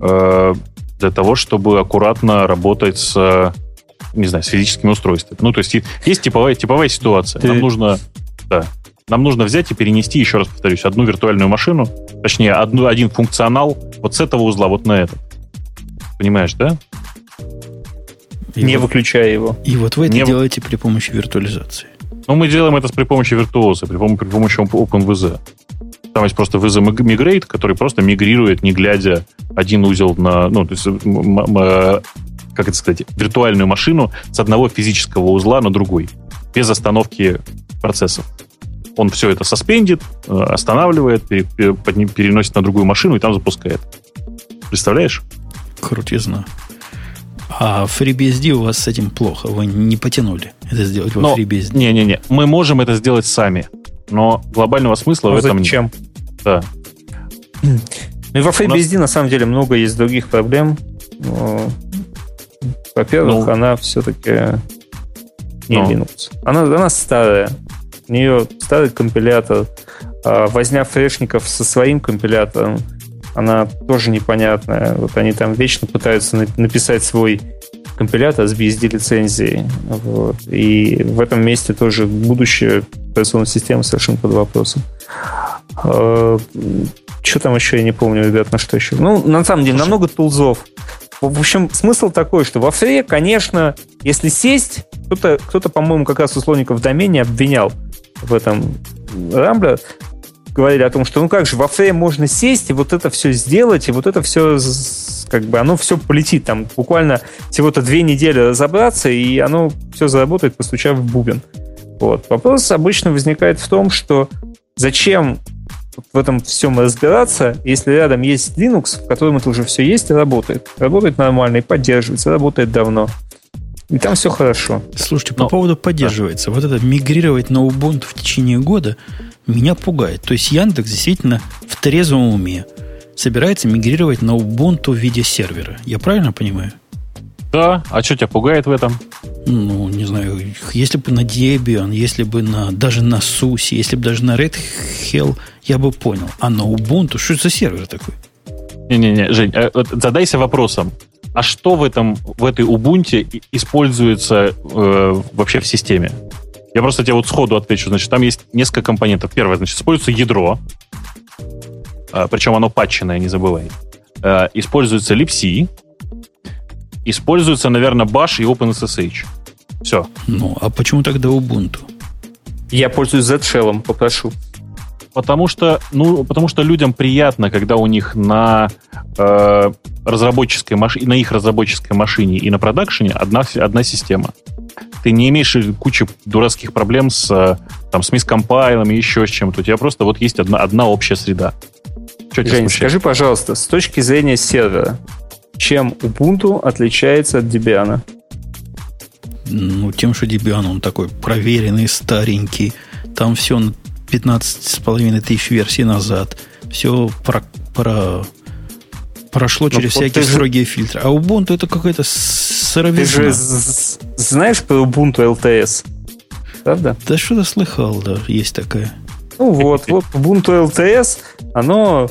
э, для того, чтобы аккуратно работать с не знаю, с физическими устройствами. Ну, то есть есть типовая, типовая ситуация. Ты... Нам нужно, да, нам нужно взять и перенести, еще раз повторюсь, одну виртуальную машину, точнее, одну, один функционал вот с этого узла вот на этот. Понимаешь, да? И не вот, выключая его. И вот вы это не делаете при помощи виртуализации. Ну, мы делаем это при помощи виртуоза, при помощи, при помощи OpenVZ. Там есть просто VZ Migrate, который просто мигрирует, не глядя один узел на... Ну, то есть, как это сказать, виртуальную машину с одного физического узла на другой, без остановки процессов. Он все это соспендит, э, останавливает, переносит на другую машину и там запускает. Представляешь? Крутизна. А FreeBSD у вас с этим плохо. Вы не потянули это сделать во но, FreeBSD. Не-не-не. Мы можем это сделать сами. Но глобального смысла а в этом зачем? нет. Да. Ну и во FreeBSD нас... на самом деле много есть других проблем. Во-первых, ну, она все-таки не ну. Linux. Она, она старая. У нее старый компилятор. А возня фрешников со своим компилятором она тоже непонятная. Вот они там вечно пытаются написать свой компилятор с BSD-лицензией. Вот. И в этом месте тоже будущее операционной системы совершенно под вопросом. А, что там еще, я не помню, ребят, на что еще. Ну, на самом деле, намного тулзов. В общем, смысл такой, что во фре, конечно, если сесть, кто-то, кто-то по-моему, как раз условников в домене обвинял в этом Рамблер, говорили о том, что ну как же, во фре можно сесть и вот это все сделать, и вот это все как бы оно все полетит. Там буквально всего-то две недели разобраться, и оно все заработает, постучав в бубен. Вот. Вопрос обычно возникает в том, что зачем в этом всем разбираться, если рядом есть Linux, в котором это уже все есть и работает. Работает нормально и поддерживается, работает давно. И там все хорошо. Слушайте, по Но, поводу поддерживается. Да. Вот это мигрировать на Ubuntu в течение года меня пугает. То есть Яндекс действительно в трезвом уме собирается мигрировать на Ubuntu в виде сервера. Я правильно понимаю? Да, а что тебя пугает в этом? Ну, не знаю, если бы на Debian, если бы на, даже на SUSE, если бы даже на Red Hell, я бы понял. А на Ubuntu, что это за сервер такой? Не-не-не, Жень, э, вот задайся вопросом. А что в, этом, в этой Ubuntu используется э, вообще в системе? Я просто тебе вот сходу отвечу. Значит, там есть несколько компонентов. Первое, значит, используется ядро, э, причем оно патченное, не забывай. Э, используется libc, используется, наверное, Bash и OpenSSH. Все. Ну, а почему тогда Ubuntu? Я пользуюсь Z-Shell, попрошу. Потому что, ну, потому что людям приятно, когда у них на э, разработческой машине, на их разработческой машине и на продакшене одна, одна система. Ты не имеешь кучу дурацких проблем с, там, с мискомпайлами, еще с чем-то. У тебя просто вот есть одна, одна общая среда. Что Жень, скажи, пожалуйста, с точки зрения сервера, чем Ubuntu отличается от Debian? Ну, тем, что Debian, он такой проверенный, старенький. Там все 15,5 тысяч версий назад. Все про, про, прошло Но ну, через всякие же... строгие фильтры. А Ubuntu это какая-то сыровизна. Ты же знаешь про Ubuntu LTS? Правда? Да что-то слыхал, да, есть такая. Ну вот, вот Ubuntu LTS, оно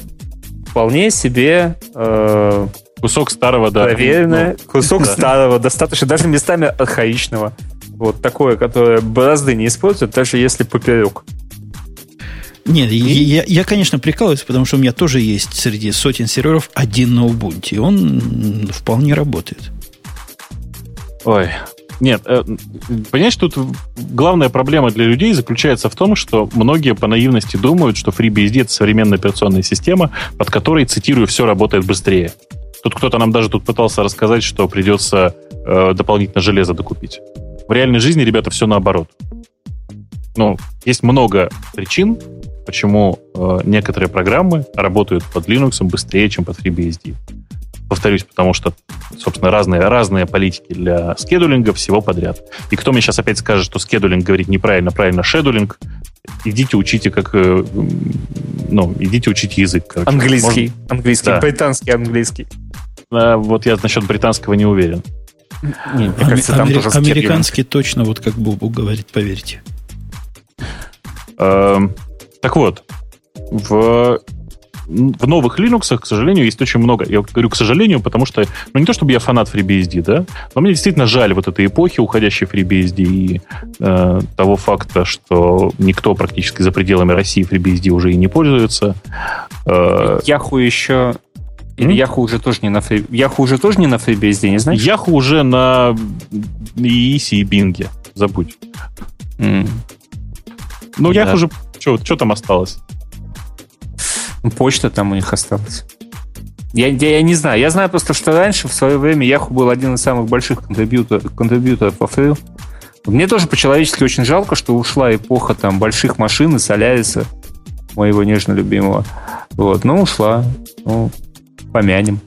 вполне себе э, Кусок старого, да. Проверенное, ну, кусок да. старого, достаточно, даже местами архаичного. Вот такое, которое борозды не использует, даже если поперек. Нет, и... я, я, конечно, прикалываюсь, потому что у меня тоже есть среди сотен серверов один на Ubuntu, и он вполне работает. Ой, нет, э, понимаешь, тут главная проблема для людей заключается в том, что многие по наивности думают, что FreeBSD — это современная операционная система, под которой, цитирую, все работает быстрее. Тут кто-то нам даже тут пытался рассказать, что придется э, дополнительно железо докупить. В реальной жизни, ребята, все наоборот. Ну, есть много причин, почему э, некоторые программы работают под Linux быстрее, чем под FreeBSD. повторюсь, потому что, собственно, разные, разные политики для скедулинга всего подряд. И кто мне сейчас опять скажет, что скедулинг говорит неправильно, правильно шедулинг, идите учите как, э, ну, идите учите язык. Короче. Английский, Может... английский, да. британский английский. А, вот я насчет британского не уверен. Не, мне кажется, там Амери- тоже американский точно, вот как Бубу говорит, поверьте. Так вот, в в новых Linux, к сожалению, есть очень много. Я говорю, к сожалению, потому что, ну, не то чтобы я фанат FreeBSD, да, но мне действительно жаль вот этой эпохи, уходящей FreeBSD, и э, того факта, что никто практически за пределами России FreeBSD уже и не пользуется. Э, Яху еще или Яху уже тоже не на фри... Яху уже тоже не на FreeBSD, не знаешь? Яху уже на EIS и Bing. Забудь. Mm. Ну, да. Яху уже... Что там осталось? Почта там у них осталась. Я, я, я не знаю. Я знаю просто, что раньше, в свое время, Яху был один из самых больших контрибьюторов, контрибьюторов по фрил. Мне тоже по-человечески очень жалко, что ушла эпоха там больших машин и Соляриса, моего нежно любимого. Вот, но ушла. Ну, помянем.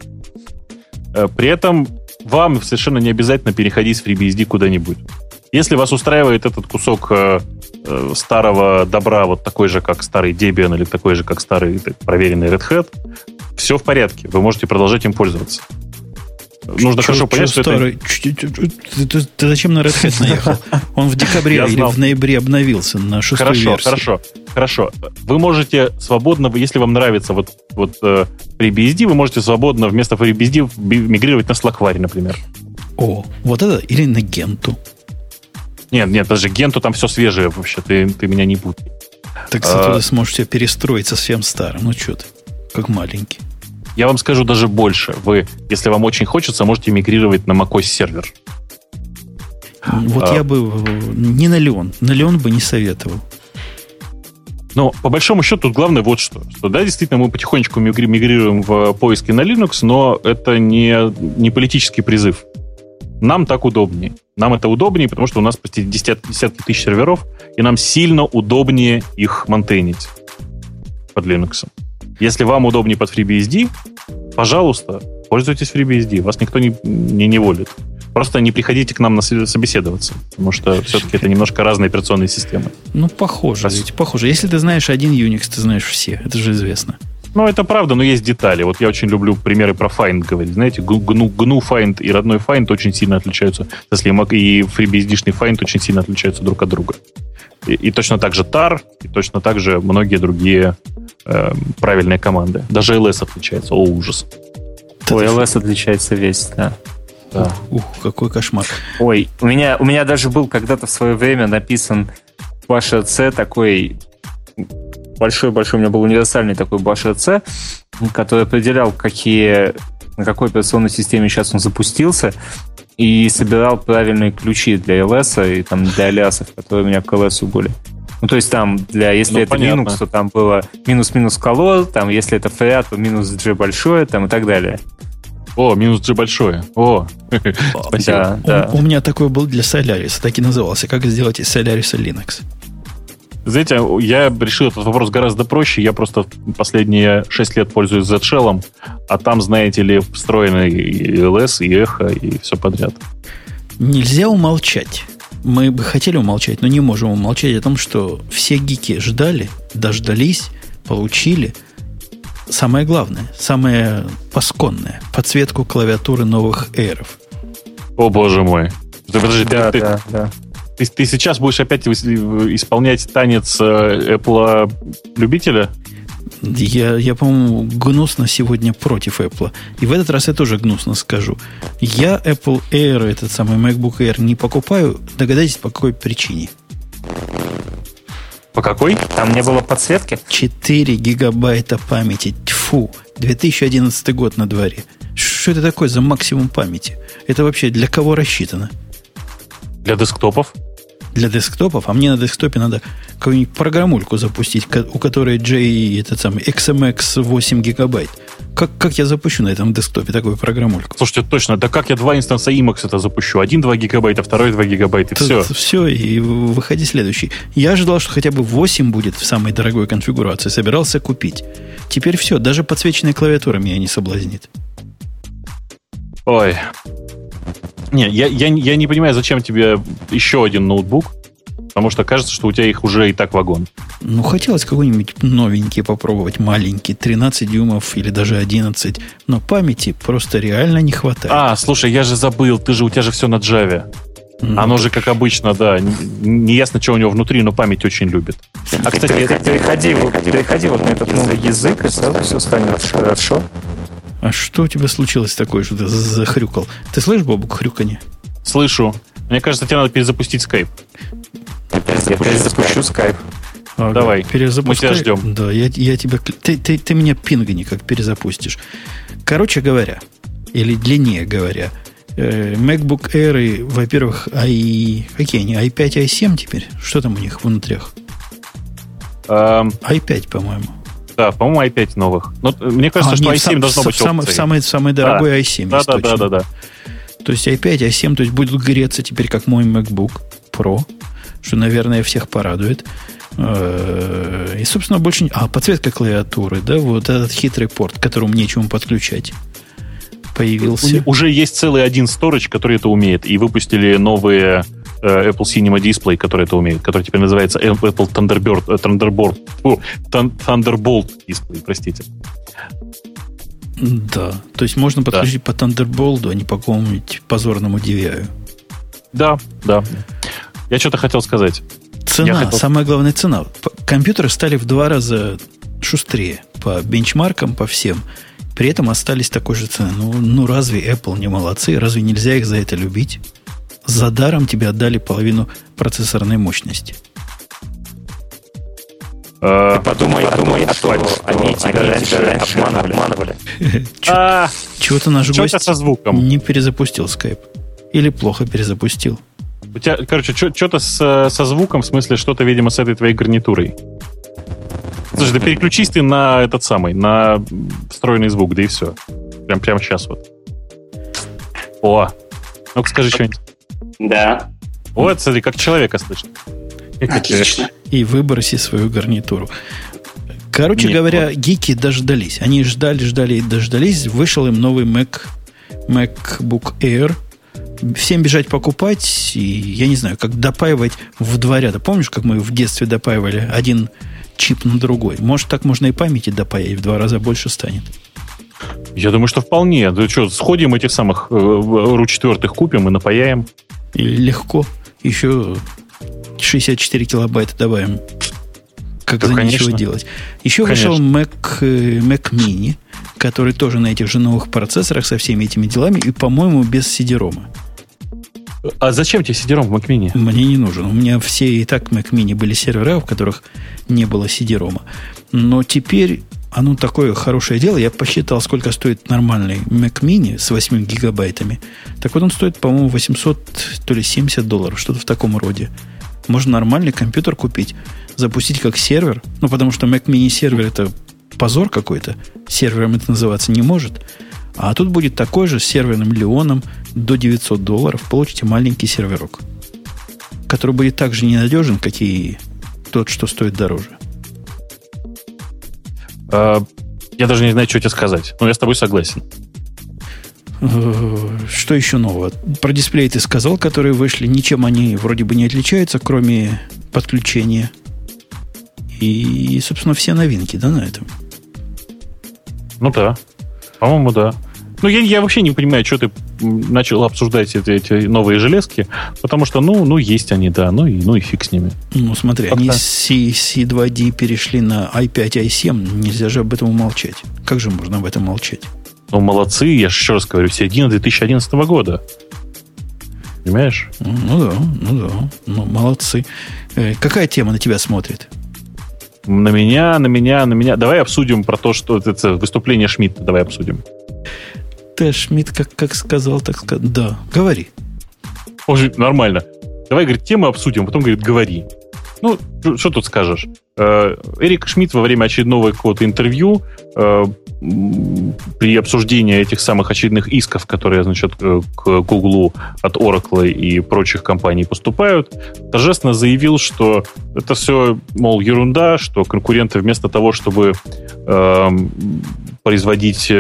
Э, при этом вам совершенно не обязательно переходить с FreeBSD куда-нибудь. Если вас устраивает этот кусок э, э, старого добра, вот такой же, как старый Debian или такой же, как старый проверенный Red Hat, все в порядке. Вы можете продолжать им пользоваться. Нужно хорошо понять, что старый? это... Ты, зачем на Red Hat наехал? Он в декабре или в ноябре обновился на шестую хорошо, версию. Хорошо, хорошо. Вы можете свободно, если вам нравится вот, вот э, FreeBSD, вы можете свободно вместо FreeBSD мигрировать на Slackware, например. О, вот это или на Генту. Нет, нет, даже Генту там все свежее вообще, ты, ты меня не путай. Так а, ты сможешь себе перестроить совсем старым. Ну что ты, как маленький. Я вам скажу даже больше. Вы, если вам очень хочется, можете мигрировать на macOS сервер. Вот а, я бы не на Леон. На Леон бы не советовал. Но по большому счету тут главное вот что. Что да, действительно, мы потихонечку мигрируем в поиски на Linux, но это не, не политический призыв. Нам так удобнее. Нам это удобнее, потому что у нас почти десятки, десятки тысяч серверов, и нам сильно удобнее их монтейнить под Linux. Если вам удобнее под FreeBSD, пожалуйста, пользуйтесь FreeBSD. Вас никто не, не неволит. Просто не приходите к нам на собеседоваться, потому что все-таки это немножко разные операционные системы. Ну, похоже, ведь похоже. Если ты знаешь один Unix, ты знаешь все. Это же известно. Ну, это правда, но есть детали. Вот я очень люблю примеры про Find говорить. Знаете, GNU, GNU Find и родной Find очень сильно отличаются. Если и FreeBSD-шный Find очень сильно отличаются друг от друга. И, и точно так же TAR, и точно так же многие другие э, правильные команды. Даже LS отличается. О, ужас. Ой, LS отличается весь, да. Да. Ух, какой кошмар. Ой, у меня, у меня даже был когда-то в свое время написан Паша C такой большой-большой, у меня был универсальный такой Bash RC, который определял, какие, на какой операционной системе сейчас он запустился, и собирал правильные ключи для LS и там для алиасов, которые у меня к LS были. Ну, то есть там, для, если ну, это понятно. Linux, то там было минус-минус колор, там, если это FREAT, то минус G большое, там, и так далее. О, минус G большое. О, спасибо. Да, да. У, у меня такой был для Solaris, так и назывался. Как сделать из Solaris Linux? Знаете, я решил этот вопрос гораздо проще. Я просто последние 6 лет пользуюсь Z-Shell, а там, знаете ли, встроены и LS, и эхо, и все подряд. Нельзя умолчать. Мы бы хотели умолчать, но не можем умолчать о том, что все гики ждали, дождались, получили самое главное, самое посконное, подсветку клавиатуры новых эйров. О, боже мой. Подожди, да, ты, да, ты, да. Ты, ты сейчас будешь опять исполнять танец э, Apple любителя? Я, я, по-моему, гнусно сегодня против Apple. И в этот раз я тоже гнусно скажу. Я Apple Air, этот самый MacBook Air, не покупаю. Догадайтесь, по какой причине. По какой? Там не было подсветки? 4 гигабайта памяти. Тьфу. 2011 год на дворе. Что это такое за максимум памяти? Это вообще для кого рассчитано? Для десктопов? Для десктопов? А мне на десктопе надо какую-нибудь программульку запустить, у которой J, этот самый XMX 8 гигабайт. Как, как я запущу на этом десктопе такую программульку? Слушайте, точно, да как я два инстанса Emacs это запущу? Один 2 гигабайта, второй 2 гигабайта, и все. Все, и выходи следующий. Я ожидал, что хотя бы 8 будет в самой дорогой конфигурации, собирался купить. Теперь все, даже подсвеченная клавиатура меня не соблазнит. Ой. Не, я, я, я не понимаю, зачем тебе еще один ноутбук, потому что кажется, что у тебя их уже и так вагон. Ну, хотелось какой-нибудь новенький попробовать, маленький, 13 дюймов или даже 11, но памяти просто реально не хватает. А, слушай, я же забыл, ты же, у тебя же все на Java. Ну, Оно же, как обычно, да, неясно, что у него внутри, но память очень любит. А, кстати, переходи, переходи, переходи вот на этот новый язык, и сразу все станет хорошо. А что у тебя случилось такое, что ты захрюкал? Ты слышишь, Бобук, хрюканье? Слышу. Мне кажется, тебе надо перезапустить скайп. Я перезапущу скайп. Ага, Давай, перезапускай. мы тебя ждем. Да, я, я тебя... Ты, ты, ты меня пингани как перезапустишь. Короче говоря, или длиннее говоря, э, MacBook Air, во-первых, i... Какие они? i5, i7 теперь? Что там у них внутрях? Um, i5, по-моему. Да, по-моему, i5 новых. Но э, мне кажется, а, что нет, i7 сам, должно быть самый, самый, самый дорогой да. i7 да, да, да, да, да. То есть i5, i7, то есть будет греться теперь как мой MacBook Pro, что, наверное, всех порадует. Э, и, собственно, больше... А, подсветка клавиатуры, да, вот этот хитрый порт, к которому нечему подключать появился. Уже есть целый один storage, который это умеет, и выпустили новые Apple Cinema Display, который это умеет, который теперь называется Apple Thunderbird, э, Thunderbolt, фу, Thunderbolt Display, простите. Да, то есть можно подключить да. по Thunderbolt, а не по какому-нибудь позорному DVI. Да, да. Я что-то хотел сказать. Цена, хотел... самая главная цена. Компьютеры стали в два раза шустрее по бенчмаркам, по всем. При этом остались такой же цены. Ну, ну разве Apple не молодцы? Разве нельзя их за это любить? За даром тебе отдали половину процессорной мощности. Ты подумай, подумай, что они тебя раньше обманывали. А, Чего-то наш гость со звуком. не перезапустил скайп. Или плохо перезапустил. У тебя, короче, что-то со звуком, в смысле, что-то, видимо, с этой твоей гарнитурой. Слушай, да переключись ты на этот самый, на встроенный звук, да и все. Прям, прямо сейчас вот. О, ну-ка скажи что-нибудь. Да. Вот, смотри, как человека слышно. Отлично. И выброси свою гарнитуру. Короче Нет, говоря, вот. гики дождались. Они ждали, ждали и дождались. Вышел им новый Mac, MacBook Air. Всем бежать покупать. И я не знаю, как допаивать в два ряда. Помнишь, как мы в детстве допаивали один чип на другой? Может, так можно и памяти допаять, в два раза больше станет. Я думаю, что вполне. Да что, сходим этих самых э, ру четвертых купим и напаяем. Легко. Еще 64 килобайта добавим. Как да, за конечно. ничего делать. Еще конечно. вышел Mac, э, Mac Mini, который тоже на этих же новых процессорах со всеми этими делами и, по-моему, без CD-ROM. А зачем тебе CD-ROM в Mac Mini? Мне не нужен. У меня все и так Mac Mini были сервера, в которых не было CD-ROM. Но теперь оно такое хорошее дело. Я посчитал, сколько стоит нормальный Mac Mini с 8 гигабайтами. Так вот он стоит, по-моему, 800, то ли 70 долларов, что-то в таком роде. Можно нормальный компьютер купить, запустить как сервер. Ну, потому что Mac Mini сервер это позор какой-то. Сервером это называться не может. А тут будет такой же с серверным Леоном до 900 долларов. Получите маленький серверок, который будет так же ненадежен, как и тот, что стоит дороже. А, я даже не знаю, что тебе сказать. Но я с тобой согласен. Э, что еще нового? Про дисплей ты сказал, которые вышли. Ничем они вроде бы не отличаются, кроме подключения. И, собственно, все новинки, да, на этом? Ну да. По-моему, да. Ну, я, я вообще не понимаю, что ты начал обсуждать эти, эти новые железки, потому что, ну, ну, есть они, да, ну и, ну и фиг с ними. Ну, смотри, Пока. они с C2D перешли на i5, i7, нельзя же об этом умолчать. Как же можно об этом молчать? Ну, молодцы, я же еще раз говорю, середина 2011 года. Понимаешь? Ну да, ну да, ну молодцы. Э, какая тема на тебя смотрит? На меня, на меня, на меня. Давай обсудим про то, что это выступление Шмидта. Давай обсудим. Т. Шмидт как, как сказал, так сказать. Да, говори. Уже нормально. Давай, говорит, темы обсудим, потом, говорит, говори. Ну, что тут скажешь? Э, Эрик Шмидт во время очередного какого-то интервью э, при обсуждении этих самых очередных исков, которые, значит, э, к Гуглу от Oracle и прочих компаний поступают, торжественно заявил, что это все, мол, ерунда, что конкуренты вместо того, чтобы э, производить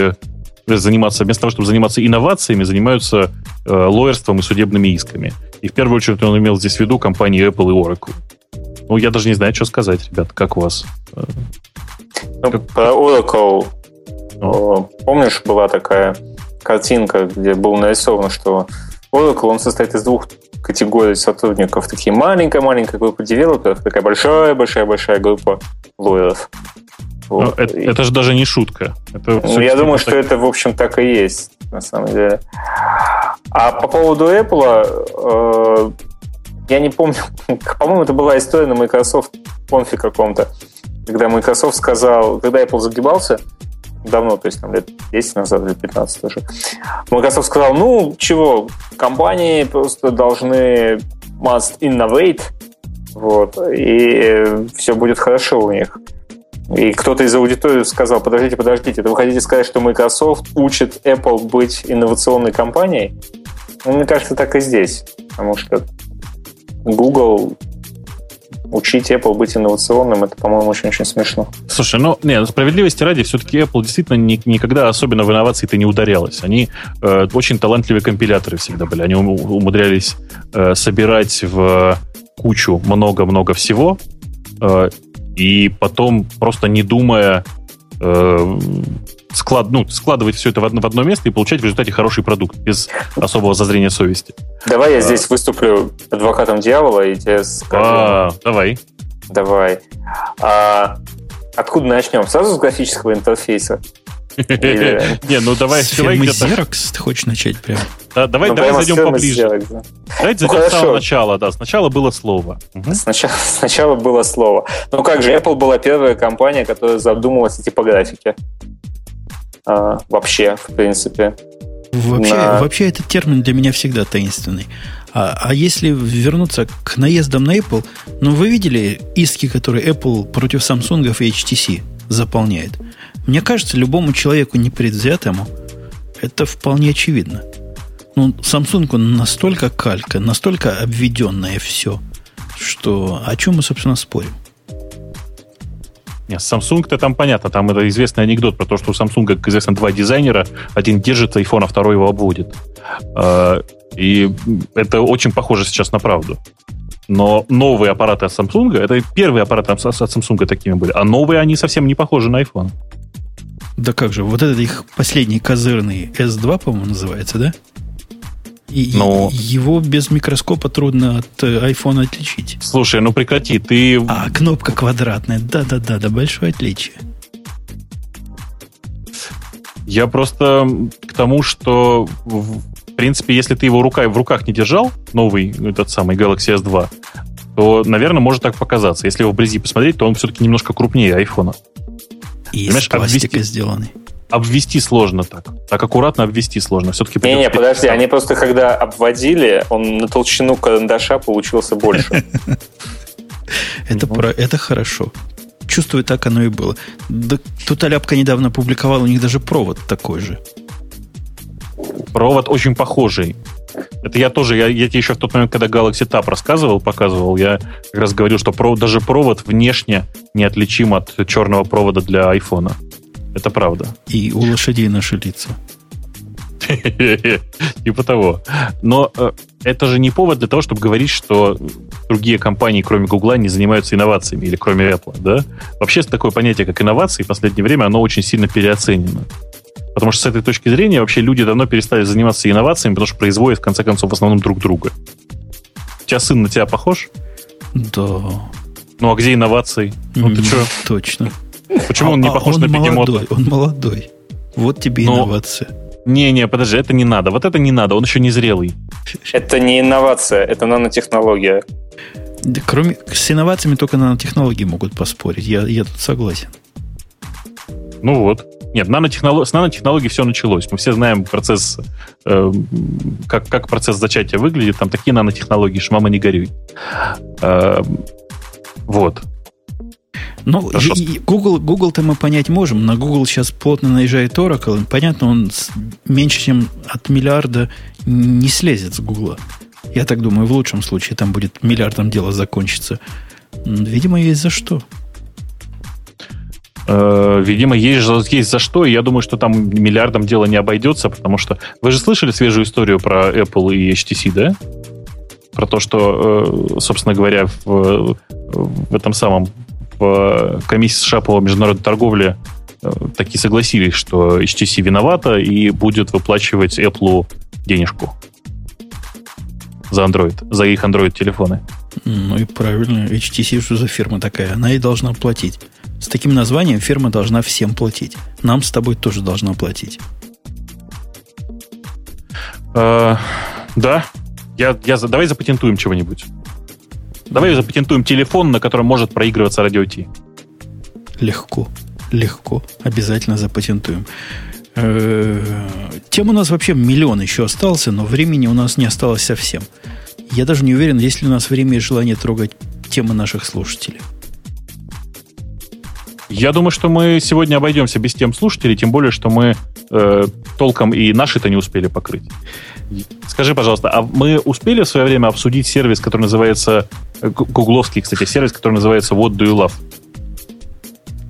заниматься, вместо того, чтобы заниматься инновациями, занимаются э, лоерством и судебными исками. И в первую очередь он имел здесь в виду компании Apple и Oracle. Ну, я даже не знаю, что сказать, ребят, как у вас? Ну, как... Про Oracle, ну. помнишь, была такая картинка, где было нарисовано, что Oracle, он состоит из двух категорий сотрудников. Такие маленькая-маленькая группа девелоперов, такая большая-большая-большая группа лоеров. Вот. Это, это же даже не шутка. Это ну, я думаю, так... что это, в общем, так и есть, на самом деле. А по поводу Apple, э, я не помню, по-моему, это была история на Microsoft конфе каком-то, когда Microsoft сказал, когда Apple загибался, давно, то есть там лет 10 назад, лет 15 тоже, Microsoft сказал, ну, чего, компании просто должны must innovate, вот, и все будет хорошо у них. И кто-то из аудитории сказал, подождите, подождите, это вы хотите сказать, что Microsoft учит Apple быть инновационной компанией? Ну, мне кажется, так и здесь. Потому что Google учить Apple быть инновационным, это, по-моему, очень-очень смешно. Слушай, ну, не, справедливости ради, все-таки Apple действительно ни, никогда особенно в инновации-то не ударялась. Они э, очень талантливые компиляторы всегда были. Они умудрялись э, собирать в кучу много-много всего, э, и потом, просто не думая, э, склад, ну, складывать все это в одно, в одно место и получать в результате хороший продукт без особого зазрения совести. Давай я а, здесь выступлю адвокатом дьявола и тебе скажу. А, давай. Давай. А, откуда начнем? Сразу с графического интерфейса? Не, ну давай... С фирмы Xerox ты хочешь начать прям? Да, давай, ну, давай зайдем поближе. Xerox, да. Давайте ну, зайдем с самого начала, да. Сначала было слово. Угу. Сначала, сначала было слово. Ну как же, Apple была первая компания, которая задумалась о типографике. А, вообще, в принципе. Вообще, на... вообще этот термин для меня всегда таинственный. А, а если вернуться к наездам на Apple, ну вы видели иски, которые Apple против Samsung и HTC заполняет? Мне кажется, любому человеку непредвзятому это вполне очевидно. Ну, Samsung настолько калька, настолько обведенное все, что о чем мы, собственно, спорим? Нет, Samsung-то там понятно, там это известный анекдот про то, что у Samsung, как известно, два дизайнера, один держит iPhone, а второй его обводит. А, и это очень похоже сейчас на правду. Но новые аппараты от Samsung, это первые аппараты от Samsung такими были, а новые они совсем не похожи на iPhone. Да как же, вот этот их последний козырный S2, по-моему, называется, да? И Но... его без микроскопа трудно от iPhone э, отличить. Слушай, ну прекрати, ты... А, кнопка квадратная. Да-да-да, да, большое отличие. Я просто к тому, что в принципе, если ты его рука, в руках не держал, новый этот самый Galaxy S2, то, наверное, может так показаться. Если его вблизи посмотреть, то он все-таки немножко крупнее айфона. И Понимаешь, из пластика обвести, сделанный. Обвести сложно так. Так аккуратно обвести сложно. Все-таки Не-не, подожди, они просто когда обводили, он на толщину карандаша получился больше. Это, про, это хорошо. Чувствую, так оно и было. Да, тут Аляпка недавно публиковал, у них даже провод такой же. Провод очень похожий. Это я тоже, я, я тебе еще в тот момент, когда Galaxy Tab рассказывал, показывал, я как раз говорил, что провод, даже провод внешне неотличим от черного провода для айфона. Это правда. И у лошадей наши лица. Типа того. Но э, это же не повод для того, чтобы говорить, что другие компании, кроме Гугла, не занимаются инновациями, или кроме Apple, да? Вообще такое понятие, как инновации, в последнее время, оно очень сильно переоценено. Потому что с этой точки зрения вообще люди давно перестали заниматься инновациями, потому что производят, в конце концов, в основном друг друга. У тебя сын на тебя похож? Да. Ну, а где инновации? Ну, ты что? Точно. Почему а, он не а похож он на молодой, Он молодой. Вот тебе Но... инновация. Не-не, подожди, это не надо. Вот это не надо, он еще не зрелый. Это не инновация, это нанотехнология. Да, кроме с инновациями только нанотехнологии могут поспорить. Я, я тут согласен. Ну вот. Нет, нанотехнолог... с нанотехнологий все началось. Мы все знаем процесс, э, как, как процесс зачатия выглядит. Там такие нанотехнологии, что мама не горюй. Э, вот. Ну, Google, Google-то мы понять можем. На Google сейчас плотно наезжает Oracle. Понятно, он меньше, чем от миллиарда не слезет с Google. Я так думаю, в лучшем случае там будет миллиардом дело закончиться. Видимо, есть за что. Э, видимо, есть, есть за что, и я думаю, что там миллиардом дело не обойдется, потому что... Вы же слышали свежую историю про Apple и HTC, да? Про то, что, э, собственно говоря, в, в этом самом в комиссии США по международной торговле э, такие согласились, что HTC виновата и будет выплачивать Apple денежку за Android, за их Android-телефоны. Ну и правильно. HTC что за фирма такая? Она и должна платить. С таким названием фирма должна всем платить. Нам с тобой тоже должна платить. Э, да. Я, я, давай запатентуем чего-нибудь. Давай запатентуем телефон, на котором может проигрываться радио Ти. Легко. Легко. Обязательно запатентуем. Э, тем у нас вообще миллион еще остался, но времени у нас не осталось совсем. Я даже не уверен, есть ли у нас время и желание трогать темы наших слушателей. Я думаю, что мы сегодня обойдемся без тем слушателей, тем более, что мы э, толком и наши-то не успели покрыть. Скажи, пожалуйста, а мы успели в свое время обсудить сервис, который называется... Гугловский, кстати, сервис, который называется What Do You Love?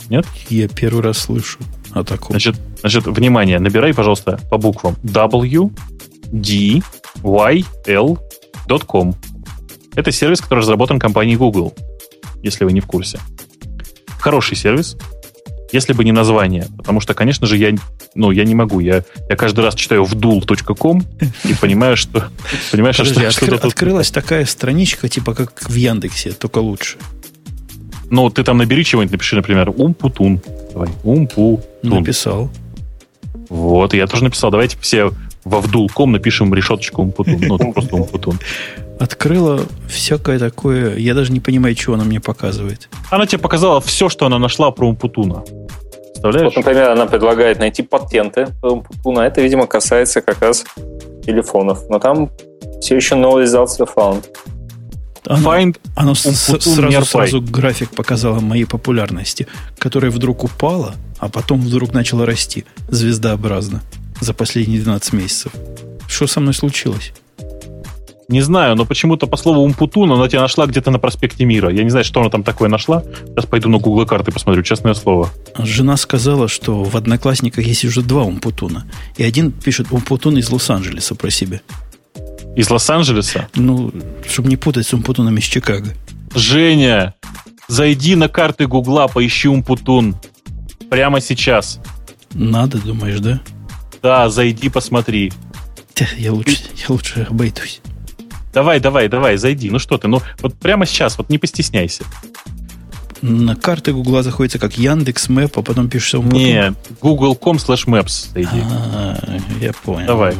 Нет? Я первый раз слышу о таком. Значит, значит внимание, набирай, пожалуйста, по буквам W, D, Y, L, .com. Это сервис, который разработан компанией Google, если вы не в курсе. Хороший сервис, если бы не название. Потому что, конечно же, я, ну, я не могу. Я, я каждый раз читаю вдул.ком и понимаю, что... Понимаешь, Подожди, что, откры, что открылась такая страничка, типа как в Яндексе, только лучше. Ну, ты там набери чего-нибудь, напиши, например, умпутун. Давай, умпутун. Написал. Вот, я тоже написал. Давайте все во вдул.ком напишем решеточку умпутун. Ну, просто умпутун. Открыла всякое такое. Я даже не понимаю, чего она мне показывает. Она тебе показала все, что она нашла про умпутуна. Представляешь? Вот, например, она предлагает найти патенты по Умпутуна. Это, видимо, касается как раз телефонов. Но там все еще no results were found. Оно, Find с- Умпутун сразу, сразу график показало моей популярности, которая вдруг упала, а потом вдруг начала расти звездообразно за последние 12 месяцев. Что со мной случилось? Не знаю, но почему-то по слову Умпутун она тебя нашла где-то на проспекте Мира. Я не знаю, что она там такое нашла. Сейчас пойду на Google карты посмотрю, честное слово. Жена сказала, что в Одноклассниках есть уже два Умпутуна. И один пишет Умпутун из Лос-Анджелеса про себя. Из Лос-Анджелеса. Ну, чтобы не путать с Умпутуном из Чикаго. Женя, зайди на карты Гугла, поищи Умпутун. Прямо сейчас. Надо, думаешь, да? Да, зайди, посмотри. Я лучше, я лучше обойдусь. Давай, давай, давай, зайди. Ну что ты, ну вот прямо сейчас, вот не постесняйся. На карты Гугла заходится как Яндекс Мэп, а потом пишешь Умпутун. Не, google.com slash maps зайди. А, я понял. Давай.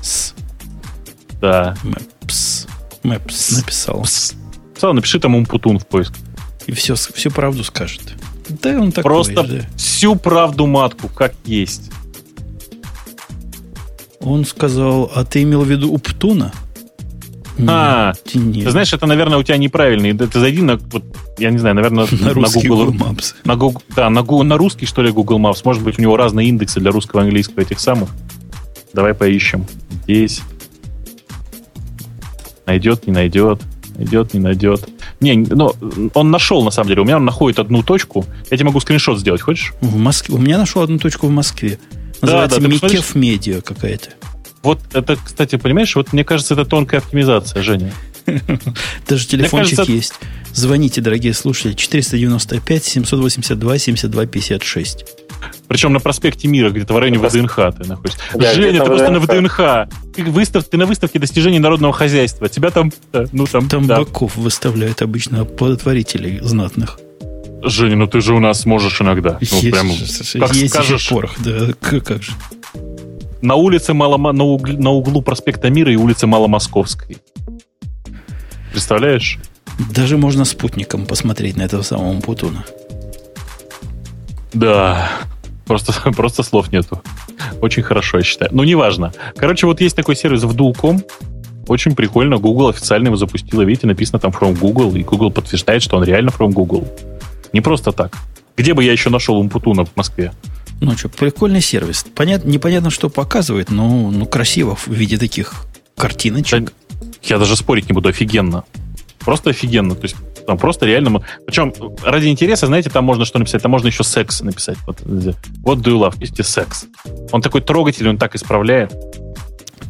С. Да. Мэпс. Мэпс написал. Пс. Сам напиши там Умпутун в поиск. И все, всю правду скажет. Да, он такой Просто же. всю правду матку, как есть. Он сказал, а ты имел в виду Уптуна? А, Нет. Ты знаешь, это, наверное, у тебя неправильный. Да Ты зайди на, вот, я не знаю, наверное, на русский Google, Google Maps. на Google, да, на, Google, на русский, что ли, Google Maps. Может быть, у него разные индексы для русского и английского этих самых. Давай поищем. Здесь. Найдет, не найдет. Найдет, не найдет. Не, ну, он нашел, на самом деле. У меня он находит одну точку. Я тебе могу скриншот сделать, хочешь? В Москве. У меня нашел одну точку в Москве. Называется да, посмотришь? Микеф Медиа какая-то. Вот это, кстати, понимаешь, вот мне кажется, это тонкая оптимизация, Женя. Даже телефончик кажется- есть. Звоните, дорогие слушатели. 495 782 72 56. Причем на проспекте Мира, где-то в районе ВДНХ ты находишься. Да, Женя, ты просто на ВДНХ. Ты, выстав, ты на выставке достижений народного хозяйства. Тебя там, э, ну там, Там да. боков выставляют обычно оплодотворителей знатных. Женя, ну ты же у нас можешь иногда. Ну, есть прям, как есть скажешь, еще порох, да, к- как же. На улице Малома, на, угл- на углу проспекта Мира и улицы Маломосковской. Представляешь? Даже можно спутником посмотреть на этого самого Путуна. Да. Просто, просто слов нету. Очень хорошо, я считаю. Ну, неважно. Короче, вот есть такой сервис в Dual.com. Очень прикольно. Google официально его запустила. Видите, написано там from Google. И Google подтверждает, что он реально from Google. Не просто так. Где бы я еще нашел Умпутуна в Москве? Ну что, прикольный сервис. Понят, непонятно, что показывает, но ну, красиво в виде таких картиночек. Я даже спорить не буду. Офигенно. Просто офигенно. То есть Там просто реально... Причем ради интереса, знаете, там можно что написать? Там можно еще секс написать. Вот, вот do you love? Пишите секс. Он такой трогательный, он так исправляет.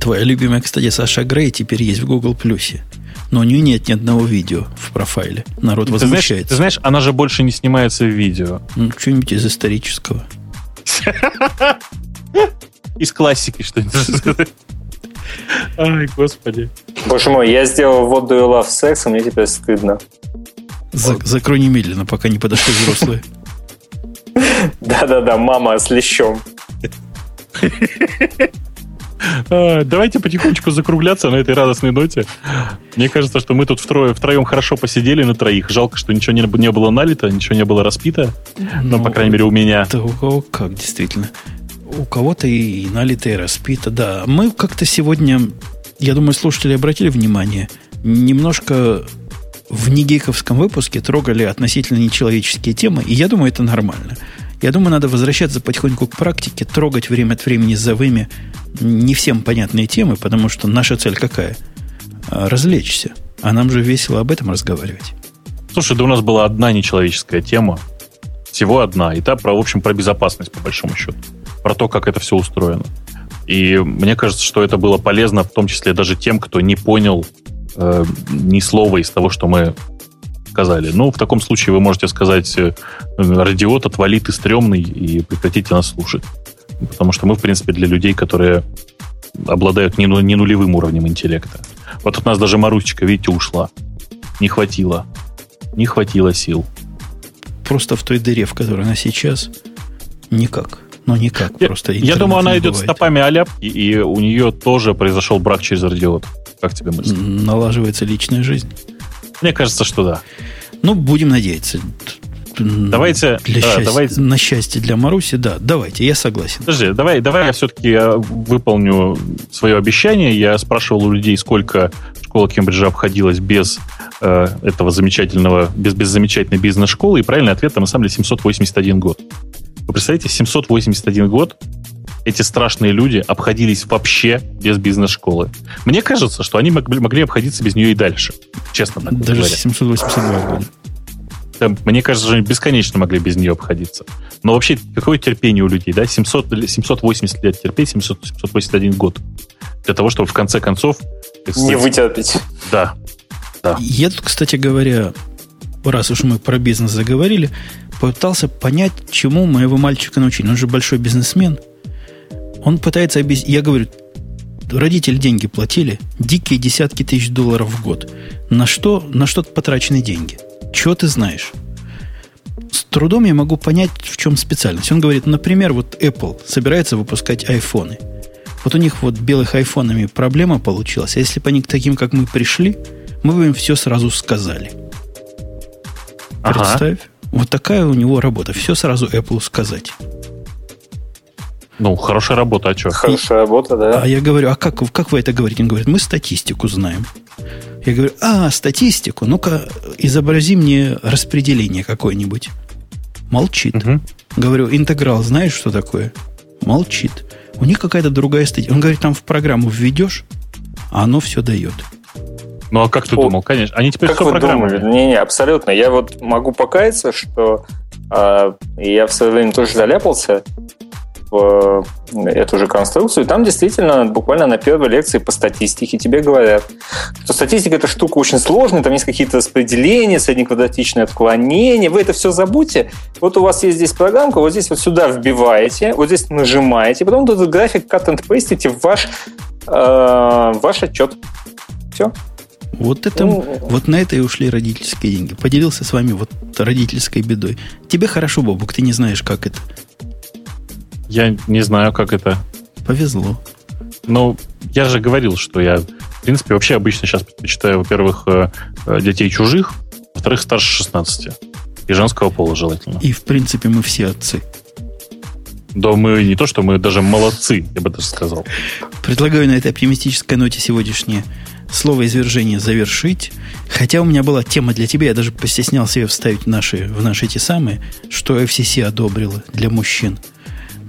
Твоя любимая, кстати, Саша Грей теперь есть в Google Плюсе. Но у нее нет ни одного видео в профайле. Народ ты возмущается. Знаешь, ты знаешь, она же больше не снимается в видео. Ну, что-нибудь из исторического. Из классики что-нибудь. Ай, господи. Боже мой, я сделал вот do you love sex, а мне теперь стыдно. За, закрой немедленно, пока не подошли взрослые. Да-да-да, мама с лещом. А, давайте потихонечку закругляться на этой радостной ноте. Мне кажется, что мы тут втрое, втроем хорошо посидели на троих. Жалко, что ничего не, не было налито, ничего не было распито. Ну, Но, по крайней мере, у меня. Да у кого как, действительно. У кого-то и, и налито, и распито, да. Мы как-то сегодня, я думаю, слушатели обратили внимание, немножко в негейковском выпуске трогали относительно нечеловеческие темы, и я думаю, это нормально. Я думаю, надо возвращаться потихоньку к практике, трогать время от времени завыми не всем понятные темы, потому что наша цель какая? А, развлечься. А нам же весело об этом разговаривать. Слушай, да у нас была одна нечеловеческая тема. Всего одна. И та, про, в общем, про безопасность, по большому счету. Про то, как это все устроено. И мне кажется, что это было полезно, в том числе даже тем, кто не понял э, ни слова из того, что мы сказали. Ну, в таком случае вы можете сказать, э, радиот, отвали ты стрёмный и прекратите нас слушать. Потому что мы, в принципе, для людей, которые обладают не, не нулевым уровнем интеллекта. Вот от нас даже Марусечка, видите, ушла. Не хватило. Не хватило сил. Просто в той дыре, в которой она сейчас, никак. Ну, никак. Я, просто я думаю, она идет бывает. стопами Аляп, и, и у нее тоже произошел брак через радиот. Как тебе мысль? Налаживается личная жизнь. Мне кажется, что да. Ну, будем надеяться. Давайте, для да, счастья, давайте. На счастье для Маруси, да, давайте, я согласен. Подожди, давай, давай я все-таки выполню свое обещание. Я спрашивал у людей, сколько школа Кембриджа обходилась без э, этого замечательного, без, без замечательной бизнес-школы, и правильный ответ там на самом деле 781 год. Вы представляете, 781 год эти страшные люди обходились вообще без бизнес-школы. Мне кажется, что они могли, могли обходиться без нее и дальше. Честно так Даже говоря. 782 года. Да, мне кажется, что они бесконечно могли без нее обходиться. Но вообще, какое терпение у людей, да? 700, 780 лет терпеть, 700, 781 год. Для того, чтобы в конце концов... Не вытерпеть. Да. да. Я тут, кстати говоря, раз уж мы про бизнес заговорили, пытался понять, чему моего мальчика научили. Он же большой бизнесмен. Он пытается объяснить... Я говорю, родители деньги платили, дикие десятки тысяч долларов в год. На что, на что потрачены деньги? Чего ты знаешь? С трудом я могу понять, в чем специальность. Он говорит, например, вот Apple собирается выпускать айфоны. Вот у них вот белых айфонами проблема получилась. А если бы они к таким, как мы, пришли, мы бы им все сразу сказали. Ага. Представь. Вот такая у него работа. Все сразу Apple сказать. Ну, хорошая работа, а что? Хорошая и, работа, да. А я говорю, а как, как вы это говорите? Он говорит, мы статистику знаем. Я говорю, а, статистику, ну-ка, изобрази мне распределение какое-нибудь. Молчит. Угу. Говорю, интеграл знаешь, что такое? Молчит. У них какая-то другая статья. Он говорит, там в программу введешь, а оно все дает. Ну, а как ты О, думал? Конечно. Они теперь как вы думали? Не-не, абсолютно. Я вот могу покаяться, что э, я в свое время тоже заляпался в эту же конструкцию, и там действительно буквально на первой лекции по статистике тебе говорят, что статистика это штука очень сложная, там есть какие-то распределения, среднеквадратичные отклонения, вы это все забудьте, вот у вас есть здесь программка, вот здесь вот сюда вбиваете, вот здесь нажимаете, потом этот график cut and paste в ваш, э, ваш отчет. Все. Вот это, ну, вот на это и ушли родительские деньги. Поделился с вами вот родительской бедой. Тебе хорошо, Бобук, ты не знаешь, как это. Я не знаю, как это. Повезло. Ну, я же говорил, что я, в принципе, вообще обычно сейчас предпочитаю, во-первых, э, э, детей чужих, во-вторых, старше 16. И женского пола желательно. И, в принципе, мы все отцы. Да мы не то, что мы даже молодцы, я бы даже сказал. Предлагаю на этой оптимистической ноте сегодняшнее слово извержения завершить. Хотя у меня была тема для тебя, я даже постеснялся ее вставить в наши, в наши эти самые, что FCC одобрила для мужчин –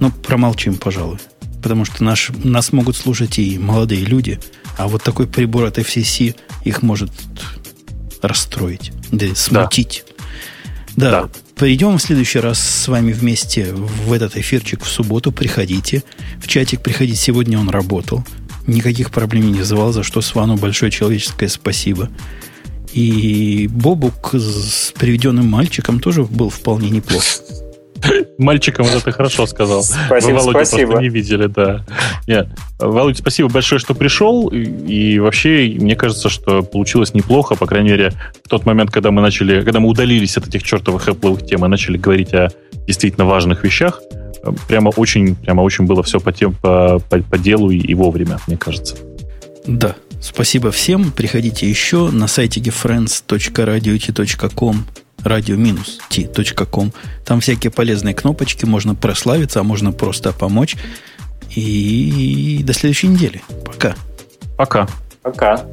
ну, промолчим, пожалуй. Потому что наш, нас могут слушать и молодые люди, а вот такой прибор от FCC их может расстроить, да смутить. Да. да. Пойдем в следующий раз с вами вместе в этот эфирчик в субботу. Приходите. В чатик приходите. Сегодня он работал. Никаких проблем не вызывал, за что Свану большое человеческое спасибо. И Бобук с приведенным мальчиком тоже был вполне неплох. Мальчиком это ты хорошо сказал. Спасибо, Вы Володю спасибо. просто не видели, да. Нет. Володя, спасибо большое, что пришел. И вообще, мне кажется, что получилось неплохо. По крайней мере, в тот момент, когда мы начали, когда мы удалились от этих чертовых Apple тем и начали говорить о действительно важных вещах, прямо очень, прямо очень было все по, тем, по, по, по делу и, и вовремя, мне кажется. Да. Спасибо всем. Приходите еще на сайте friends.radio.com radio-t.com. Там всякие полезные кнопочки, можно прославиться, а можно просто помочь. И до следующей недели. Пока. Пока. Пока.